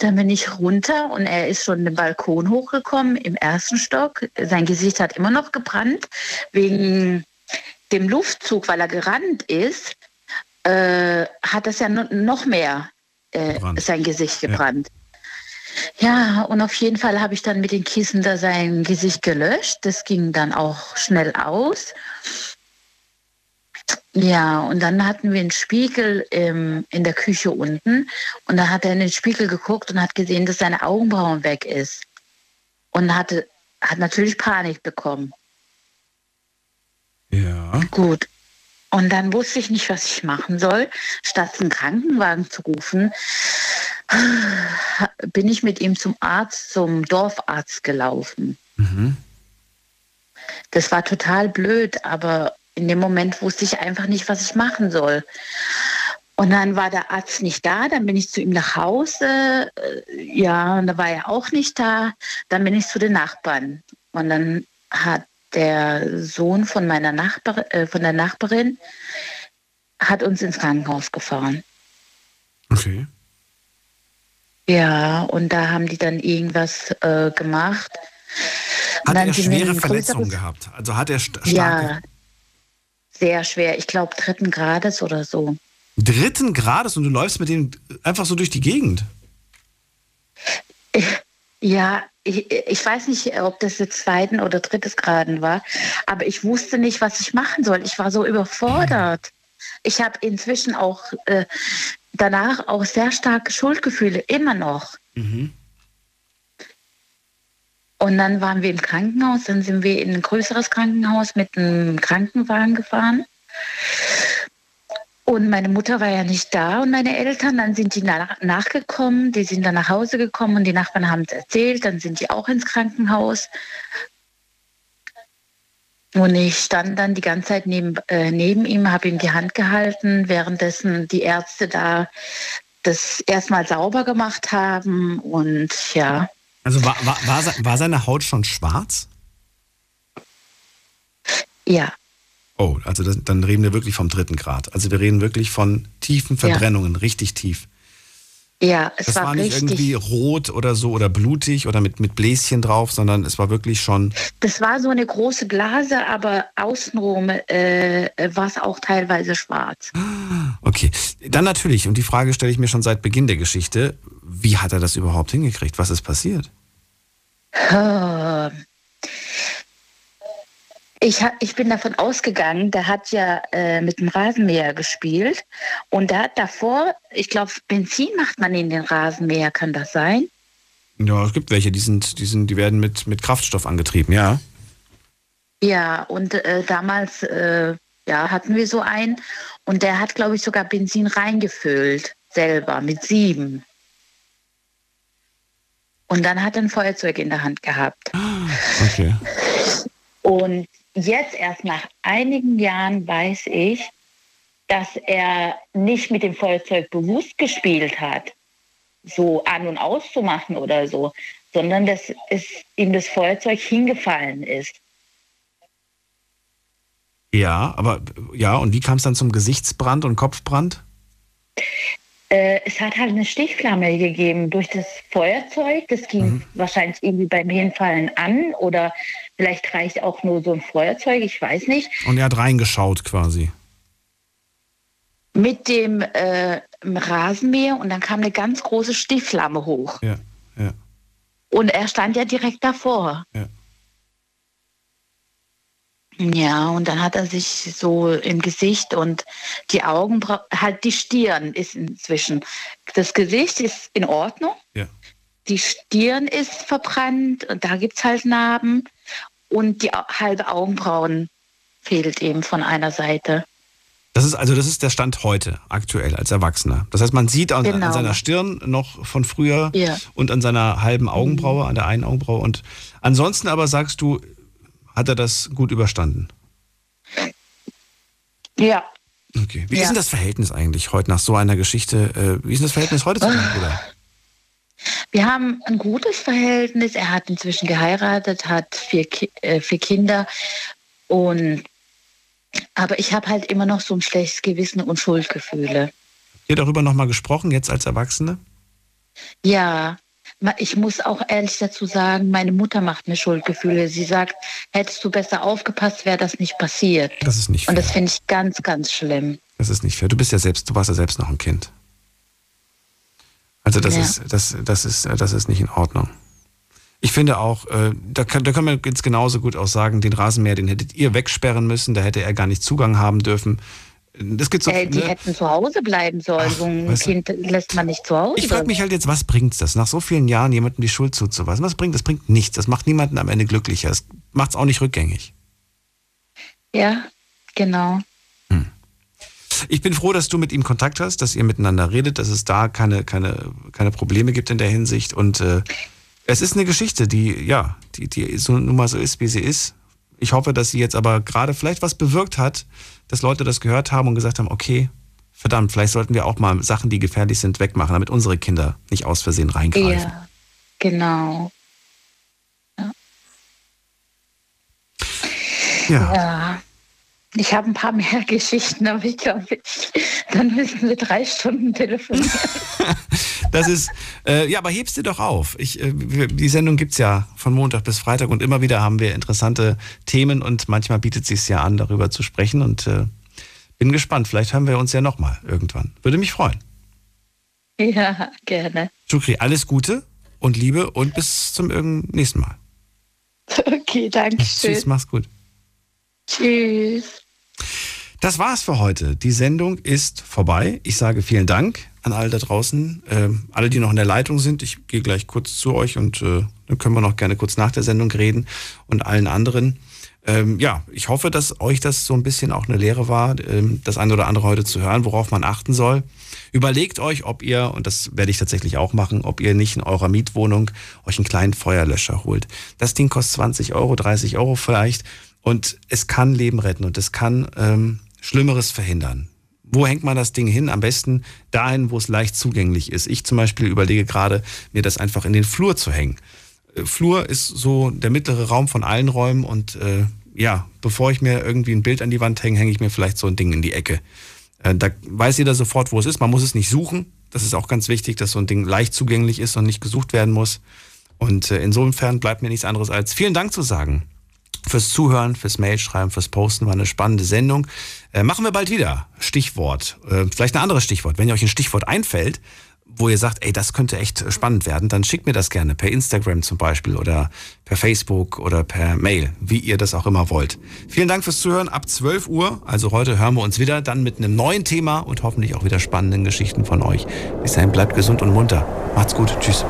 Dann bin ich runter und er ist schon den Balkon hochgekommen im ersten Stock. Sein Gesicht hat immer noch gebrannt wegen dem Luftzug, weil er gerannt ist, äh, hat das ja no- noch mehr äh, sein Gesicht gebrannt. Ja. und auf jeden Fall habe ich dann mit den Kissen da sein Gesicht gelöscht. Das ging dann auch schnell aus. Ja, und dann hatten wir einen Spiegel im, in der Küche unten. Und da hat er in den Spiegel geguckt und hat gesehen, dass seine Augenbrauen weg ist. Und hatte, hat natürlich Panik bekommen. Ja. Gut. Und dann wusste ich nicht, was ich machen soll. Statt einen Krankenwagen zu rufen, bin ich mit ihm zum Arzt, zum Dorfarzt gelaufen. Mhm. Das war total blöd, aber in dem Moment wusste ich einfach nicht, was ich machen soll. Und dann war der Arzt nicht da, dann bin ich zu ihm nach Hause. äh, Ja, und da war er auch nicht da. Dann bin ich zu den Nachbarn. Und dann hat der Sohn von meiner Nachbar, äh, von der Nachbarin hat uns ins Krankenhaus gefahren. Okay. Ja, und da haben die dann irgendwas äh, gemacht. Hat er schwere Verletzungen gehabt? Also hat er st starke Ja, sehr schwer. Ich glaube dritten Grades oder so. dritten Grades und du läufst mit dem einfach so durch die Gegend? Ja, ich, ich weiß nicht, ob das jetzt zweiten oder drittes Graden war, aber ich wusste nicht, was ich machen soll. Ich war so überfordert. Ich habe inzwischen auch äh, danach auch sehr starke Schuldgefühle, immer noch. Mhm. Und dann waren wir im Krankenhaus, dann sind wir in ein größeres Krankenhaus mit einem Krankenwagen gefahren. Und meine Mutter war ja nicht da und meine Eltern, dann sind die nach, nachgekommen, die sind dann nach Hause gekommen und die Nachbarn haben es erzählt, dann sind die auch ins Krankenhaus. Und ich stand dann die ganze Zeit neben, äh, neben ihm, habe ihm die Hand gehalten, währenddessen die Ärzte da das erstmal sauber gemacht haben und ja. Also war, war, war, war seine Haut schon schwarz? Ja. Oh, also das, dann reden wir wirklich vom dritten Grad. Also wir reden wirklich von tiefen Ja. Verbrennungen, richtig tief. Ja, es das war, war, nicht irgendwie rot oder so oder blutig oder mit, mit Bläschen drauf, sondern es war wirklich schon. Das war so eine große Blase, aber außenrum äh, war es auch teilweise schwarz. Okay. Dann natürlich, und die Frage stelle ich mir schon seit Beginn der Geschichte: Wie hat er das überhaupt hingekriegt? Was ist passiert? Ich, ha- ich bin davon ausgegangen, der hat ja äh, mit dem Rasenmäher gespielt und der hat davor, ich glaube, Benzin macht man in den Rasenmäher, kann das sein? Ja, es gibt welche, die sind, die sind, die werden mit, mit Kraftstoff angetrieben, ja. Ja, und äh, damals äh, ja, hatten wir so einen und der hat, glaube ich, sogar Benzin reingefüllt, selber, mit sieben. Und dann hat er ein Feuerzeug in der Hand gehabt. Okay. Und jetzt erst nach einigen Jahren weiß ich, dass er nicht mit dem Feuerzeug bewusst gespielt hat, so an und auszumachen oder so, sondern dass es ihm das Feuerzeug hingefallen ist. Ja, aber ja, und wie kam es dann zum Gesichtsbrand und Kopfbrand? Äh, es hat halt eine Stichflamme gegeben durch das Feuerzeug. Das ging Mhm. wahrscheinlich irgendwie beim Hinfallen an oder vielleicht reicht auch nur so ein Feuerzeug, ich weiß nicht. Und er hat reingeschaut quasi. Mit dem äh, Rasenmäher und dann kam eine ganz große Stichflamme hoch. Ja, ja. Und er stand ja direkt davor. Ja. Ja, und dann hat er sich so im Gesicht und die Augenbrauen, halt die Stirn ist inzwischen. Das Gesicht ist in Ordnung. Ja. Die Stirn ist verbrannt und da gibt es halt Narben. Und die halbe Augenbrauen fehlt eben von einer Seite. Das ist also das ist der Stand heute, aktuell als Erwachsener. Das heißt, man sieht an, Genau. an seiner Stirn noch von früher Ja. und an seiner halben Augenbraue, an der einen Augenbraue. Und ansonsten aber sagst du, hat er das gut überstanden? Ja. Okay. Wie Ja. ist denn das Verhältnis eigentlich heute nach so einer Geschichte? Äh, wie ist denn das Verhältnis heute zu deinem Bruder? Wir haben ein gutes Verhältnis. Er hat inzwischen geheiratet, hat vier, Ki äh, vier Kinder. Und aber ich habe halt immer noch so ein schlechtes Gewissen und Schuldgefühle. Habt ihr darüber nochmal gesprochen, jetzt als Erwachsene? Ja, ich muss auch ehrlich dazu sagen, meine Mutter macht mir Schuldgefühle. Sie sagt, hättest du besser aufgepasst, wäre das nicht passiert. Das ist nicht Und fair. das finde ich ganz, ganz schlimm. Das ist nicht fair. Du bist ja selbst, du warst ja selbst noch ein Kind. Also das Ja. ist, das, das ist, das ist nicht in Ordnung. Ich finde auch, äh, da, kann, da können wir jetzt genauso gut auch sagen, den Rasenmäher, den hättet ihr wegsperren müssen, da hätte er gar nicht Zugang haben dürfen. Das gibt so, äh, die ne? hätten zu Hause bleiben sollen. so ein weißt du- Kind lässt man nicht zu Hause. Ich frage mich halt jetzt, was bringt das, nach so vielen Jahren jemandem die Schuld zuzuweisen? Was bringt das? bringt nichts. Das macht niemanden am Ende glücklicher. Das macht es auch nicht rückgängig. Ja, genau. Ich bin froh, dass du mit ihm Kontakt hast, dass ihr miteinander redet, dass es da keine, keine, keine Probleme gibt in der Hinsicht. Und äh, es ist eine Geschichte, die, ja, die, die so nun mal so ist, wie sie ist. Ich hoffe, dass sie jetzt aber gerade vielleicht was bewirkt hat, dass Leute das gehört haben und gesagt haben, okay, verdammt, vielleicht sollten wir auch mal Sachen, die gefährlich sind, wegmachen, damit unsere Kinder nicht aus Versehen reingreifen. Ja, genau. Ja. Ja. Ich habe ein paar mehr [LAUGHS] Geschichten, aber ich glaube, dann müssen wir drei Stunden telefonieren. [LAUGHS] Das ist, äh, ja, aber hebst dir doch auf. Ich, äh, die Sendung gibt's ja von Montag bis Freitag und immer wieder haben wir interessante Themen und manchmal bietet sich ja an, darüber zu sprechen und äh, bin gespannt. Vielleicht hören wir uns ja nochmal irgendwann. Würde mich freuen. ja, gerne. Shukri, alles Gute und Liebe und bis zum nächsten Mal. Okay, danke schön. Tschüss, mach's gut. Tschüss. Das war's für heute. Die Sendung ist vorbei. Ich sage vielen Dank an alle da draußen, äh, alle, die noch in der Leitung sind. Ich gehe gleich kurz zu euch und äh, dann können wir noch gerne kurz nach der Sendung reden und allen anderen. Ähm, ja, ich hoffe, dass euch das so ein bisschen auch eine Lehre war, ähm, das eine oder andere heute zu hören, worauf man achten soll. Überlegt euch, ob ihr, und das werde ich tatsächlich auch machen, ob ihr nicht in eurer Mietwohnung euch einen kleinen Feuerlöscher holt. Das Ding kostet 20 Euro, 30 Euro vielleicht und es kann Leben retten und es kann ähm, Schlimmeres verhindern. Wo hängt man das Ding hin? Am besten dahin, wo es leicht zugänglich ist. Ich zum Beispiel überlege gerade, mir das einfach in den Flur zu hängen. Äh, Flur ist so der mittlere Raum von allen Räumen und äh, ja, bevor ich mir irgendwie ein Bild an die Wand hänge, hänge ich mir vielleicht so ein Ding in die Ecke. Äh, da weiß jeder sofort, wo es ist. Man muss es nicht suchen. Das ist auch ganz wichtig, dass so ein Ding leicht zugänglich ist und nicht gesucht werden muss. Und äh, insofern bleibt mir nichts anderes als vielen Dank zu sagen fürs Zuhören, fürs Mailschreiben, fürs Posten. War eine spannende Sendung. Äh, machen wir bald wieder. Stichwort. Äh, vielleicht ein anderes Stichwort. Wenn ihr euch ein Stichwort einfällt, wo ihr sagt, ey, das könnte echt spannend werden, dann schickt mir das gerne per Instagram zum Beispiel oder per Facebook oder per Mail, wie ihr das auch immer wollt. Vielen Dank fürs Zuhören. Ab 12 Uhr, also heute hören wir uns wieder, dann mit einem neuen Thema und hoffentlich auch wieder spannenden Geschichten von euch. Bis dahin bleibt gesund und munter. Macht's gut. Tschüss.